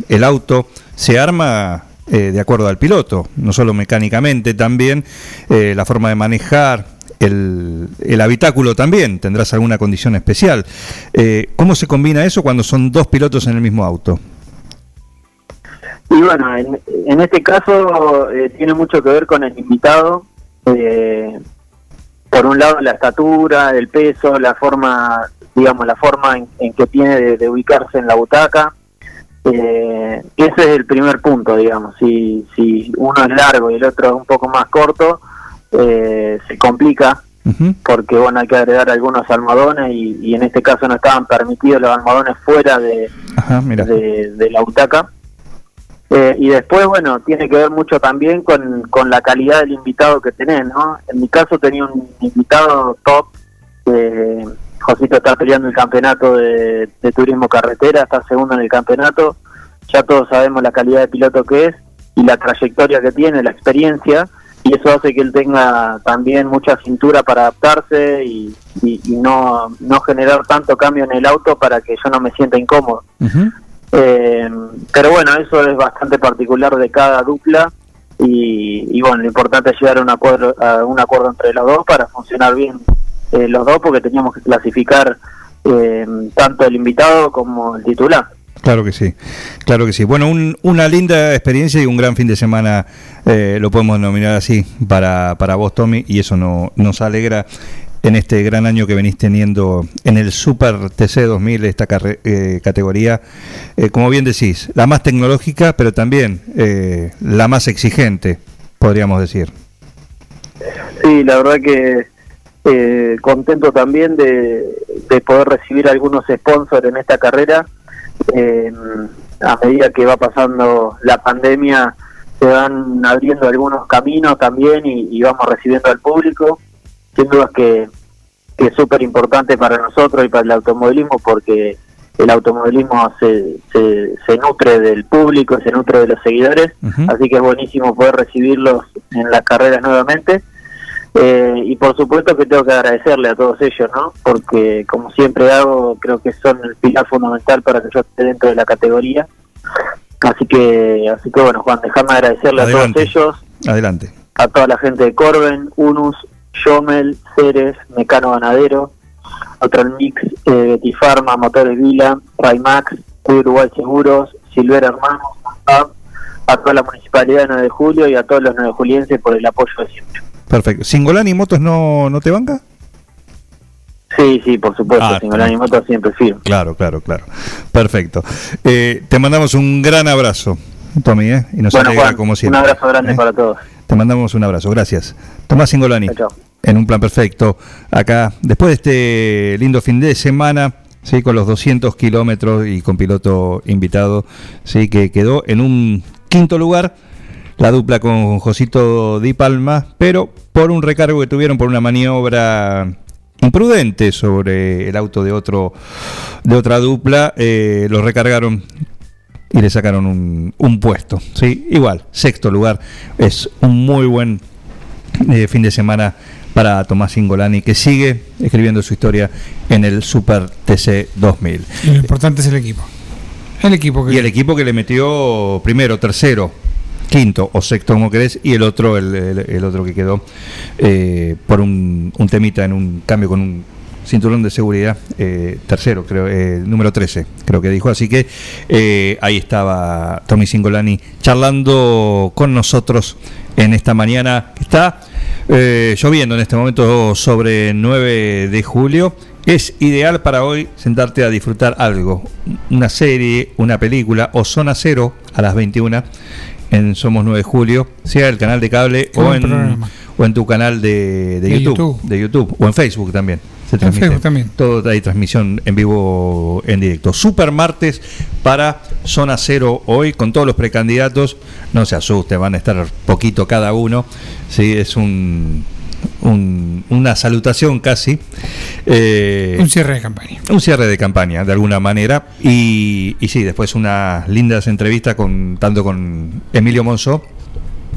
Speaker 1: El auto se arma eh, de acuerdo al piloto, no solo mecánicamente, también eh, la forma de manejar, el, el, habitáculo también, tendrás alguna condición especial. Eh, ¿Cómo se combina eso cuando son dos pilotos en el mismo auto?
Speaker 36: Y bueno, en, este caso tiene mucho que ver con el invitado. por un lado la estatura, el peso, la forma, digamos, la forma en, que tiene de, ubicarse en la butaca. Eh, ese es el primer punto, digamos. Si, si uno es largo y el otro es un poco más corto, eh, se complica porque bueno hay que agregar algunos almohadones y, en este caso no estaban permitidos los almohadones fuera de, de, la butaca. Eh, y después, bueno, tiene que ver mucho también con, con la calidad del invitado que tenés, ¿no? En mi caso tenía un invitado top, eh, Josito está peleando el campeonato de, turismo carretera, está segundo en el campeonato. Ya todos sabemos la calidad de piloto que es y la trayectoria que tiene, la experiencia, y eso hace que él tenga también mucha cintura para adaptarse y, no, no generar tanto cambio en el auto para que yo no me sienta incómodo. Eh, pero bueno, eso es bastante particular de cada dupla y, bueno, lo importante es llegar a un acuerdo, a un acuerdo entre los dos para funcionar bien eh, los dos porque teníamos que clasificar eh, tanto el invitado como el titular.
Speaker 1: Claro que sí, claro que sí. Bueno, una linda experiencia y un gran fin de semana, eh, lo podemos denominar así, para, para vos, Tommy, y eso no, nos alegra en este gran año que venís teniendo en el Super TC 2000, esta eh, categoría, eh, como bien decís, la más tecnológica, pero también eh, la más exigente, podríamos decir.
Speaker 36: Sí, la verdad que eh, contento también de, de poder recibir algunos sponsors en esta carrera. Eh, a medida que va pasando la pandemia, se van abriendo algunos caminos también y, y vamos recibiendo al público. Sin duda que, que es súper importante para nosotros y para el automovilismo porque el automovilismo se, se, se nutre del público, se nutre de los seguidores, así que es buenísimo poder recibirlos en las carreras nuevamente. Eh, y por supuesto que tengo que agradecerle a todos ellos, ¿no? Porque como siempre hago, creo que son el pilar fundamental para que yo esté dentro de la categoría. Así que, así que bueno, Juan, déjame agradecerle
Speaker 1: Adelante.
Speaker 36: a todos ellos,
Speaker 1: Adelante.
Speaker 36: a toda la gente de Corben, Unus, Yomel, Ceres, Mecano Ganadero, Otral Mix, eh, Betifarma, Motores Vila, Raimax, Uruguay Seguros, Silver Hermanos, a, a toda la municipalidad de 9 de julio y a todos los 9 julienses por el apoyo de siempre.
Speaker 1: Perfecto. ¿Singolani Motos no, no te banca?
Speaker 36: Sí, sí, por supuesto,
Speaker 1: Ah,
Speaker 36: sin Gran Moto siempre firme.
Speaker 1: Claro, claro, claro. Perfecto. Eh, te mandamos un gran abrazo, Tommy, ¿eh? Y nos
Speaker 36: bueno,
Speaker 1: alegra
Speaker 36: Juan,
Speaker 1: como
Speaker 36: un
Speaker 1: siempre.
Speaker 36: abrazo grande
Speaker 1: ¿eh?
Speaker 36: para todos.
Speaker 1: Te mandamos un abrazo, gracias. Tomás Singolani, en un plan perfecto, acá, después de este lindo fin de semana, sí, con los 200 kilómetros y con piloto invitado, sí, que quedó en un quinto lugar, la dupla con Josito Di Palma, pero por un recargo que tuvieron por una maniobra imprudente sobre el auto de otro de otra dupla, eh, lo recargaron y le sacaron un, un puesto. ¿sí? Igual, sexto lugar. Es un muy buen eh, fin de semana para Tomás Ingolani, que sigue escribiendo su historia en el Super TC 2000.
Speaker 4: Y lo importante es el equipo. El equipo que
Speaker 1: Y el equipo que le metió primero, tercero, quinto o sexto, como querés, y el otro, el, otro que quedó eh, por un, un temita en un cambio con un cinturón de seguridad, eh, tercero, creo, eh, número 13, creo que dijo. Así que ahí estaba Tommy Singolani charlando con nosotros en esta mañana está lloviendo en este momento sobre 9 de julio. Es ideal para hoy sentarte a disfrutar algo, una serie, una película o Zona Cero a las 21 en Somos 9 de Julio, sea el canal de cable o en, o en tu canal de, de
Speaker 4: De
Speaker 1: YouTube,
Speaker 4: YouTube.
Speaker 1: de YouTube o en Facebook también. Se
Speaker 4: En
Speaker 1: transmite.
Speaker 4: Facebook también.
Speaker 1: Todo hay transmisión en vivo, en directo. Super martes para Zona Cero hoy con todos los precandidatos. No se asuste, van a estar poquito cada uno. Sí, es un, un- una salutación casi. Eh,
Speaker 4: Un cierre de campaña.
Speaker 1: un cierre de campaña, de alguna manera. Y, y sí, después unas lindas entrevistas con tanto con Emilio Monzó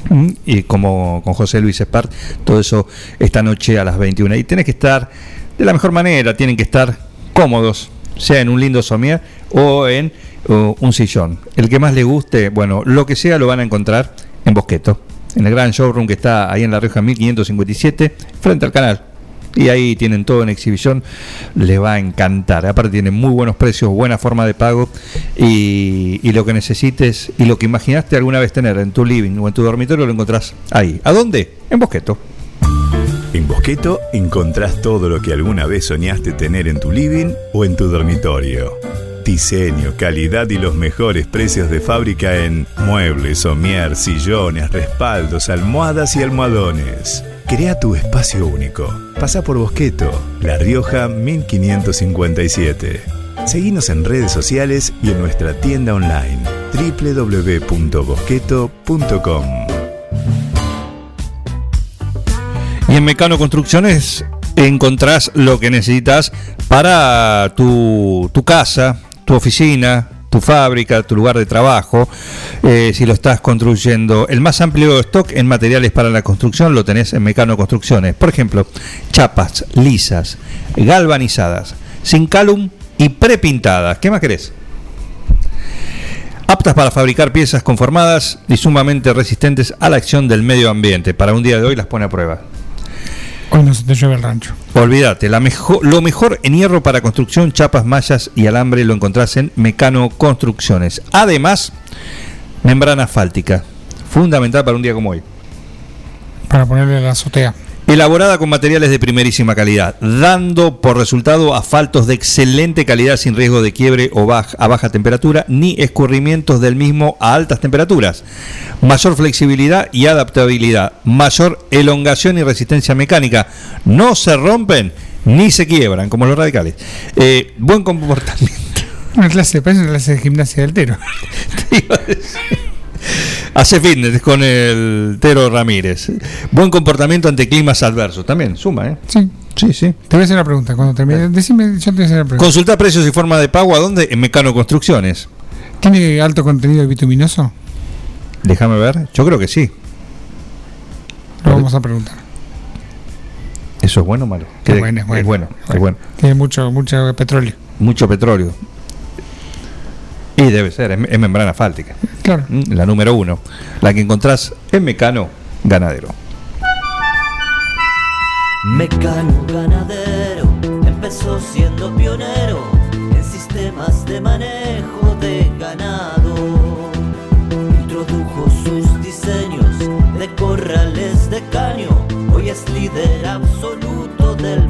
Speaker 1: mm, y como con José Luis Espart. Todo eso esta noche a las 21. Y tenés que estar de la mejor manera, tienen que estar cómodos, sea en un lindo somier o en o un sillón. El que más le guste, bueno, lo que sea lo van a encontrar en Bosqueto, en el gran showroom que está ahí en la Rioja 1557, frente al canal. Y ahí tienen todo en exhibición, les va a encantar. Aparte tienen muy buenos precios, buena forma de pago y, y lo que necesites y lo que imaginaste alguna vez tener en tu living o en tu dormitorio lo encontrás ahí. ¿A dónde? En Bosqueto.
Speaker 37: En Bosqueto encontrás todo lo que alguna vez soñaste tener en tu living o en tu dormitorio. Diseño, calidad y los mejores precios de fábrica en muebles, somier, sillones, respaldos, almohadas y almohadones. Crea tu espacio único. Pasa por Bosqueto, La Rioja 1557. Seguinos en redes sociales y en nuestra tienda online www.bosqueto.com.
Speaker 1: Y en Mecano Construcciones encontrás lo que necesitas para tu, tu casa, tu oficina, tu fábrica, tu lugar de trabajo, eh, si lo estás construyendo. El más amplio stock en materiales para la construcción lo tenés en Mecano Construcciones. Por ejemplo, chapas lisas, galvanizadas, sin calum y prepintadas. ¿Qué más querés? aptas para fabricar piezas conformadas y sumamente resistentes a la acción del medio ambiente. Para un día de hoy las pone a prueba.
Speaker 4: No se te llueve el rancho.
Speaker 1: Olvídate, la mejor, lo mejor en hierro para construcción, chapas, mallas y alambre lo encontrás en Mecano Construcciones. Además, membrana asfáltica, fundamental para un día como hoy.
Speaker 4: Para ponerle la azotea.
Speaker 1: Elaborada con materiales de primerísima calidad, dando por resultado asfaltos de excelente calidad sin riesgo de quiebre o baj- a baja temperatura, ni escurrimientos del mismo a altas temperaturas. Mayor flexibilidad y adaptabilidad, mayor elongación y resistencia mecánica. No se rompen ni se quiebran, como los radicales. Eh, buen comportamiento.
Speaker 4: Una clase, parece una clase de gimnasia del tero.
Speaker 1: Hace fitness con el Tero Ramírez. Buen comportamiento ante climas adversos. También suma, ¿eh?
Speaker 4: Sí.
Speaker 1: Sí, sí.
Speaker 4: Te voy a hacer una pregunta. Cuando termine, decime, yo te voy a hacer una pregunta.
Speaker 1: Consulta precios y forma de pago a dónde? En Mecano Construcciones.
Speaker 4: ¿Tiene alto contenido bituminoso?
Speaker 1: Déjame ver. Yo creo que sí.
Speaker 4: Lo vamos a preguntar.
Speaker 1: ¿Eso es bueno o malo?
Speaker 4: Es bueno, es bueno,
Speaker 1: es bueno,
Speaker 4: es
Speaker 1: es bueno.
Speaker 4: Tiene mucho, mucho petróleo.
Speaker 1: Mucho petróleo. Y debe ser, es, es membrana asfáltica.
Speaker 4: Claro.
Speaker 1: Mm, La número uno. La que encontrás en Mecano Ganadero.
Speaker 38: Mecano ganadero empezó siendo pionero en sistemas de manejo de ganado. Introdujo sus diseños de corrales de caño, hoy es líder absoluto del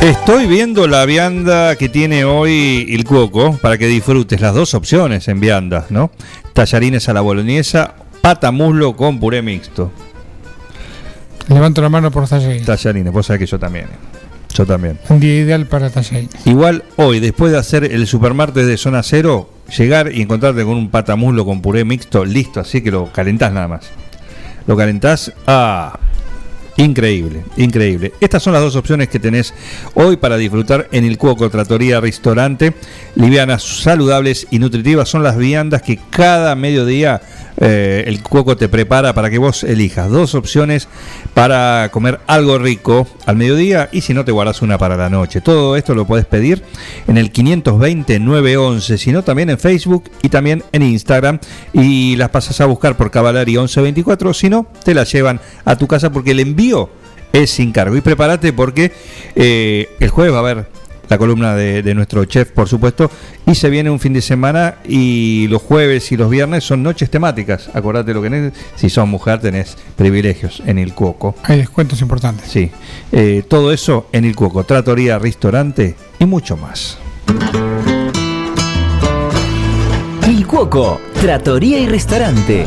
Speaker 1: Estoy viendo la vianda que tiene hoy el Cuoco para que disfrutes las dos opciones en viandas, ¿no? Tallarines a la boloñesa, pata muslo con puré mixto.
Speaker 4: Levanto la mano por tallarines.
Speaker 1: Tallarines, vos sabés que yo también. Yo también.
Speaker 4: Un día ideal para tallarines.
Speaker 1: Igual hoy, después de hacer el supermartes de zona cero, llegar y encontrarte con un patamuslo con puré mixto, listo, así que lo calentás nada más. Lo calentás, ah, increíble, increíble. Estas son las dos opciones que tenés hoy para disfrutar en el Cuoco Tratoría Restaurante. Livianas, saludables y nutritivas son las viandas que cada mediodía eh, el Cuoco te prepara para que vos elijas dos opciones para comer algo rico al mediodía y si no te guardas una para la noche. Todo esto lo podés pedir en el 520-911, sino también en Facebook y también en Instagram y las pasas a buscar por Cavalari 1124, si no, te las llevan a tu casa porque el envío es sin cargo. Y prepárate porque eh, el jueves va a haber la columna de, de nuestro chef, por supuesto, y se viene un fin de semana y los jueves y los viernes son noches temáticas. Acordate lo que tenés, si sos mujer tenés privilegios en el Cuoco.
Speaker 4: Hay descuentos importantes.
Speaker 1: Sí, Eh, todo eso en el Cuoco, tratoría, restaurante y mucho más.
Speaker 39: Il Cuoco, Trattoria y Restaurante.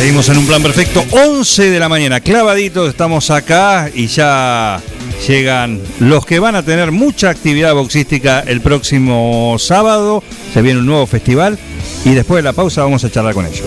Speaker 1: Seguimos en un plan perfecto, 11 de la mañana, clavaditos, estamos acá y ya llegan los que van a tener mucha actividad boxística el próximo sábado, se viene un nuevo festival y después de la pausa vamos a charlar con ellos.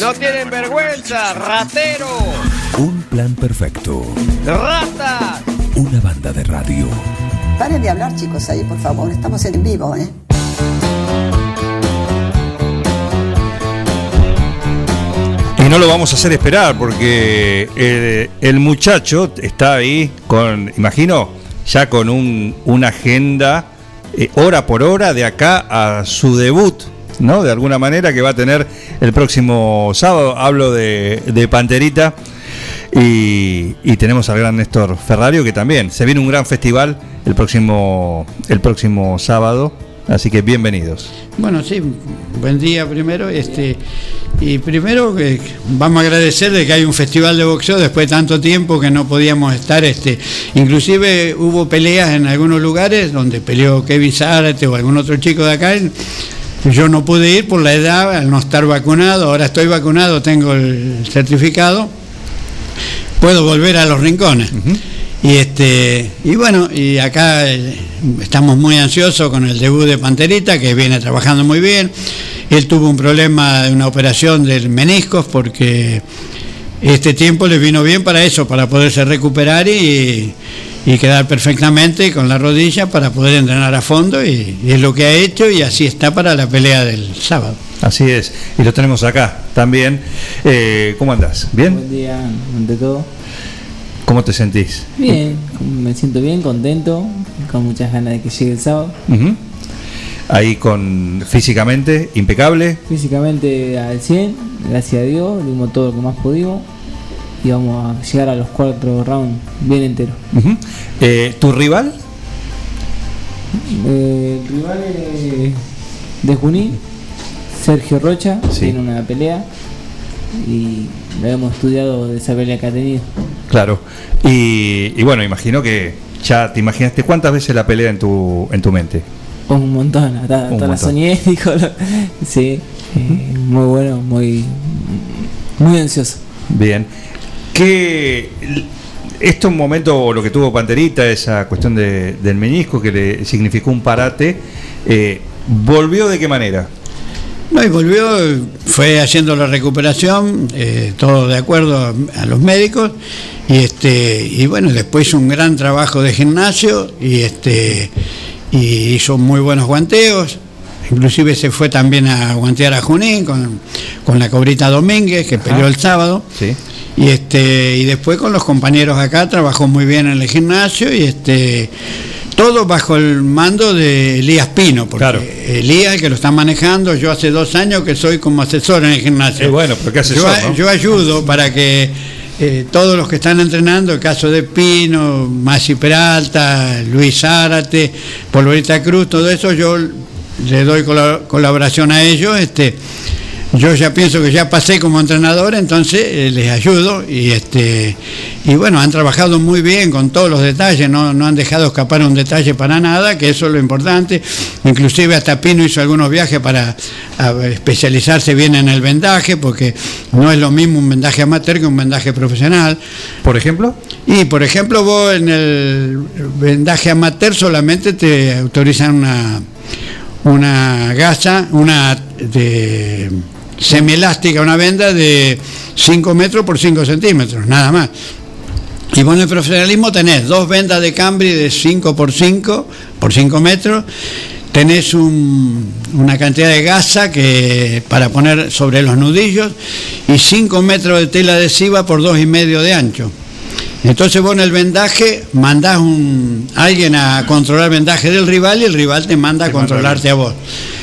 Speaker 34: No
Speaker 27: tienen vergüenza, ratero.
Speaker 34: Un plan perfecto.
Speaker 27: Rata.
Speaker 34: Una banda de radio.
Speaker 40: Paren de hablar, chicos, ahí, por favor. Estamos en vivo, ¿eh?
Speaker 1: Y no lo vamos a hacer esperar porque el, el muchacho está ahí con, imagino, ya con un, una agenda eh, hora por hora de acá a su debut, ¿no? De alguna manera que va a tener el próximo sábado. Hablo de, de Panterita. Y, y tenemos al gran Néstor Ferrario que también se viene un gran festival el próximo, el próximo sábado. Así que bienvenidos.
Speaker 41: Bueno, sí, buen día primero. Este, y primero vamos a agradecer de que hay un festival de boxeo después de tanto tiempo que no podíamos estar. Este, inclusive hubo peleas en algunos lugares donde peleó Kevin Zárate o algún otro chico de acá. Yo no pude ir por la edad, al no estar vacunado. Ahora estoy vacunado, tengo el certificado. Puedo volver a los rincones. Y este y bueno, y acá eh, estamos muy ansiosos con el debut de Panterita, que viene trabajando muy bien. Él tuvo un problema de una operación del meniscos porque este tiempo le vino bien para eso, para poderse recuperar y, y quedar perfectamente con la rodilla para poder entrenar a fondo y, y es lo que ha hecho y así está para la pelea del sábado.
Speaker 1: Así es. Y lo tenemos acá también. Eh, ¿Cómo andás? ¿Bien?
Speaker 42: Buen día, ante todo.
Speaker 1: ¿Cómo te sentís?
Speaker 42: Bien, me siento bien, contento, con muchas ganas de que llegue el sábado.
Speaker 1: Ahí con físicamente impecable.
Speaker 42: Físicamente al 100, gracias a Dios, dimos todo lo que más pudimos y vamos a llegar a los cuatro rounds bien enteros.
Speaker 1: Eh, ¿Tu rival?
Speaker 42: Eh, el rival es de Junín, Sergio Rocha,
Speaker 1: Sí.
Speaker 42: tiene una pelea y lo hemos estudiado de esa pelea que ha tenido.
Speaker 1: Claro. Y, y bueno, imagino que ya te imaginaste cuántas veces la pelea en tu, en tu mente.
Speaker 42: Un montón, hasta, hasta
Speaker 1: Un
Speaker 42: la
Speaker 1: montón.
Speaker 42: soñé, dijo. Sí, eh, muy bueno, muy, muy ansioso.
Speaker 1: Bien. ¿Qué, esto un momento, lo que tuvo Panterita, esa cuestión de- del menisco que le significó un parate, eh, ¿volvió de qué manera?
Speaker 41: No, y volvió, fue haciendo la recuperación, eh, todo de acuerdo a, a los médicos, y este, y bueno, después hizo un gran trabajo de gimnasio y este y hizo muy buenos guanteos. Inclusive se fue también a guantear a Junín con, con la cobrita Domínguez, que peleó el sábado.
Speaker 1: Sí.
Speaker 41: Y este, y después con los compañeros acá trabajó muy bien en el gimnasio y este todo bajo el mando de Elías Pino, porque Elías el que lo está manejando, yo hace dos años que soy como asesor en el gimnasio.
Speaker 1: Eh, bueno, pero ¿qué asesor,
Speaker 41: yo, a-
Speaker 1: no?
Speaker 41: yo ayudo para que eh, todos los que están entrenando, el caso de Pino, Masi Peralta, Luis Zárate, Polvorita Cruz, todo eso yo le doy cola- colaboración a ellos, este yo ya pienso que ya pasé como entrenador, entonces eh, les ayudo y este y bueno, han trabajado muy bien con todos los detalles, no, no han dejado escapar un detalle para nada, que eso es lo importante. Inclusive hasta Pino hizo algunos viajes para a, especializarse bien en el vendaje, porque no es lo mismo un vendaje amateur que un vendaje profesional.
Speaker 1: ¿Por ejemplo?
Speaker 41: Y por ejemplo, vos en el vendaje amateur solamente te autorizan una una gasa, una de semielástica, una venda de 5 metros por 5 centímetros, nada más. Y vos en el profesionalismo tenés dos vendas de cambri de 5 por 5 por 5 metros, tenés un- una cantidad de gasa que para poner sobre los nudillos y 5 metros de tela adhesiva por dos y medio de ancho. Entonces vos en el vendaje mandás un, a alguien a controlar el vendaje del rival y el rival te manda a controlarte a vos.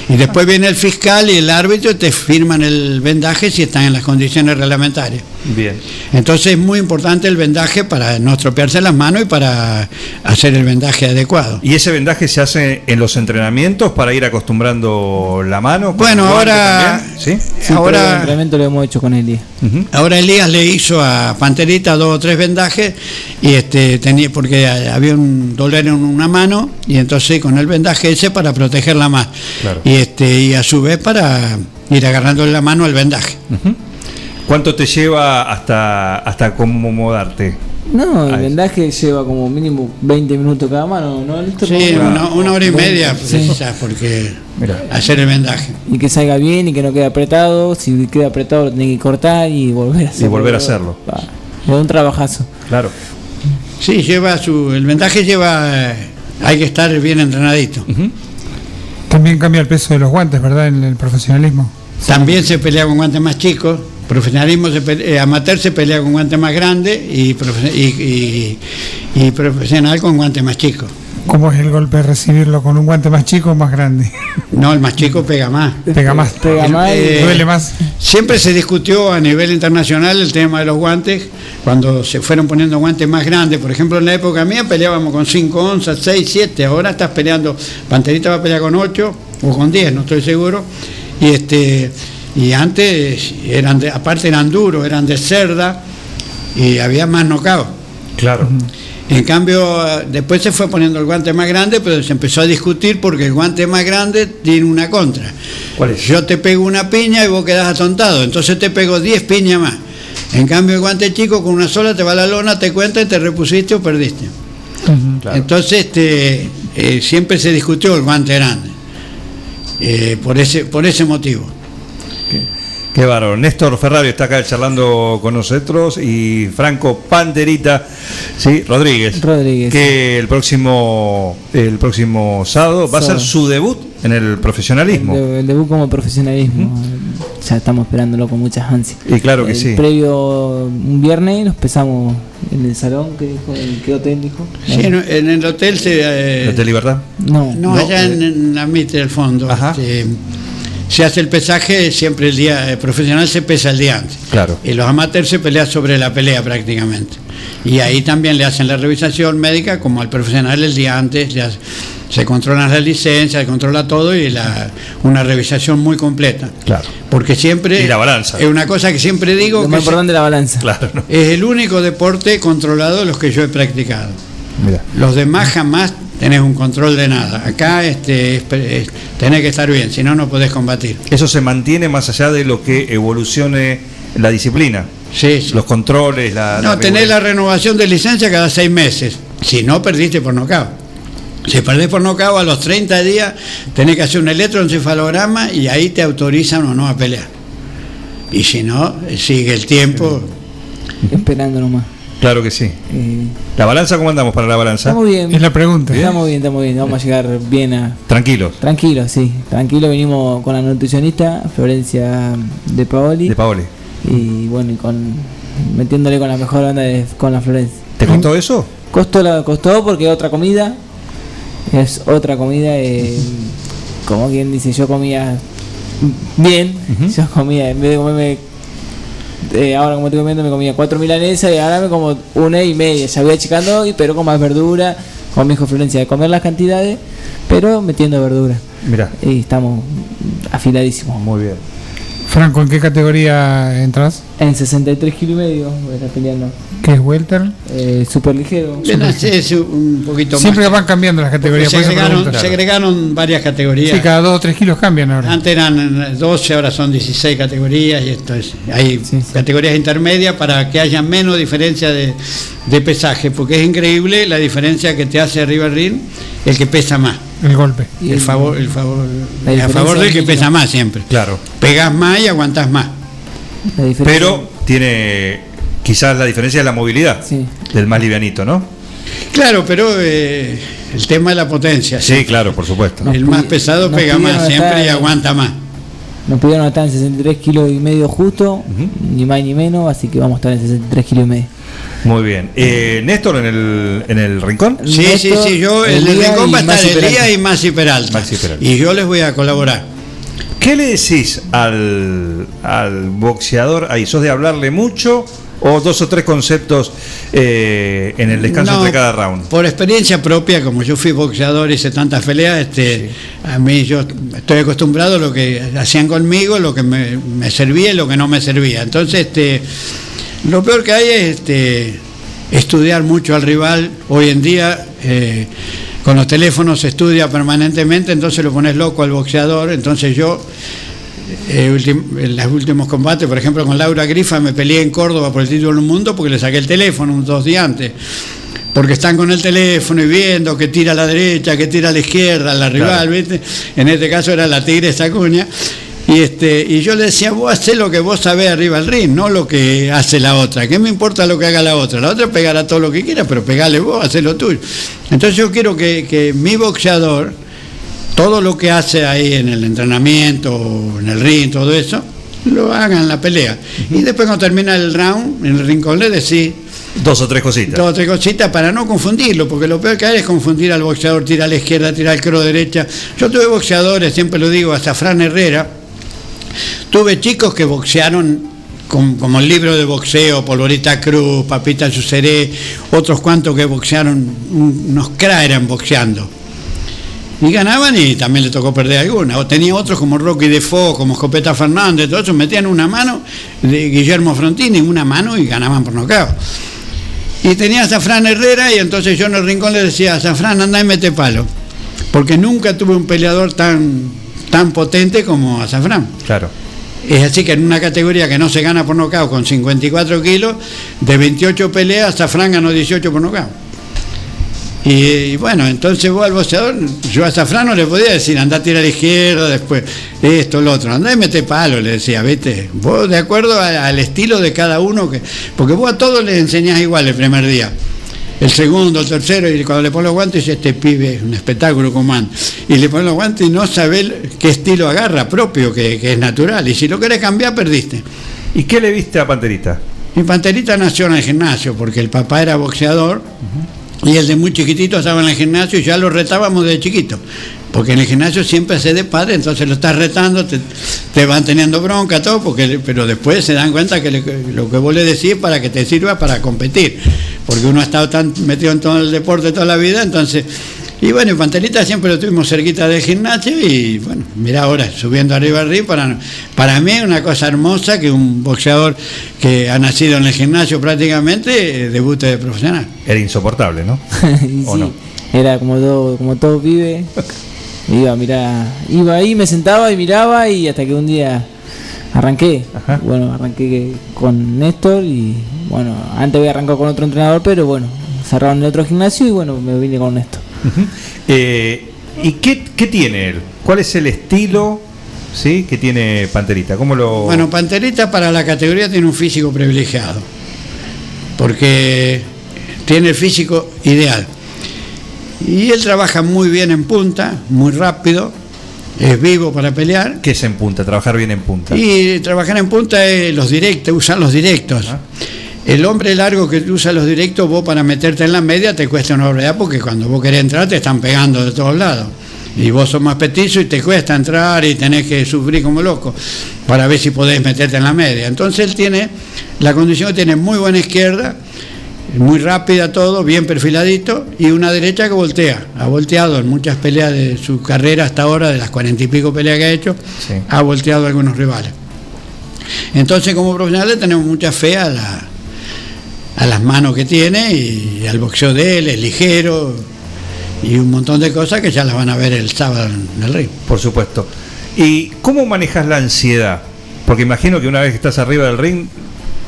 Speaker 41: Y después viene el fiscal y el árbitro y te firman el vendaje si están en las condiciones reglamentarias.
Speaker 1: Bien.
Speaker 41: Entonces es muy importante el vendaje para no estropearse las manos y para hacer el vendaje adecuado.
Speaker 1: ¿Y ese vendaje se hace en los entrenamientos para ir acostumbrando la mano?
Speaker 41: Bueno, ahora-?
Speaker 1: ¿Sí?
Speaker 42: Sí,
Speaker 41: Ahora-
Speaker 42: el entrenamiento lo hemos hecho con Elías.
Speaker 41: Ahora Elías le hizo a Panterita dos o tres vendajes y este tenía porque había un dolor en una mano y entonces con el vendaje ese para protegerla más
Speaker 1: Claro.
Speaker 41: y este y a su vez para ir agarrándole la mano al vendaje.
Speaker 1: ¿Cuánto te lleva hasta, hasta acomodarte?
Speaker 42: No, el vendaje lleva como mínimo 20 minutos cada mano, ¿no? Néstor?
Speaker 41: Sí, una, una hora y media
Speaker 42: sí.
Speaker 41: precisas porque
Speaker 1: Mira.
Speaker 41: hacer el vendaje.
Speaker 42: Y que salga bien y que no quede apretado. Si queda apretado lo tenés que cortar y volver a hacerlo.
Speaker 1: volver a hacerlo.
Speaker 42: Va, Es un trabajazo.
Speaker 1: Claro.
Speaker 41: Sí, lleva su. El vendaje lleva. eh, hay que estar bien entrenadito.
Speaker 4: También cambia el peso de los guantes, ¿verdad? En el profesionalismo.
Speaker 41: También se pelea con guantes más chicos. Profesionalismo, se pelea- eh, amateur se pelea con guantes más grandes y, profe- y, y- y profesional con guantes más chicos.
Speaker 4: ¿Cómo es el golpe de recibirlo con un guante más chico o más grande?
Speaker 41: No, el más chico pega más.
Speaker 4: Pega más.
Speaker 42: Pega más y
Speaker 41: Eh,
Speaker 4: duele más.
Speaker 41: Siempre se discutió a nivel internacional el tema de los guantes, cuando se fueron poniendo guantes más grandes. Por ejemplo, en la época mía peleábamos con 5 onzas, 6, 7. Ahora estás peleando, Panterita va a pelear con 8 o con 10, no estoy seguro. Y este y antes eran de- aparte eran duros, eran de cerda y había más knockout.
Speaker 1: Claro.
Speaker 41: En cambio, después se fue poniendo el guante más grande, pero se empezó a discutir porque el guante más grande tiene una contra.
Speaker 1: ¿Cuál es?
Speaker 41: Yo te pego una piña y vos quedás atontado, entonces te pego 10 piñas más. En cambio, el guante chico con una sola te va a la lona, te cuenta y te repusiste o perdiste.
Speaker 1: Claro.
Speaker 41: Entonces, este, eh, siempre se discutió el guante grande, eh, por, ese, por ese motivo.
Speaker 1: Qué bárbaro. Néstor Ferrario está acá charlando con nosotros y Franco Panderita, sí, Rodríguez.
Speaker 42: Rodríguez.
Speaker 1: Que el próximo el próximo sábado va a ser su debut en el profesionalismo.
Speaker 42: El, de- el debut como profesionalismo. Ya estamos esperándolo con muchas ansias.
Speaker 1: Y claro que
Speaker 42: El
Speaker 1: sí.
Speaker 42: Previo un viernes nos empezamos en el salón. ¿Qué, dijo? ¿En qué hotel dijo?
Speaker 41: Sí, en, en el hotel se... eh,
Speaker 1: ¿El Hotel Libertad?
Speaker 42: No,
Speaker 41: No, allá en, en la mitad del fondo. este, se hace el pesaje siempre el día eh, profesional se pesa el día antes.
Speaker 1: Claro.
Speaker 41: Y los amateurs se pelean sobre la pelea prácticamente. Y ahí también le hacen la revisación médica, como al profesional el día antes, hace- se controlan las licencias, se controla todo y la, una revisación muy completa.
Speaker 1: Claro.
Speaker 41: Porque siempre...
Speaker 1: Y la balanza.
Speaker 41: Es una cosa que siempre digo
Speaker 42: Lo
Speaker 41: que
Speaker 42: más importante es la balanza.
Speaker 1: Claro, ¿no?
Speaker 41: es el único deporte controlado de los que yo he practicado.
Speaker 1: Mira.
Speaker 41: Los demás jamás tenés un control de nada. Acá este, es- es- tenés que estar bien, si no, no podés combatir.
Speaker 1: Eso se mantiene más allá de lo que evolucione la disciplina.
Speaker 41: Sí, sí.
Speaker 1: Los controles, la.
Speaker 41: No, tenés la renovación de licencia cada seis meses. Si no, perdiste por nocaut. Si perdés por nocaut, a los 30 días tenés que hacer un electroencefalograma y ahí te autorizan o no a pelear. Y si no, sigue el tiempo.
Speaker 42: Esperando nomás.
Speaker 1: Claro que sí.
Speaker 42: Eh,
Speaker 1: ¿La balanza cómo andamos para la balanza?
Speaker 42: estamos bien.
Speaker 4: Es la pregunta.
Speaker 42: Estamos bien, estamos bien. Vamos a llegar bien a.
Speaker 1: Tranquilos.
Speaker 42: Tranquilo, sí. Tranquilo, venimos con la nutricionista Florencia de Paoli.
Speaker 1: De Paoli.
Speaker 42: Y bueno, y con metiéndole con la mejor onda de, con la Florencia.
Speaker 1: ¿Te contó eso?
Speaker 42: Costó, la, costó porque otra comida. Es otra comida. eh, como quien dice, yo comía bien. Yo comía, en vez de comerme. Eh, ahora como estoy comiendo me comía cuatro milanesas y ahora me como una y media. Ya voy achicando, pero con más verdura. Como me dijo Florencia, de comer las cantidades, pero metiendo verdura.
Speaker 1: Mira.
Speaker 42: Y estamos afiladísimos.
Speaker 1: Muy bien.
Speaker 4: Franco, ¿en qué categoría entras?
Speaker 42: En 63 kilos y medio voy a estar peleando.
Speaker 4: ¿Qué es welter?
Speaker 42: Eh, super ligero.
Speaker 41: Bien, es un poquito
Speaker 4: Siempre
Speaker 41: más.
Speaker 4: van cambiando las categorías.
Speaker 41: Se agregaron, se agregaron varias categorías.
Speaker 4: Sí, cada dos o tres kilos cambian ahora.
Speaker 41: Antes eran 12, ahora son 16 categorías y esto es, hay categorías intermedias para que haya menos diferencia de, de pesaje, porque es increíble la diferencia que te hace arriba el ring el que pesa más.
Speaker 4: El golpe.
Speaker 41: El favor, el favor, a favor del que pesa más siempre.
Speaker 1: Claro.
Speaker 41: Pegás más y aguantás más.
Speaker 1: Pero tiene quizás la diferencia de la movilidad del más livianito, ¿no?
Speaker 41: Claro, pero eh, el tema es la potencia.
Speaker 1: Sí, claro, por supuesto.
Speaker 41: El más pesado pega más siempre y aguanta más.
Speaker 42: Nos pidieron estar en 63 kilos y medio justo, ni más ni menos, así que vamos a estar en 63 kilos y medio.
Speaker 1: Muy bien. Eh, Néstor en el, en el rincón.
Speaker 41: Sí, sí, sí, yo, el,
Speaker 42: Elías
Speaker 41: rincón va a estar Elías y Maxi Peralta.
Speaker 1: Maxi Peralta.
Speaker 41: Y yo les voy a colaborar.
Speaker 1: ¿Qué le decís al, al boxeador ahí? ¿Sos de hablarle mucho o dos o tres conceptos eh, en el descanso
Speaker 41: No,
Speaker 1: entre cada round?
Speaker 41: Por experiencia propia, como yo fui boxeador y hice tantas peleas, este, a mí yo estoy acostumbrado a lo que hacían conmigo, lo que me, me servía y lo que no me servía. Entonces, este, lo peor que hay es este, estudiar mucho al rival. Hoy en día, eh, con los teléfonos se estudia permanentemente, entonces lo pones loco al boxeador. Entonces yo eh, ultim- en los últimos combates, por ejemplo, con Laura Grifa me peleé en Córdoba por el título del mundo porque le saqué el teléfono dos días antes. Porque están con el teléfono y viendo que tira a la derecha, que tira a la izquierda, la rival, ¿viste? En este caso era la Tigresa Acuña. Y, este, y yo le decía, vos hacés lo que vos sabés arriba del ring, no lo que hace la otra. ¿Qué me importa lo que haga la otra? La otra pegará todo lo que quiera, pero pegale vos, hacé lo tuyo. Entonces yo quiero que, que mi boxeador, todo lo que hace ahí en el entrenamiento, en el ring, todo eso, lo haga en la pelea. Y después cuando termina el round, en el rincón le decís
Speaker 1: Dos o tres cositas.
Speaker 41: dos o tres cositas para no confundirlo, porque lo peor que hay es confundir al boxeador, tirar a la izquierda, tirar al cross derecha. Yo tuve boxeadores, siempre lo digo, hasta Fran Herrera, tuve chicos que boxearon como el libro de boxeo, Polvorita Cruz, Papita Suceré, otros cuantos que boxearon, un- unos cra eran boxeando. Y ganaban y también le tocó perder alguna. O tenía otros como Rocky Defo, como Escopeta Fernández, todo eso, metían una mano de Guillermo Frontini, una mano y ganaban por nocaut. Y tenía a Zafrán Herrera y entonces yo en el rincón le decía, Zafrán, anda y mete palo. Porque nunca tuve un peleador tan, tan potente como a Zafrán.
Speaker 1: Claro.
Speaker 41: Es así que en una categoría que no se gana por nocaut con 54 kilos, de 28 peleas, Zafrán ganó 18 por nocaut. Y, y bueno, entonces vos al boxeador, yo a Zafrán no le podía decir, anda a tirar a la izquierda, después esto, lo otro, anda y mete palo, le decía, viste, vos de acuerdo a- al estilo de cada uno, que porque vos a todos les enseñás igual el primer día. El segundo, el tercero, y cuando le pones los guantes, dice, este pibe es un espectáculo comando. Y le pones los guantes y no sabés qué estilo agarra propio, que, que es natural. Y si lo querés cambiar, perdiste.
Speaker 1: ¿Y qué le viste a Panterita?
Speaker 41: Mi panterita nació en el gimnasio porque el papá era boxeador y el de muy chiquitito estaba en el gimnasio y ya lo retábamos de chiquito. Porque en el gimnasio siempre se de padre, entonces lo estás retando, te, te van teniendo bronca, todo, porque, pero después se dan cuenta que le- lo que vos le decís para que te sirva para competir. Porque uno ha estado tan metido en todo el deporte toda la vida, entonces. Y bueno, en Panterita siempre lo tuvimos cerquita del gimnasio y bueno, mira ahora, subiendo arriba al ring, para, para mí es una cosa hermosa que un boxeador que ha nacido en el gimnasio prácticamente eh, debute de profesional.
Speaker 1: Era insoportable, ¿no?
Speaker 42: Y
Speaker 1: ¿O
Speaker 42: sí,
Speaker 1: no?
Speaker 42: Era como todo, como todo pibe. Iba, mira, iba ahí, me sentaba y miraba y hasta que un día arranqué. Bueno, arranqué con Néstor y bueno, antes había arrancado con otro entrenador, pero bueno, cerraron el otro gimnasio y bueno, me vine con Néstor.
Speaker 1: Eh, ¿Y qué, qué tiene él? ¿Cuál es el estilo sí, que tiene Panterita? ¿Cómo lo.?
Speaker 41: Bueno, Panterita para la categoría tiene un físico privilegiado, porque tiene el físico ideal. Y él trabaja muy bien en punta, muy rápido, es vivo para pelear.
Speaker 1: ¿Qué es en punta? Trabajar bien en punta.
Speaker 41: Y trabajar en punta es los directos, usar los directos. El hombre largo que usa los directos, vos para meterte en la media te cuesta una barbaridad porque cuando vos querés entrar te están pegando de todos lados. Y vos sos más petizo y te cuesta entrar y tenés que sufrir como loco para ver si podés meterte en la media. Entonces él tiene la condición que tiene muy buena izquierda, muy rápida todo, bien perfiladito, y una derecha que voltea. Ha volteado en muchas peleas de su carrera hasta ahora, de las cuarenta y pico peleas que ha hecho, ha volteado a algunos rivales. Entonces, como profesionales, tenemos mucha fe a, la- a las manos que tiene y al boxeo de él, es ligero y un montón de cosas que ya las van a ver el sábado en el ring.
Speaker 1: Por supuesto. ¿Y cómo manejas la ansiedad? Porque imagino que una vez que estás arriba del ring,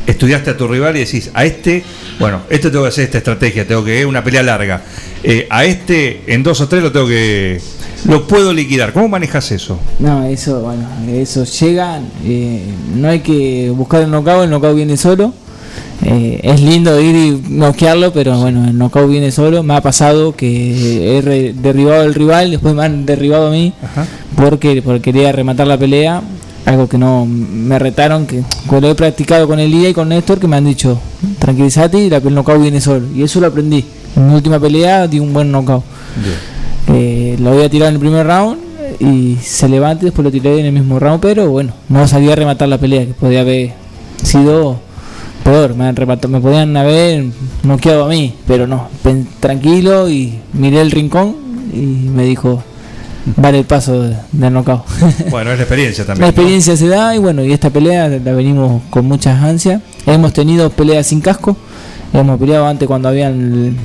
Speaker 1: estudiaste a tu rival y decís, a este, bueno, este tengo que hacer esta estrategia, tengo que una pelea larga. Eh, a este, en dos o tres lo tengo que. Lo puedo liquidar. ¿Cómo manejas eso?
Speaker 42: No, eso, bueno, eso llega, eh, no hay que buscar el knockout, el knockout viene solo. Eh, es lindo ir y noquearlo, pero bueno, el knockout viene solo. Me ha pasado que he derribado al rival, después me han derribado a mí porque, porque quería rematar la pelea. Algo que no me retaron, que que lo he practicado con Elía y con Néstor, que me han dicho, tranquilízate y la- el knockout viene solo. Y eso lo aprendí. En mi última pelea di un buen knockout. Eh, lo voy a tirar en el primer round y se levanta y después lo tiré en el mismo round, pero bueno, no salí a rematar la pelea, que podía haber sido peor, me, han rematado- me podían haber noqueado a mí, pero no, tranquilo y miré el rincón y me dijo, vale el paso de- del knockout.
Speaker 1: Bueno, es la experiencia también.
Speaker 42: La
Speaker 1: ¿no?
Speaker 42: experiencia se da y bueno, y esta pelea la venimos con muchas ansias. Hemos tenido peleas sin casco, hemos peleado antes cuando habían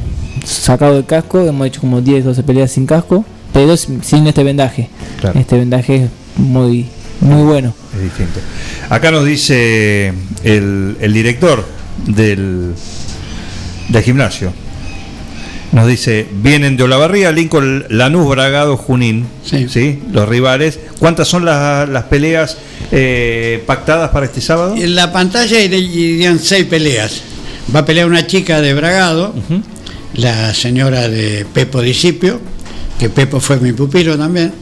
Speaker 42: sacado el casco, hemos hecho como 10, 12 peleas sin casco, pero sin sin este vendaje.
Speaker 1: Claro.
Speaker 42: Este vendaje es muy Muy bueno.
Speaker 1: Es distinto. Acá nos dice el, el director del, del gimnasio. Nos dice, vienen de Olavarría, Lincoln, Lanús, Bragado, Junín, sí. los rivales. ¿Cuántas son las, las peleas eh, pactadas para este sábado?
Speaker 41: En la pantalla irían seis peleas. Va a pelear una chica de Bragado, la señora de Pepo Discipio, que Pepo fue mi pupilo también.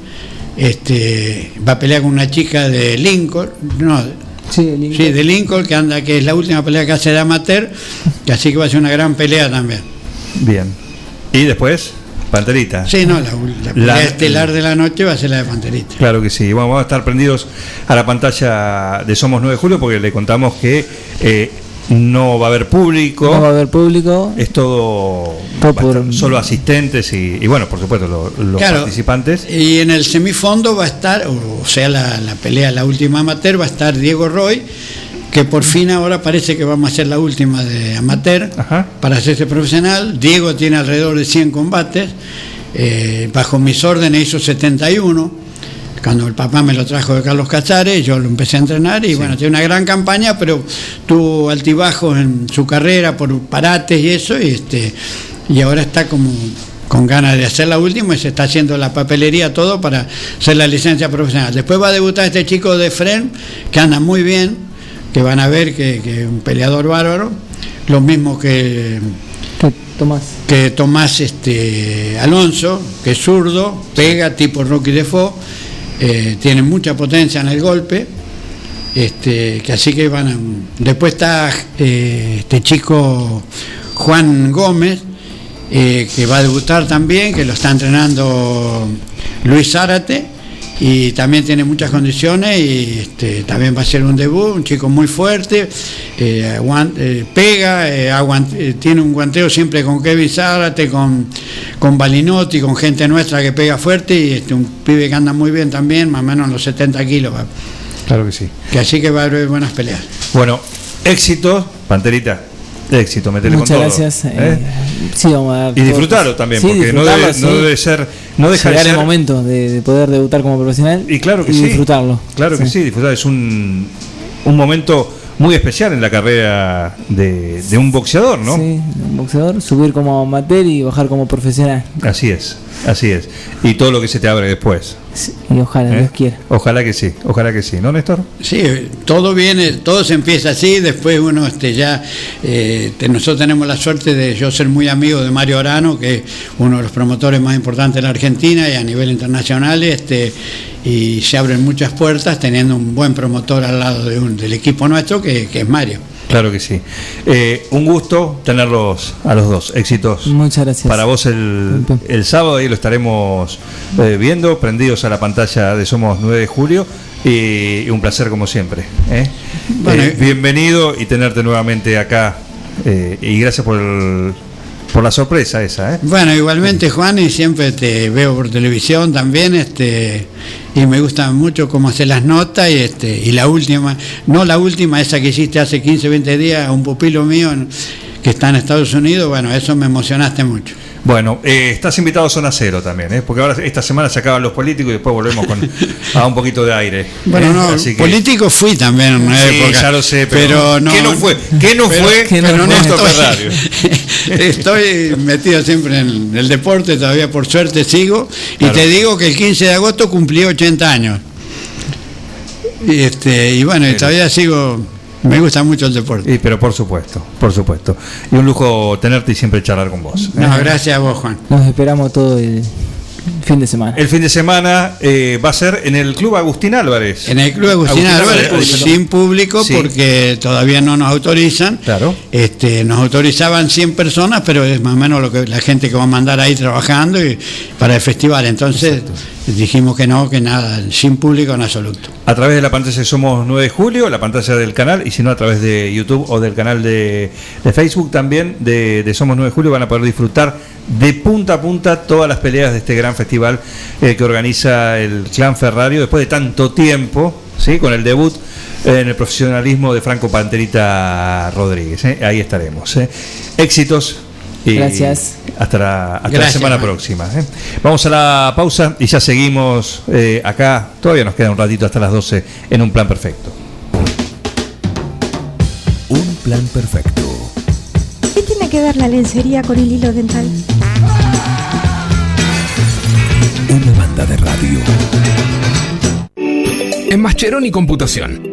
Speaker 41: Este, va a pelear con una chica de Lincoln, no,
Speaker 42: Sí, de Lincoln.
Speaker 41: sí, de Lincoln, que anda, que es la última pelea que hace de amateur, que así que va a ser una gran pelea también.
Speaker 1: Bien. Y después, Panterita.
Speaker 41: Sí, no, la, la pelea
Speaker 1: La-
Speaker 41: estelar de la noche va a ser la de Panterita.
Speaker 1: Claro que sí. Bueno, vamos a estar prendidos a la pantalla de Somos 9 de Julio porque le contamos que eh, no va a haber público.
Speaker 42: No va a haber público.
Speaker 1: Es todo, solo asistentes y, y bueno, por supuesto, lo- los
Speaker 41: Claro.
Speaker 1: participantes.
Speaker 41: Y en el semifondo va a estar, o sea, la, la pelea, la última amateur, va a estar Diego Roy, que por fin ahora parece que vamos a hacer la última de amateur para hacerse profesional. Diego tiene alrededor de 100 combates, eh, bajo mis órdenes hizo 71. Cuando el papá me lo trajo de Carlos Cachares, yo lo empecé a entrenar y bueno, tiene una gran campaña, pero tuvo altibajos en su carrera por parates y eso, y, este, y ahora está como con ganas de hacer la última y se está haciendo la papelería todo para hacer la licencia profesional. Después va a debutar este chico de Fren, que anda muy bien, que van a ver que que es un peleador bárbaro, lo mismo que
Speaker 42: Tomás.
Speaker 41: que Tomás este, Alonso, que es zurdo, pega tipo Rocky Defoe, eh, tiene mucha potencia en el golpe, este, que así que van a... Después está eh, este chico Juan Gómez, eh, que va a debutar también, que lo está entrenando Luis Zárate, y también tiene muchas condiciones y este, también va a ser un debut, un chico muy fuerte, eh, eh, pega, eh, eh, tiene un guanteo siempre con Kevin Zárate, con, con Balinotti, con gente nuestra que pega fuerte y este, un pibe que anda muy bien también, más o menos en los 70 kilos.
Speaker 1: Claro que sí.
Speaker 41: que así que va a haber buenas peleas.
Speaker 1: Bueno, éxito, Panterita. Éxito, metele
Speaker 42: Muchas
Speaker 1: con todo.
Speaker 42: gracias. eh,
Speaker 1: ¿eh?
Speaker 42: sí, vamos a
Speaker 1: Y
Speaker 42: todo.
Speaker 1: disfrutarlo también,
Speaker 42: Sí,
Speaker 1: porque no debe, no
Speaker 42: sí.
Speaker 1: debe ser. No deja de
Speaker 42: Llegar
Speaker 1: ser.
Speaker 42: el momento de, de poder debutar como profesional
Speaker 1: Y claro que
Speaker 42: y
Speaker 1: sí.
Speaker 42: disfrutarlo.
Speaker 1: Claro que sí, disfrutar. Es un, un momento muy especial en la carrera de, de un boxeador, ¿no?
Speaker 42: Sí, un boxeador, subir como amateur y bajar como profesional.
Speaker 1: Así es, así es. Y todo lo que se te abre después.
Speaker 42: Y ojalá,
Speaker 1: ¿eh?
Speaker 42: Dios quiera.
Speaker 1: Ojalá que sí, ojalá que sí, ¿no, Néstor?
Speaker 41: Sí, todo viene, todo se empieza así, después uno este, ya, eh, te- nosotros tenemos la suerte de yo ser muy amigo de Mario Arano, que es uno de los promotores más importantes de la Argentina y a nivel internacional, este, y se abren muchas puertas teniendo un buen promotor al lado de un- del equipo nuestro, que, que es Mario.
Speaker 1: Claro que sí. Eh, un gusto tenerlos a los dos. Éxitos.
Speaker 42: Muchas gracias.
Speaker 1: Para vos el, el sábado, ahí lo estaremos eh, viendo, prendidos a la pantalla de Somos 9 de Julio. Y, y un placer como siempre. ¿eh?
Speaker 41: Bueno,
Speaker 1: Eh, bienvenido y tenerte nuevamente acá. eh, y gracias por, el- por la sorpresa esa. ¿eh?
Speaker 41: Bueno, igualmente Juan, y siempre te veo por televisión también, este, y me gusta mucho cómo hacer las notas, y este, y la última, no la última, esa que hiciste hace 15, 20 días, un pupilo mío que está en Estados Unidos, bueno, eso me emocionaste mucho.
Speaker 1: Bueno, eh, estás invitado a Zona Cero también, ¿eh? porque ahora esta semana se acaban los políticos y después volvemos con, a un poquito de aire.
Speaker 41: Bueno, no,
Speaker 1: Así que-
Speaker 41: político fui también en una
Speaker 1: Sí,
Speaker 41: época.
Speaker 1: ya lo sé, pero
Speaker 41: no,
Speaker 1: ¿qué no fue? ¿Qué no
Speaker 41: pero-
Speaker 1: fue?
Speaker 41: pero no estoy-? Estoy metido siempre en el deporte, todavía por suerte sigo.
Speaker 1: Claro.
Speaker 41: Y te digo que el 15 de agosto cumplí 80 años. Y, este, y bueno, y todavía sigo, me gusta mucho el deporte.
Speaker 1: Y, pero por supuesto, por supuesto. Y un lujo tenerte y siempre charlar con vos. ¿eh?
Speaker 41: No, gracias a vos, Juan.
Speaker 42: Nos esperamos todo el fin de semana.
Speaker 1: El fin de semana eh, va a ser en el Club Agustín Álvarez.
Speaker 41: En el Club Agustín Álvarez, sin público,
Speaker 1: Sí.
Speaker 41: porque todavía no nos autorizan.
Speaker 1: Claro.
Speaker 41: Este, nos autorizaban 100 personas, pero es más o menos lo que la gente que va a mandar ahí trabajando y, para el festival. Entonces dijimos que no, que nada, sin público en absoluto.
Speaker 1: A través de la pantalla Somos 9 de Julio, la pantalla del canal, y si no a través de YouTube o del canal de, de Facebook también de, de Somos 9 de Julio van a poder disfrutar de punta a punta todas las peleas de este gran festival eh, que organiza el Clan Ferrario después de tanto tiempo, ¿sí? con el debut eh, en el profesionalismo de Franco Panterita Rodríguez. ¿eh? Ahí estaremos. Éxitos
Speaker 42: Gracias.
Speaker 1: Hasta la, hasta la
Speaker 42: Gracias,
Speaker 1: semana próxima. ¿eh? Vamos a la pausa y ya seguimos eh, acá. Todavía nos queda un ratito hasta las 12 en un plan perfecto.
Speaker 43: Un plan perfecto.
Speaker 44: ¿Qué tiene que ver la lencería con el hilo dental?
Speaker 43: Una banda de radio.
Speaker 22: En Mascheroni Computación,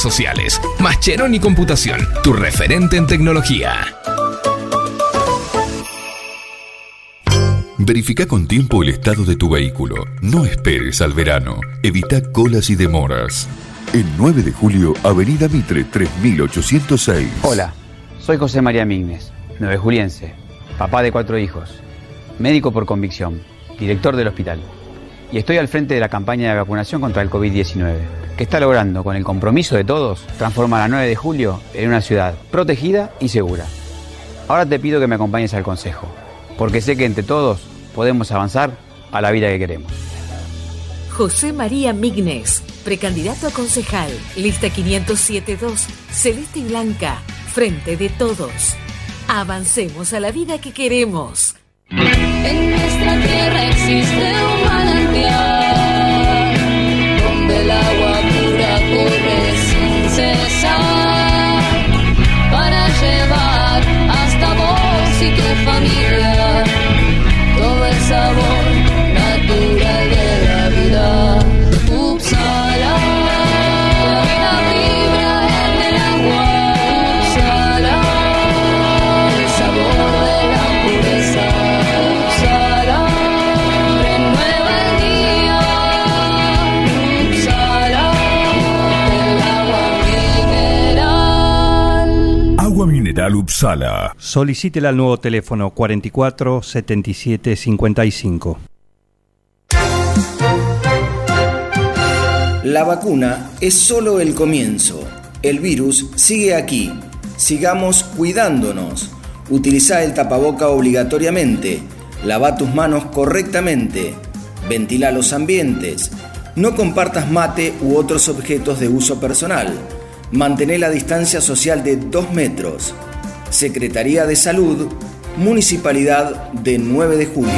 Speaker 22: sociales. Mascheroni Computación, tu referente en tecnología.
Speaker 45: Verifica con tiempo el estado de tu vehículo. No esperes al verano. Evita colas y demoras. El 9 de julio, Avenida Mitre 3806.
Speaker 28: Hola, soy José María Mignes, nueve juliense, papá de cuatro hijos, médico por convicción, director del hospital. Y estoy al frente de la campaña de vacunación contra el COVID-19, que está logrando, con el compromiso de todos, transformar a 9 de julio en una ciudad protegida y segura. Ahora te pido que me acompañes al consejo, porque sé que entre todos podemos avanzar a la vida que queremos.
Speaker 46: José María Mignes, precandidato a concejal, lista 507-2, celeste y blanca, frente de todos. Avancemos a la vida que queremos.
Speaker 47: En nuestra tierra existe un manantial sin cesar para llevar hasta vos y tu familia Upsala.
Speaker 1: Solicítela al nuevo teléfono 44 77 55.
Speaker 48: La vacuna es solo el comienzo. El virus sigue aquí. Sigamos cuidándonos. Utiliza el tapaboca obligatoriamente. Lava tus manos correctamente. Ventila los ambientes. No compartas mate u otros objetos de uso personal. Mantén la distancia social de 2 metros. Secretaría de Salud, Municipalidad de 9 de Julio.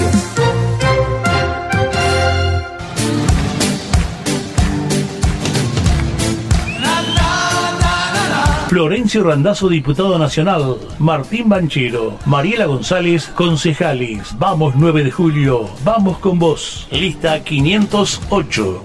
Speaker 14: Florencio Randazzo, diputado nacional. Martín Banchero. Mariela González, concejales. Vamos 9 de julio. Vamos con vos. Lista 508.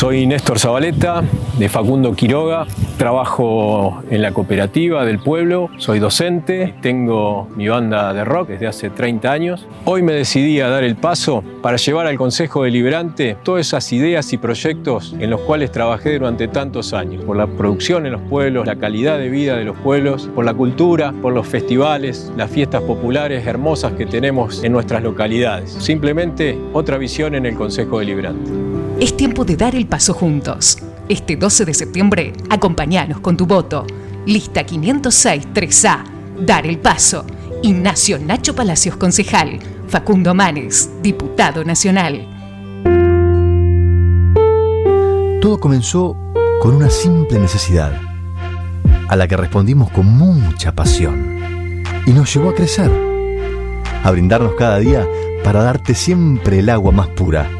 Speaker 23: Soy Néstor Zabaleta, de Facundo Quiroga. Trabajo en la cooperativa del pueblo, soy docente, tengo mi banda de rock desde hace 30 años. Hoy me decidí a dar el paso para llevar al Consejo Deliberante todas esas ideas y proyectos en los cuales trabajé durante tantos años, por la producción en los pueblos, la calidad de vida de los pueblos, por la cultura, por los festivales, las fiestas populares hermosas que tenemos en nuestras localidades. Simplemente otra visión en el Consejo Deliberante.
Speaker 11: Es tiempo de dar el paso juntos. Este 12 de septiembre, acompáñanos con tu voto. Lista 506 3A. Dar el paso. Ignacio Nacho Palacios, concejal. Facundo Manes, diputado nacional.
Speaker 2: Todo comenzó con una simple necesidad, a la que respondimos con mucha pasión, y nos llevó a crecer, a brindarnos cada día para darte siempre el agua más pura,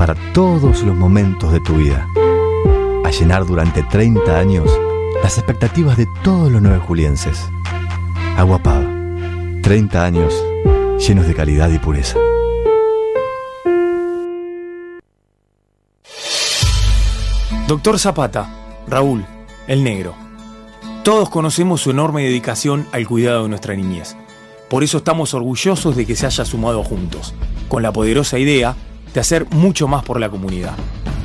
Speaker 2: para todos los momentos de tu vida, a llenar durante 30 años las expectativas de todos los nueve julienses. Agua Pava, 30 años llenos de calidad y pureza.
Speaker 23: Doctor Zapata, Raúl, el negro. Todos conocemos su enorme dedicación al cuidado de nuestra niñez. Por eso estamos orgullosos de que se haya sumado juntos, con la poderosa idea de hacer mucho más por la comunidad.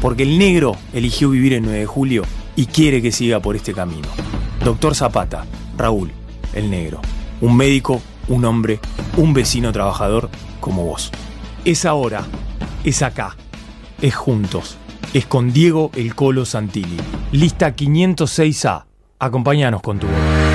Speaker 23: Porque el negro eligió vivir en 9 de julio y quiere que siga por este camino. Doctor Zapata, Raúl, el negro. Un médico, un hombre, un vecino trabajador como vos. Es ahora, es acá, es juntos, es con Diego el Colo Santilli. Lista 506A. Acompáñanos con tu voz.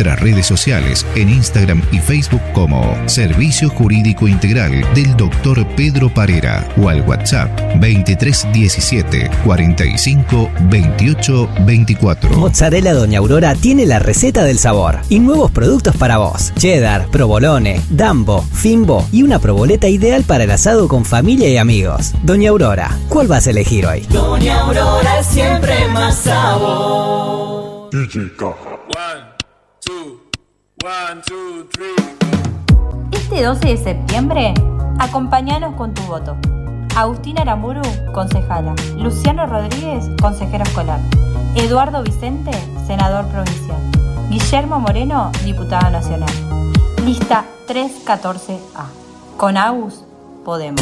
Speaker 17: nuestras redes sociales en Instagram y Facebook como Servicio Jurídico Integral del Dr. Pedro Parera o al WhatsApp 2317 45 28 24.
Speaker 21: Mozzarella Doña Aurora tiene la receta del sabor y nuevos productos para vos. Cheddar, provolone, dambo, fimbo y una proboleta ideal para el asado con familia y amigos. Doña Aurora, ¿cuál vas a elegir hoy?
Speaker 38: Doña Aurora siempre más sabor.
Speaker 16: Este 12 de septiembre, acompáñanos con tu voto. Agustina Aramburu, concejala. Luciano Rodríguez, consejero escolar. Eduardo Vicente, senador provincial. Guillermo Moreno, diputado nacional. Lista 314A. Con Agus, podemos.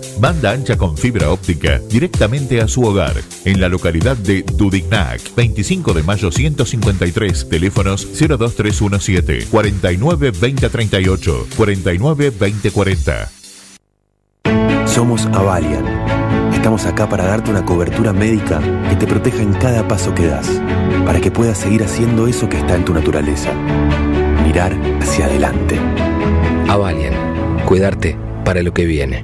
Speaker 24: Banda ancha con fibra óptica directamente a su hogar. En la localidad de Dudignac, 25 de mayo 153, teléfonos 02317 49 2038, 49 2040.
Speaker 49: Somos Avalian. Estamos acá para darte una cobertura médica que te proteja en cada paso que das, para que puedas seguir haciendo eso que está en tu naturaleza. Mirar hacia adelante.
Speaker 3: Avalian. Cuidarte para lo que viene.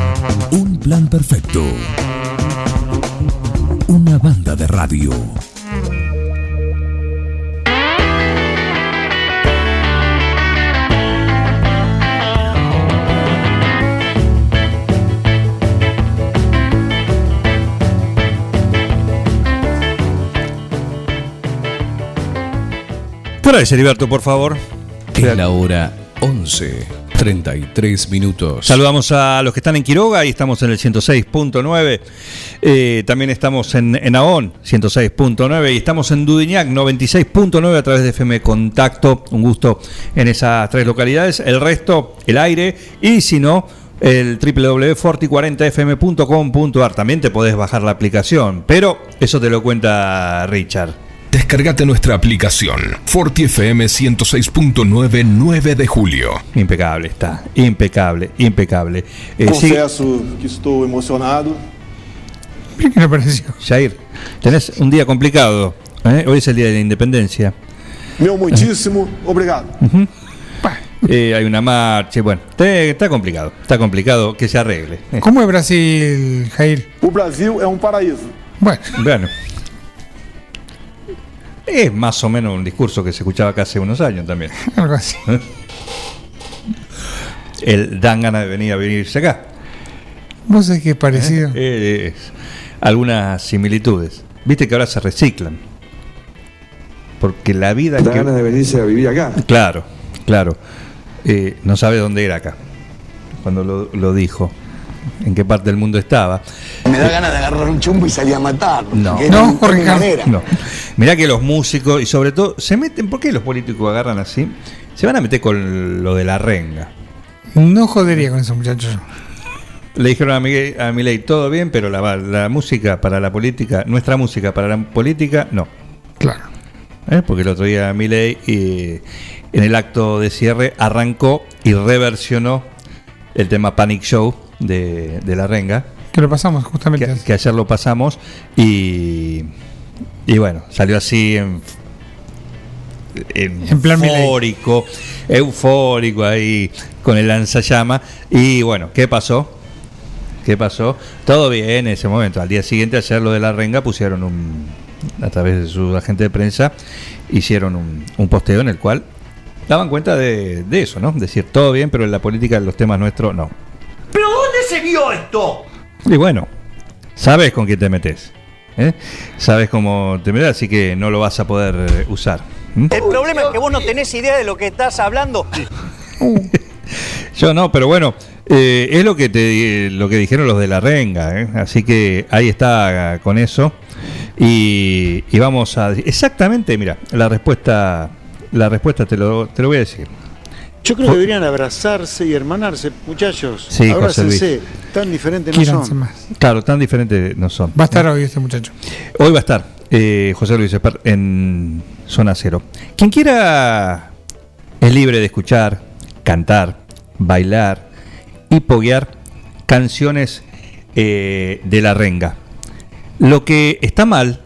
Speaker 50: Plan perfecto. Una banda de radio.
Speaker 1: Trae Heriberto, por favor.
Speaker 50: Es la hora 11, 33 minutos.
Speaker 1: Saludamos a los que están en Quiroga y estamos en el 106.9. Eh, también estamos en, en Aón, 106.9. Y estamos en Dudignac, 96.9 a través de FM Contacto. Un gusto en esas tres localidades. El resto, el aire. Y si no, el www.forti40fm.com.ar. También te podés bajar la aplicación. Pero eso te lo cuenta Richard.
Speaker 22: Descargate nuestra aplicación Forti FM 106.9 9 de julio.
Speaker 1: Impecable está, impecable, impecable. Eh, sí,
Speaker 51: Confesso que estou emocionado.
Speaker 1: ¿Qué pareció? Jair, tenés un día complicado ¿Eh? Hoy es el día de la independencia.
Speaker 52: Meu muitíssimo obrigado.
Speaker 1: Ujú. Eh, hay una marcha, bueno, está, está complicado, está complicado que se arregle.
Speaker 4: ¿Cómo es Brasil, Jair?
Speaker 52: O Brasil é um paraíso.
Speaker 4: Bueno,
Speaker 1: Bueno. Es más o menos un discurso que se escuchaba acá hace unos años también.
Speaker 4: algo así.
Speaker 1: El dan ganas de venir a venirse acá.
Speaker 4: Vos sabés que es parecido.
Speaker 1: Eh, es- algunas similitudes. Viste que ahora se reciclan. Porque la vida
Speaker 52: Da
Speaker 1: que-
Speaker 52: ganas de venirse a vivir acá.
Speaker 1: Claro, claro. Eh, no sabe dónde era acá. Cuando lo, lo dijo. En qué parte del mundo estaba.
Speaker 53: Me da ganas de agarrar un chumbo y salir a matar.
Speaker 1: No.
Speaker 53: No, manera.
Speaker 1: No. Mirá que los músicos y sobre todo se meten. ¿Por qué los políticos agarran así? Se van a meter con lo de la renga.
Speaker 4: No jodería con esos muchachos.
Speaker 1: Le dijeron a Miguel, a todo bien, pero la, la música para la política, nuestra música para la política, no.
Speaker 4: Claro.
Speaker 1: ¿Eh? Porque el otro día Milei eh, en el acto de cierre arrancó y reversionó el tema Panic Show de, de la renga.
Speaker 4: Que lo pasamos justamente.
Speaker 1: Que, que ayer lo pasamos y, y bueno, salió así en, en,
Speaker 4: En plan
Speaker 1: eufórico, eufórico ahí con el lanzallama. Y bueno, ¿qué pasó? ¿Qué pasó? Todo bien en ese momento. Al día siguiente, ayer lo de la renga, pusieron un, a través de su agente de prensa, hicieron un, un posteo en el cual daban cuenta de, de eso, ¿no? Decir, todo bien, pero en la política, en los temas nuestros, no.
Speaker 54: ¿Pero dónde se vio esto?
Speaker 1: Y bueno, sabes con quién te metes. ¿eh? Sabes cómo te metes, así que no lo vas a poder eh, usar.
Speaker 54: El problema es que vos no tenés idea de lo que estás hablando.
Speaker 1: Yo no, pero bueno, eh, es lo que te lo que dijeron los de la renga, ¿eh? así que ahí está con eso y, y vamos a exactamente, mira, la respuesta, la respuesta te lo, te lo voy a decir.
Speaker 55: Yo creo que deberían abrazarse y hermanarse, muchachos.
Speaker 1: Sí, José
Speaker 55: Abrácense.
Speaker 1: Luis.
Speaker 55: Tan diferentes no
Speaker 4: Quíranse
Speaker 55: son.
Speaker 4: más.
Speaker 1: Claro, tan diferentes no son.
Speaker 4: Va a estar hoy este muchacho.
Speaker 1: Hoy va a estar eh, José Luis en Zona Cero. Quien quiera es libre de escuchar, cantar, bailar y poguear canciones eh, de la renga. Lo que está mal,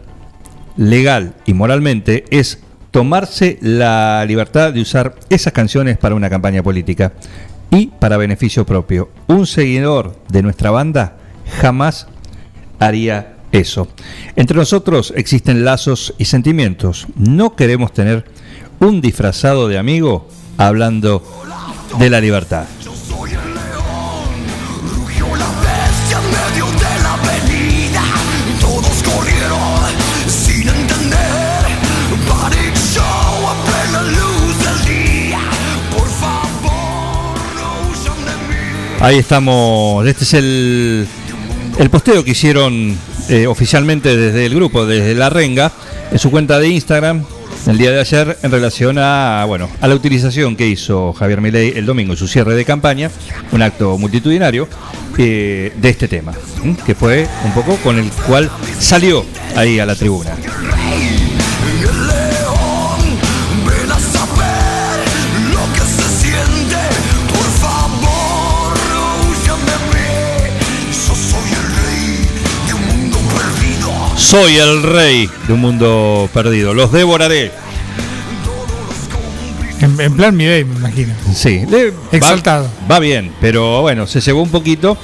Speaker 1: legal y moralmente, es tomarse la libertad de usar esas canciones para una campaña política y para beneficio propio. Un seguidor de nuestra banda jamás haría eso. Entre nosotros existen lazos y sentimientos. No queremos tener un disfrazado de amigo hablando de la libertad. Ahí estamos. Este es el, el posteo que hicieron eh, oficialmente desde el grupo, desde La Renga, en su cuenta de Instagram el día de ayer en relación a bueno a la utilización que hizo Javier Milei el domingo en su cierre de campaña, un acto multitudinario eh, de este tema, que fue un poco con el cual salió ahí a la tribuna.
Speaker 56: Soy el rey de un mundo perdido,
Speaker 1: los devoraré.
Speaker 4: En, en plan Milei, me imagino.
Speaker 1: Sí, le-
Speaker 4: Exaltado.
Speaker 1: Va, va bien, pero bueno, se llevó un poquito.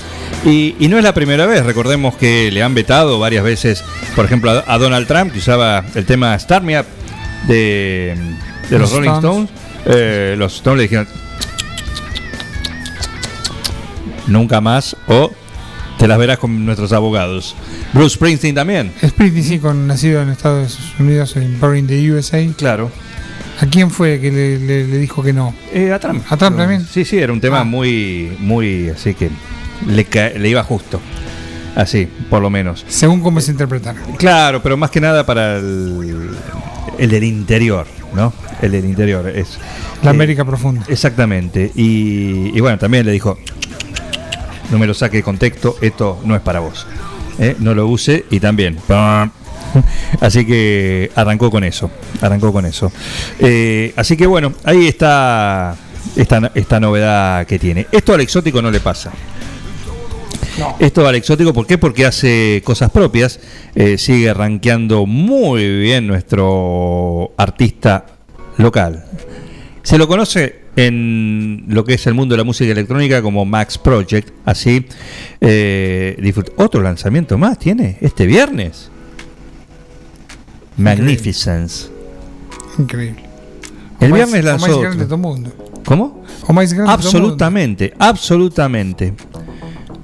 Speaker 1: Y, y no es la primera vez, recordemos que le han vetado varias veces, por ejemplo, a, a Donald Trump, que usaba el tema Start Me Up de, de los
Speaker 4: Los
Speaker 1: Rolling Stones.
Speaker 4: Stones.
Speaker 1: Eh, los Stones le dijeron nunca más o te las verás con nuestros abogados. Bruce Springsteen también.
Speaker 4: Springsteen, sí, con, nacido en Estados Unidos, en Born the USA.
Speaker 1: Claro.
Speaker 4: ¿A quién fue que le, le- le dijo que no?
Speaker 1: Eh, a Trump.
Speaker 4: ¿A Trump también?
Speaker 1: Sí, sí, era un tema
Speaker 4: Ah.
Speaker 1: muy, muy, así que le, le iba justo. Así, por lo menos.
Speaker 4: Según cómo se interpretaron.
Speaker 1: Claro, pero más que nada para el, el del interior, ¿no? El del interior es.
Speaker 4: La
Speaker 1: eh,
Speaker 4: América profunda.
Speaker 1: Exactamente. Y, y bueno, también le dijo, no me lo saque de contexto, esto no es para vos. ¿eh? No lo use y también. ¡pam! Así que arrancó con eso, arrancó con eso. Eh, así que bueno, ahí está esta, esta novedad que tiene. Esto al exótico no le pasa. esto al exótico. ¿Por qué? Porque hace cosas propias. eh, sigue rankeando muy bien nuestro artista local. Se lo conoce en lo que es el mundo de la música electrónica como Max Project. Así, eh, otro lanzamiento más tiene este viernes. Magnificence.
Speaker 4: Increíble.
Speaker 1: El
Speaker 4: O
Speaker 1: viernes
Speaker 4: más, o
Speaker 1: lanzó
Speaker 4: más todo mundo.
Speaker 1: ¿Cómo?
Speaker 4: O más todo el mundo.
Speaker 1: Absolutamente, absolutamente.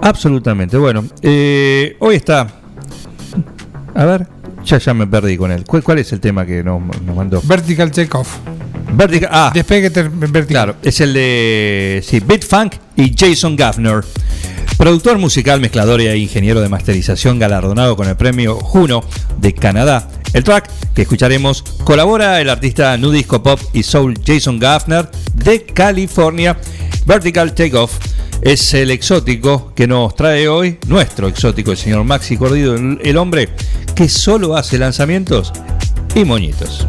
Speaker 1: Absolutamente. Bueno, eh, hoy está. A ver, ya, ya me perdí con él. ¿Cuál, cuál es el tema que nos, nos mandó?
Speaker 4: Vertical Takeoff.
Speaker 1: Vertical. Ah,
Speaker 4: Despegue ter- vertical.
Speaker 1: claro, es el de sí, Beat Funk y Jason Gaffner. Productor musical, mezclador e ingeniero de masterización galardonado con el premio Juno de Canadá. El track que escucharemos colabora el artista nu disco pop y soul Jason Gaffner de California. Vertical Takeoff es el exótico que nos trae hoy, nuestro exótico, el señor Maxi Cordido, el hombre que solo hace lanzamientos y moñitos.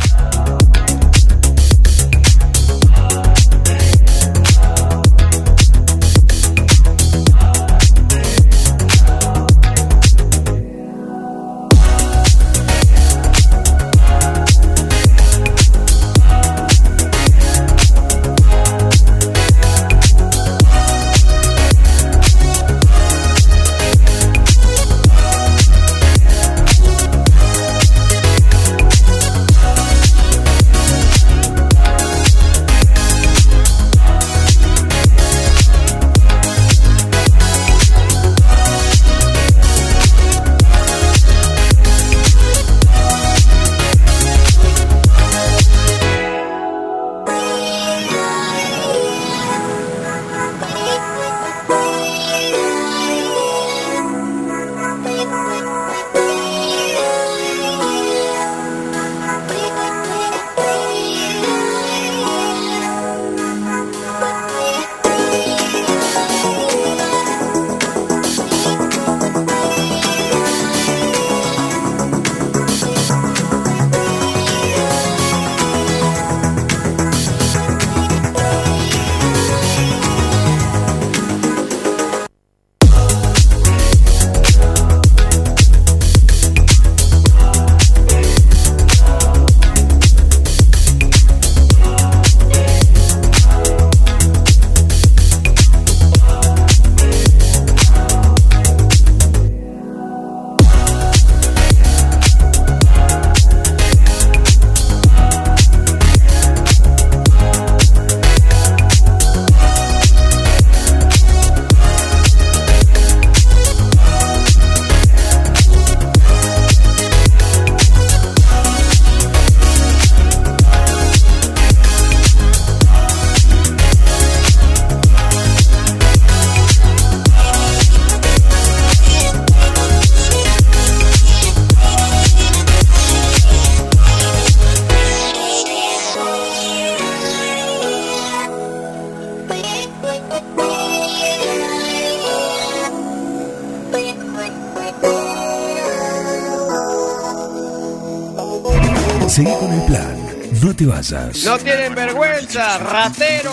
Speaker 57: No
Speaker 27: tienen vergüenza, ratero,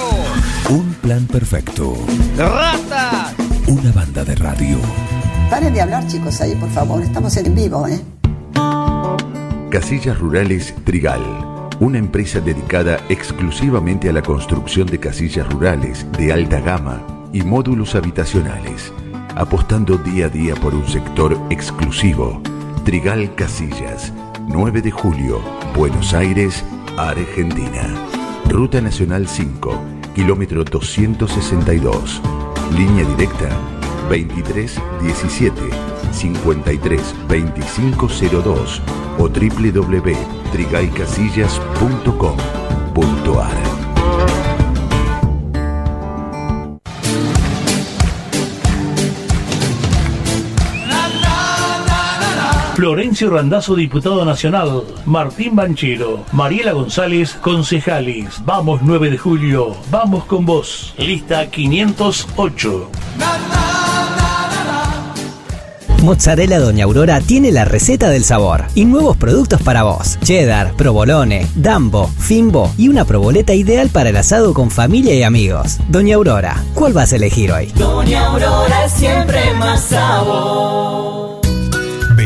Speaker 57: Un plan perfecto.
Speaker 27: rata.
Speaker 57: Una banda de radio.
Speaker 58: Paren de hablar, chicos, ahí, por favor. Estamos en vivo, ¿eh?
Speaker 2: Casillas Rurales Trigal, una empresa dedicada exclusivamente a la construcción de casillas rurales de alta gama y módulos habitacionales, apostando día a día por un sector exclusivo. Trigal Casillas, 9 de julio, Buenos Aires, Argentina. Ruta Nacional 5, kilómetro 262. Línea directa 23 17 53 25 02 o www.trigaycasillas.com.ar.
Speaker 14: Florencio Randazzo, diputado nacional. Martín Banchero. Mariela González, concejales. Vamos 9 de julio. Vamos con vos. Lista 508.
Speaker 21: Mozzarella Doña Aurora tiene la receta del sabor y nuevos productos para vos. Cheddar, provolone, dambo, fimbo y una proboleta ideal para el asado con familia y amigos. Doña Aurora, ¿cuál vas a elegir hoy?
Speaker 38: Doña Aurora siempre más sabor.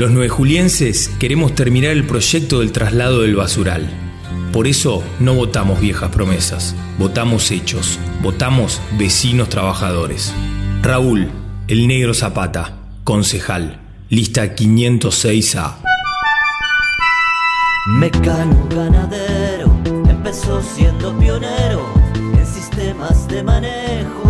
Speaker 23: Los nuevejulienses queremos terminar el proyecto del traslado del basural. Por eso no votamos viejas promesas, votamos hechos, votamos vecinos trabajadores. Raúl, el negro Zapata, concejal, lista 506A.
Speaker 38: Mecano ganadero empezó siendo pionero en sistemas de manejo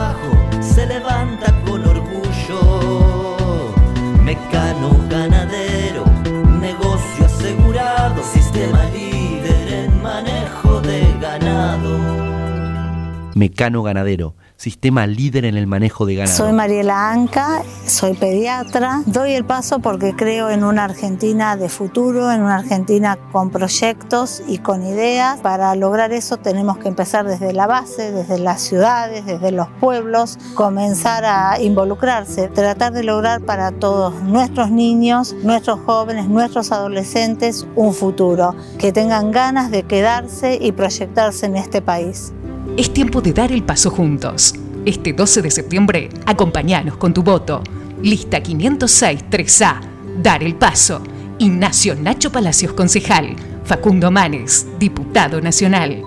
Speaker 38: Mecano Ganadero, sistema líder en
Speaker 2: el manejo de ganado.
Speaker 10: Soy Mariela Anca, soy pediatra. Doy el paso porque creo en una Argentina de futuro, en una Argentina con proyectos y con ideas. Para lograr eso tenemos que empezar desde la base, desde las ciudades, desde los pueblos, comenzar a involucrarse, tratar de lograr para todos nuestros niños, nuestros jóvenes, nuestros adolescentes un futuro, que tengan ganas de quedarse y proyectarse en este país.
Speaker 11: Es tiempo de dar el paso juntos. Este 12 de septiembre, acompáñanos con tu voto. Lista 506 3A. Dar el paso. Ignacio Nacho Palacios, concejal. Facundo Manes, diputado nacional.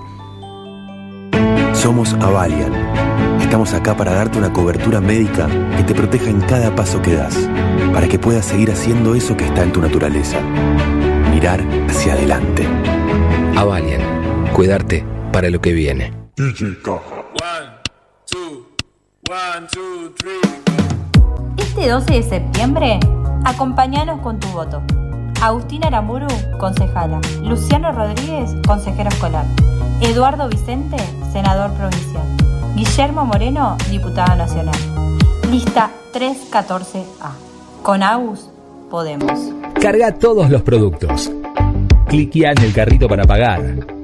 Speaker 2: Somos Avalian. Estamos acá para darte una cobertura médica que te proteja en cada paso que das, para que puedas seguir haciendo eso que está en tu naturaleza. Mirar hacia adelante.
Speaker 3: Avalian. Cuidarte para lo que viene.
Speaker 16: Este 12 de septiembre, acompáñanos con tu voto. Agustina Aramburu, concejala. Luciano Rodríguez, consejero escolar. Eduardo Vicente, senador provincial. Guillermo Moreno, diputado nacional. Lista 314A. Con Agus, podemos.
Speaker 29: Carga todos los productos. Cliquea en el carrito para pagar.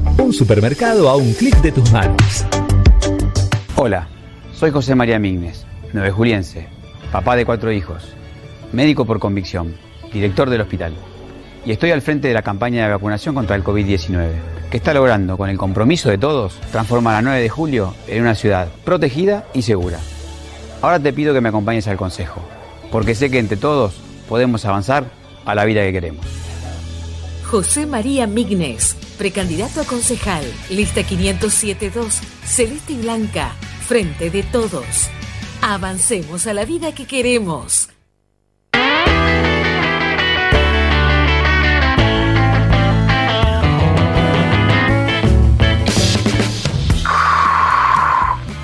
Speaker 29: Un supermercado a un clic de tus manos.
Speaker 28: Hola, soy José María Mignes, nueve juliense, papá de cuatro hijos, médico por convicción, director del hospital. Y estoy al frente de la campaña de vacunación contra el COVID-19, que está logrando, con el compromiso de todos, transformar a 9 de julio en una ciudad protegida y segura. Ahora te pido que me acompañes al consejo, porque sé que entre todos podemos avanzar a la vida que queremos.
Speaker 8: José María Mignes, precandidato a concejal, lista 507-2, celeste y blanca, frente de todos. Avancemos a la vida que queremos.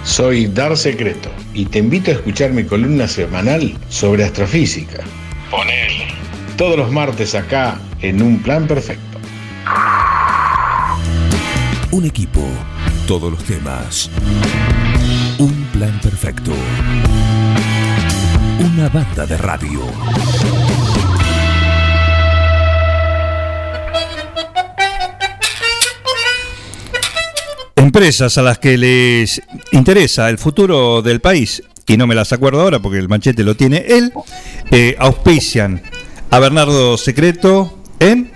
Speaker 59: Soy Dar Secreto y te invito a escuchar mi columna semanal sobre astrofísica. Ponele. Todos los martes acá en Un Plan Perfecto.
Speaker 9: Un equipo, todos los temas. Un plan perfecto. Una banda de radio.
Speaker 1: empresas a las que les interesa el futuro del país, y no me las acuerdo ahora porque el manchete lo tiene él, eh, auspician a Bernardo Secreto en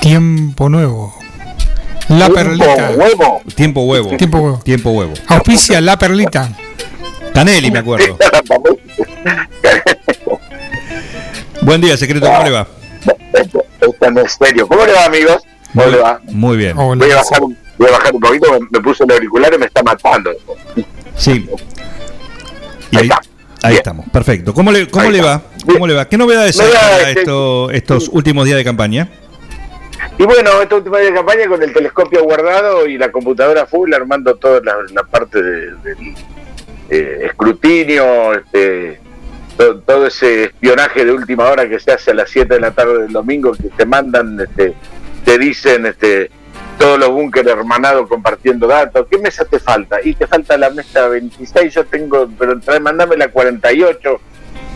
Speaker 4: Tiempo nuevo. La perlita.
Speaker 1: Tiempo Huevo.
Speaker 4: Tiempo Huevo.
Speaker 1: Tiempo Huevo.
Speaker 4: Auspicia La Perlita.
Speaker 1: Canelli, me acuerdo. Buen día, Secreto, ¿cómo le va?
Speaker 60: Esto no es serio. ¿Cómo le va, amigos? ¿Cómo le va?
Speaker 1: Muy bien.
Speaker 60: Voy a, bajar, un- voy a bajar un poquito, me, me puse el auricular y me está matando.
Speaker 1: Sí. Y ahí, ahí estamos, perfecto. ¿Cómo le, cómo le va? ¿Cómo le va? ¿Qué novedades hay para
Speaker 60: este-
Speaker 1: esto- estos últimos días de campaña?
Speaker 60: Y bueno, esta última día de campaña con el telescopio guardado y la computadora full armando toda la, la parte de- del eh, escrutinio, este, to- todo ese espionaje de última hora que se hace a las 7 de la tarde del domingo, que te mandan, este, te dicen este, todos los búnkeres hermanados compartiendo datos. ¿Qué mesa te falta? Y te falta la mesa 26, yo tengo, pero trae, mandame la 48.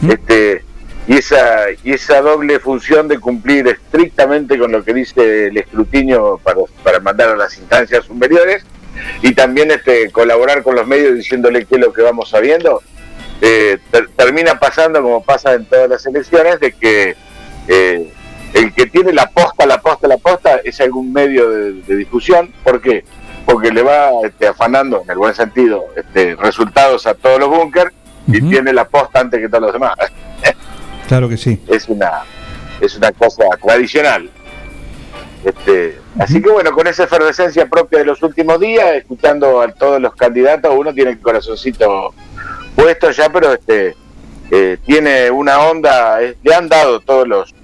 Speaker 60: Este, y esa y esa doble función de cumplir estrictamente con lo que dice el escrutinio para, para mandar a las instancias superiores y también este colaborar con los medios diciéndole qué es lo que vamos sabiendo eh, ter- termina pasando como pasa en todas las elecciones de que eh, el que tiene la posta la posta la posta es algún medio de, de difusión. ¿por qué? porque le va este, afanando en el buen sentido este, resultados a todos los búnker y tiene la posta antes que todos los demás
Speaker 1: Claro que sí.
Speaker 60: es una es una cosa tradicional. Este, así que bueno con esa efervescencia propia de los últimos días escuchando a todos los candidatos uno tiene el corazoncito puesto ya pero este eh, tiene una onda eh, le han dado todos los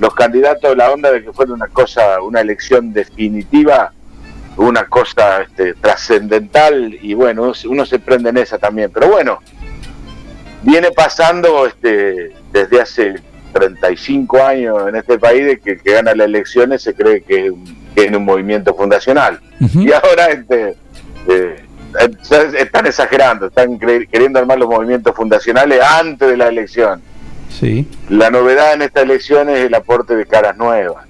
Speaker 60: los candidatos la onda de que fuera una cosa una elección definitiva una cosa este, trascendental y bueno uno, se- uno se prende en esa también. Pero bueno viene pasando este desde hace 35 años en este país de que que gana las elecciones se cree que es un- que es un movimiento fundacional y ahora este eh, están exagerando están queriendo armar los movimientos fundacionales antes de la elección
Speaker 1: Sí.
Speaker 60: la novedad en esta elección es el aporte de caras nuevas,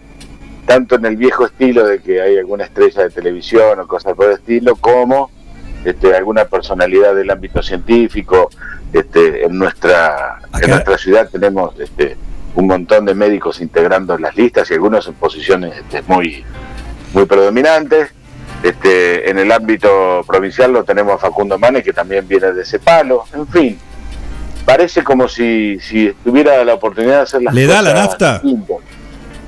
Speaker 60: tanto en el viejo estilo de que hay alguna estrella de televisión o cosas por el estilo, como este, alguna personalidad del ámbito científico. Este, en nuestra en nuestra ciudad tenemos este, un montón de médicos integrando las listas y algunos en posiciones este, muy muy predominantes. Este, en el ámbito provincial lo tenemos a Facundo Manes, que también viene de ese palo. En fin, parece como si, si tuviera la oportunidad de hacer las
Speaker 1: ¿Le da
Speaker 60: cosas
Speaker 1: la nafta?
Speaker 60: distintas.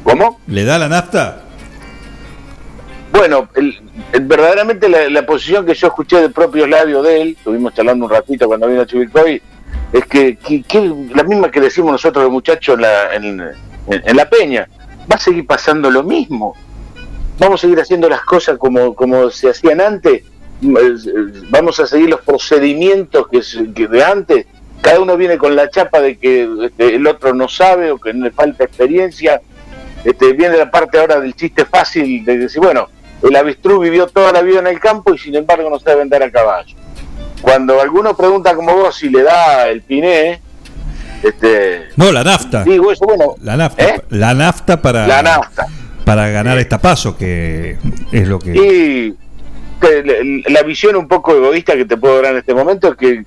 Speaker 60: ¿Cómo?
Speaker 1: ¿Le da la nafta?
Speaker 60: Bueno, el- verdaderamente la, posición que yo escuché de propios labios de él, estuvimos charlando un ratito cuando vino a Chivilcoy, es que, que- la misma que decimos nosotros los muchachos en la, en, la peña, va a seguir pasando lo mismo. Vamos a seguir haciendo las cosas como, como se hacían antes, eh, vamos a seguir los procedimientos que de antes. Cada uno viene con la chapa de que este, el otro no sabe o que le falta experiencia. Este, viene la parte ahora del chiste fácil de decir, bueno, el avestruz vivió toda la vida en el campo y sin embargo no sabe andar a caballo. Cuando alguno pregunta como vos si le da el piné, este,
Speaker 1: No, la nafta.
Speaker 60: digo eso, bueno,
Speaker 1: La nafta,
Speaker 60: ¿Eh?
Speaker 1: la nafta para
Speaker 60: la nafta.
Speaker 1: para ganar esta paso que es lo que
Speaker 60: Y que la- visión un poco egoísta que te puedo dar en este momento es que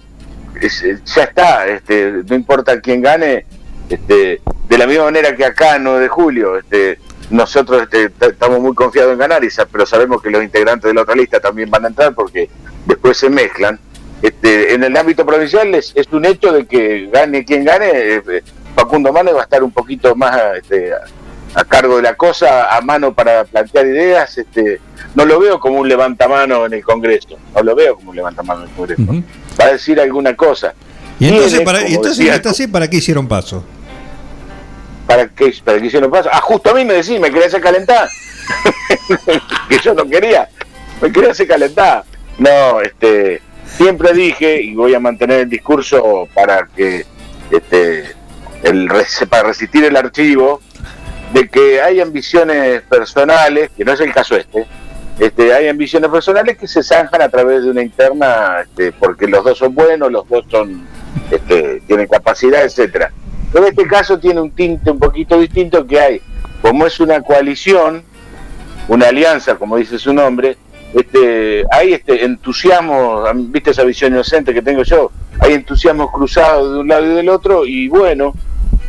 Speaker 60: es- eh, ya está, este, no importa quién gane, este, de la misma manera que acá en 9 de julio, este, nosotros este, estamos muy confiados en ganar, y sa- pero sabemos que los integrantes de la otra lista también van a entrar porque después se mezclan. Este, en el ámbito provincial es, es un hecho de que gane quien gane, eh, eh, Facundo Manes va a estar un poquito más este, a, a cargo de la cosa, a mano para plantear ideas. Este, no lo veo como un levantamano en el Congreso, no lo veo como un levantamano en el Congreso. Va a decir alguna cosa.
Speaker 1: Y entonces, para, y entonces,
Speaker 60: decía,
Speaker 1: está así, ¿para qué hicieron paso?
Speaker 60: ¿Para qué, para qué hicieron paso? Ah, justo a mí me decís, me quería hacer calentar. que yo no quería. Me quería hacer calentar. No, este, siempre dije, y voy a mantener el discurso para que, este, el, para resistir el archivo, de que hay ambiciones personales, que no es el caso este, este, hay ambiciones personales que se zanjan a través de una interna, este, porque los dos son buenos, los dos son, este, tienen capacidad, etcétera. Pero este caso tiene un tinte un poquito distinto que hay, como es una coalición, una alianza, como dice su nombre, este, hay este entusiasmo, viste esa visión inocente que tengo yo, hay entusiasmo cruzado de un lado y del otro, y bueno,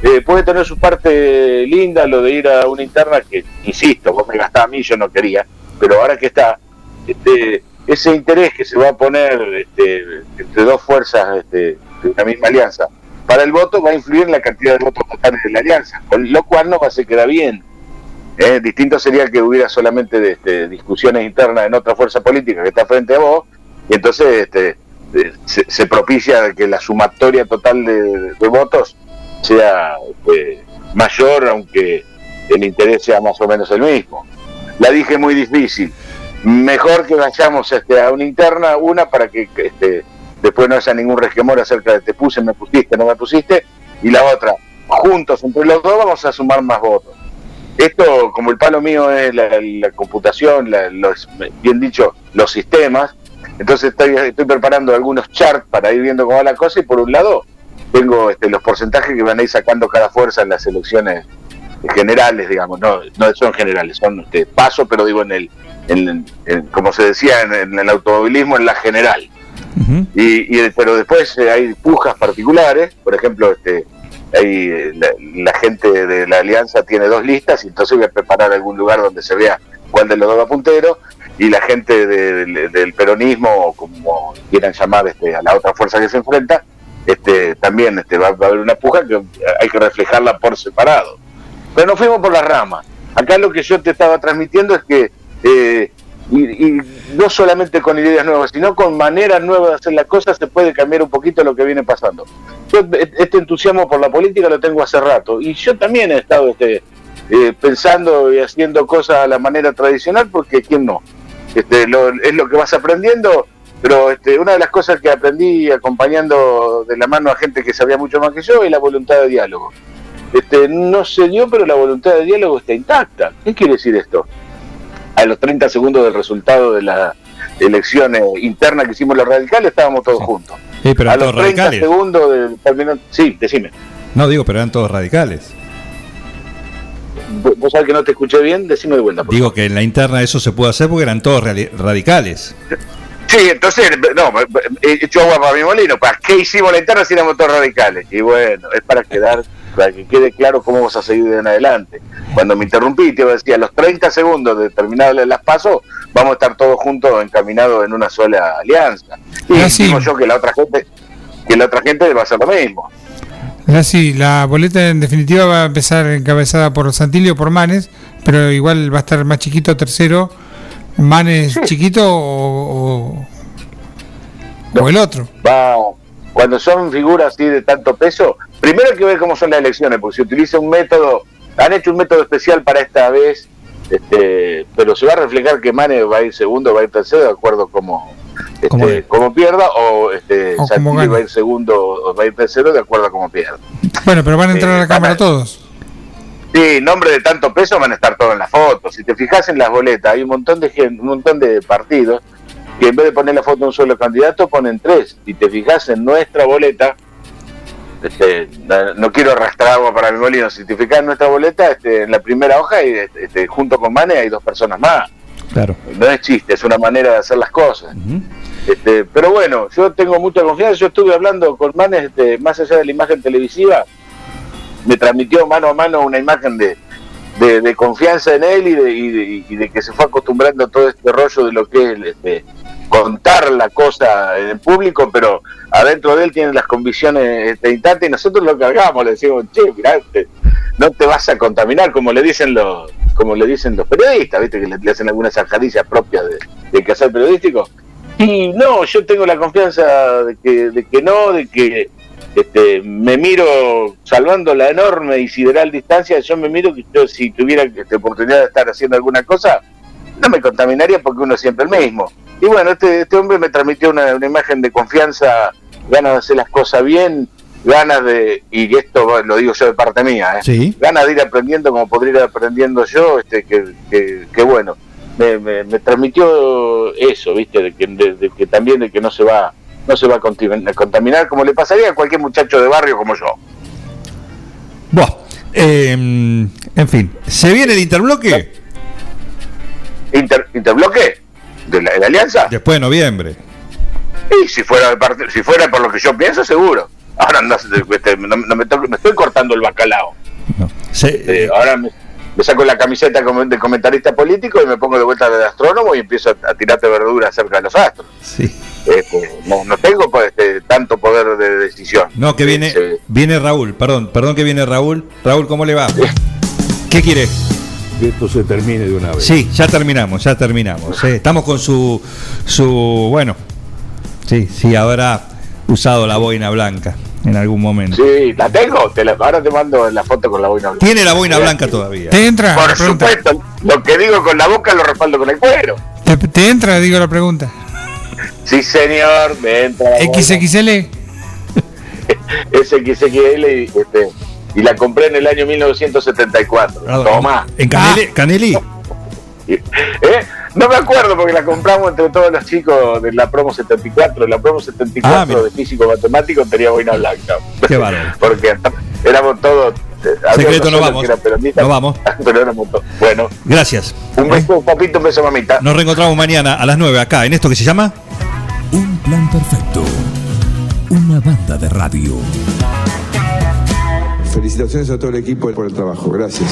Speaker 60: eh, puede tener su parte linda lo de ir a una interna que, insisto, vos me gastás a mí, yo no quería, pero ahora que está, este, ese interés que se va a poner este, entre dos fuerzas este, de una misma alianza para el voto va a influir en la cantidad de votos totales de la alianza, lo cual no va a ser queda bien. Eh, distinto sería que hubiera solamente este, discusiones internas en otra fuerza política que está frente a vos, y entonces este, eh, se, propicia que la sumatoria total de, votos sea este, mayor, aunque el interés sea más o menos el mismo. La dije muy difícil. Mejor que vayamos este, a una interna, una para que este, después no haya ningún resquemor acerca de te puse, me pusiste, no me pusiste, y la otra, juntos entre los dos vamos a sumar más votos. Esto, como el palo mío es la, computación, los, bien dicho, los sistemas, entonces estoy, preparando algunos charts para ir viendo cómo va la cosa y por un lado tengo este, los porcentajes que van a ir sacando cada fuerza en las elecciones generales, digamos, no, no son generales, son este, paso, pero digo en el, en, como se decía en, el automovilismo, en la general. Y, y, pero después eh, hay pujas particulares, por ejemplo, este, ahí la, gente de la alianza tiene dos listas y entonces voy a preparar algún lugar donde se vea cuál de los dos va puntero y la gente del peronismo o como quieran llamar este, a la otra fuerza que se enfrenta este también este va, a haber una puja que hay que reflejarla por separado. Pero nos fuimos por las ramas. Acá lo que yo te estaba transmitiendo es que eh, y, no solamente con ideas nuevas, sino con maneras nuevas de hacer las cosas se puede cambiar un poquito lo que viene pasando. Yo este entusiasmo por la política lo tengo hace rato y yo también he estado este, eh, pensando y haciendo cosas a la manera tradicional porque quién no. Este, es lo que vas aprendiendo, pero este, una de las cosas que aprendí acompañando de la mano a gente que sabía mucho más que yo es la voluntad de diálogo. Este, no se dio, pero la voluntad de diálogo está intacta. ¿Qué quiere decir esto? A los 30 segundos del resultado de la elección interna que hicimos los radicales, estábamos todos juntos.
Speaker 1: pero
Speaker 60: a los 30
Speaker 1: radicales.
Speaker 60: segundos del terminal... Sí, decime.
Speaker 1: No, digo, pero eran todos radicales.
Speaker 60: ¿Vos sabés que no te escuché bien? Decime de vuelta.
Speaker 1: digo que en la interna eso se puede hacer porque eran todos radicales.
Speaker 60: Sí, entonces, no, hecho agua para mi molino. ¿Para qué hicimos la interna si éramos todos radicales? Y bueno, es para quedar para que quede claro cómo vamos a seguir de en adelante. Cuando me interrumpí, te decía, a los 30 segundos de terminar las pasos, vamos a estar todos juntos encaminados en una sola alianza. Y decimos yo que la otra gente que la otra gente va a hacer lo mismo.
Speaker 4: Así, la boleta en definitiva va a empezar encabezada por Santilio por Manes, pero igual va a estar más chiquito tercero. Manes chiquito o, o, el otro.
Speaker 60: Va, cuando son figuras así de tanto peso, primero hay que ver cómo son las elecciones, porque si utiliza un método, han hecho un método especial para esta vez, este, pero se va a reflejar que Mane va a ir segundo, va a ir tercero, de acuerdo como, este, como pierda, o, este, va a ir segundo o va a ir tercero, de acuerdo a como pierda.
Speaker 4: Bueno, pero van a entrar a la eh, Cámara todos.
Speaker 60: Sí, nombre de tanto peso van a estar todos en la foto. Si te fijas en las boletas, hay un montón de gente, un montón de partidos que en vez de poner la foto de un solo candidato, ponen tres. Y te fijas en nuestra boleta, este, no quiero arrastrar agua para mi molino, en nuestra boleta, este, en la primera hoja, y, este, junto con Mane hay dos personas más.
Speaker 1: Claro.
Speaker 60: No es chiste, es una manera de hacer las cosas. este, pero bueno, yo tengo mucha confianza. Yo estuve hablando con Mane, este, más allá de la imagen televisiva, me transmitió mano a mano una imagen de, de, confianza en él y de, y de, que se fue acostumbrando a todo este rollo de lo que es este, contar la cosa en el público, pero adentro de él tiene las convicciones de instante y nosotros lo cargamos, le decimos, che, mirá, no te vas a contaminar, como le dicen los como le dicen los periodistas, viste que le, hacen algunas zancadillas propias de, de hacer periodístico. Y no, yo tengo la confianza de que, de que no, de que este, me miro salvando la enorme y sideral distancia, yo me miro que yo si tuviera esta oportunidad de estar haciendo alguna cosa, no me contaminaría porque uno es siempre el mismo. Y bueno, este, este hombre me transmitió una, imagen de confianza, ganas de hacer las cosas bien, ganas de, y esto lo digo yo de parte mía, ¿eh? ganas de ir aprendiendo como podría ir aprendiendo yo, este, que, que, bueno, me, me, transmitió eso, viste, de que, de, que también de que no se va no se va a contaminar como le pasaría a cualquier muchacho de barrio como yo.
Speaker 1: Bueno, em, en fin, ¿se viene el interbloque?
Speaker 60: ¿Inter, ¿Interbloque? de la, de la alianza.
Speaker 1: Después de noviembre.
Speaker 60: Y si fuera, de si fuera por lo que yo pienso, seguro. Ahora no, este, no- no me, me estoy cortando el bacalao. Eh, ahora me, me saco la camiseta como de comentarista político y me pongo de vuelta de astrónomo y empiezo a, a tirarte verduras acerca de los astros.
Speaker 1: Sí.
Speaker 60: Este, no, no tengo pues, este, tanto poder de decisión.
Speaker 1: No, que viene, viene Raúl, perdón, perdón que viene Raúl. Raúl, ¿cómo le va? ¿Qué quiere?
Speaker 61: Que esto se termine de una vez.
Speaker 1: Sí, ya terminamos, ya terminamos. eh. Estamos con su, su, bueno, sí, sí, habrá usado la boina blanca en algún momento.
Speaker 60: Sí, la tengo. Te la- ahora te mando la foto con la boina blanca.
Speaker 1: Tiene la boina blanca todavía.
Speaker 4: ¿Te entra?
Speaker 60: Por
Speaker 4: pregunta?
Speaker 60: supuesto, lo que digo con la boca lo respaldo con el cuero.
Speaker 4: ¿Te, te entra, digo la pregunta?
Speaker 60: Sí, señor, me entra. la boina.
Speaker 4: XXL.
Speaker 60: SXXL y, este, y la compré en el año 1974. Toma.
Speaker 1: ¿En Caneli? Caneli?
Speaker 60: ¿Eh? No me acuerdo porque la compramos entre todos los chicos de la promo 74. La promo 74
Speaker 1: Ah,
Speaker 60: de físico matemático tenía boina blanca.
Speaker 1: Qué bárbaro.
Speaker 60: porque éramos todos. eh,
Speaker 1: Secreto,
Speaker 60: solo
Speaker 1: vamos. Nos vamos.
Speaker 60: Pero éramos todos. Bueno,
Speaker 1: Gracias.
Speaker 60: un beso, papito, un beso, mamita.
Speaker 1: Nos reencontramos mañana a las 9 acá, en esto que se llama.
Speaker 34: Un plan perfecto. Una banda de radio.
Speaker 62: Felicitaciones a todo el equipo por el trabajo. Gracias.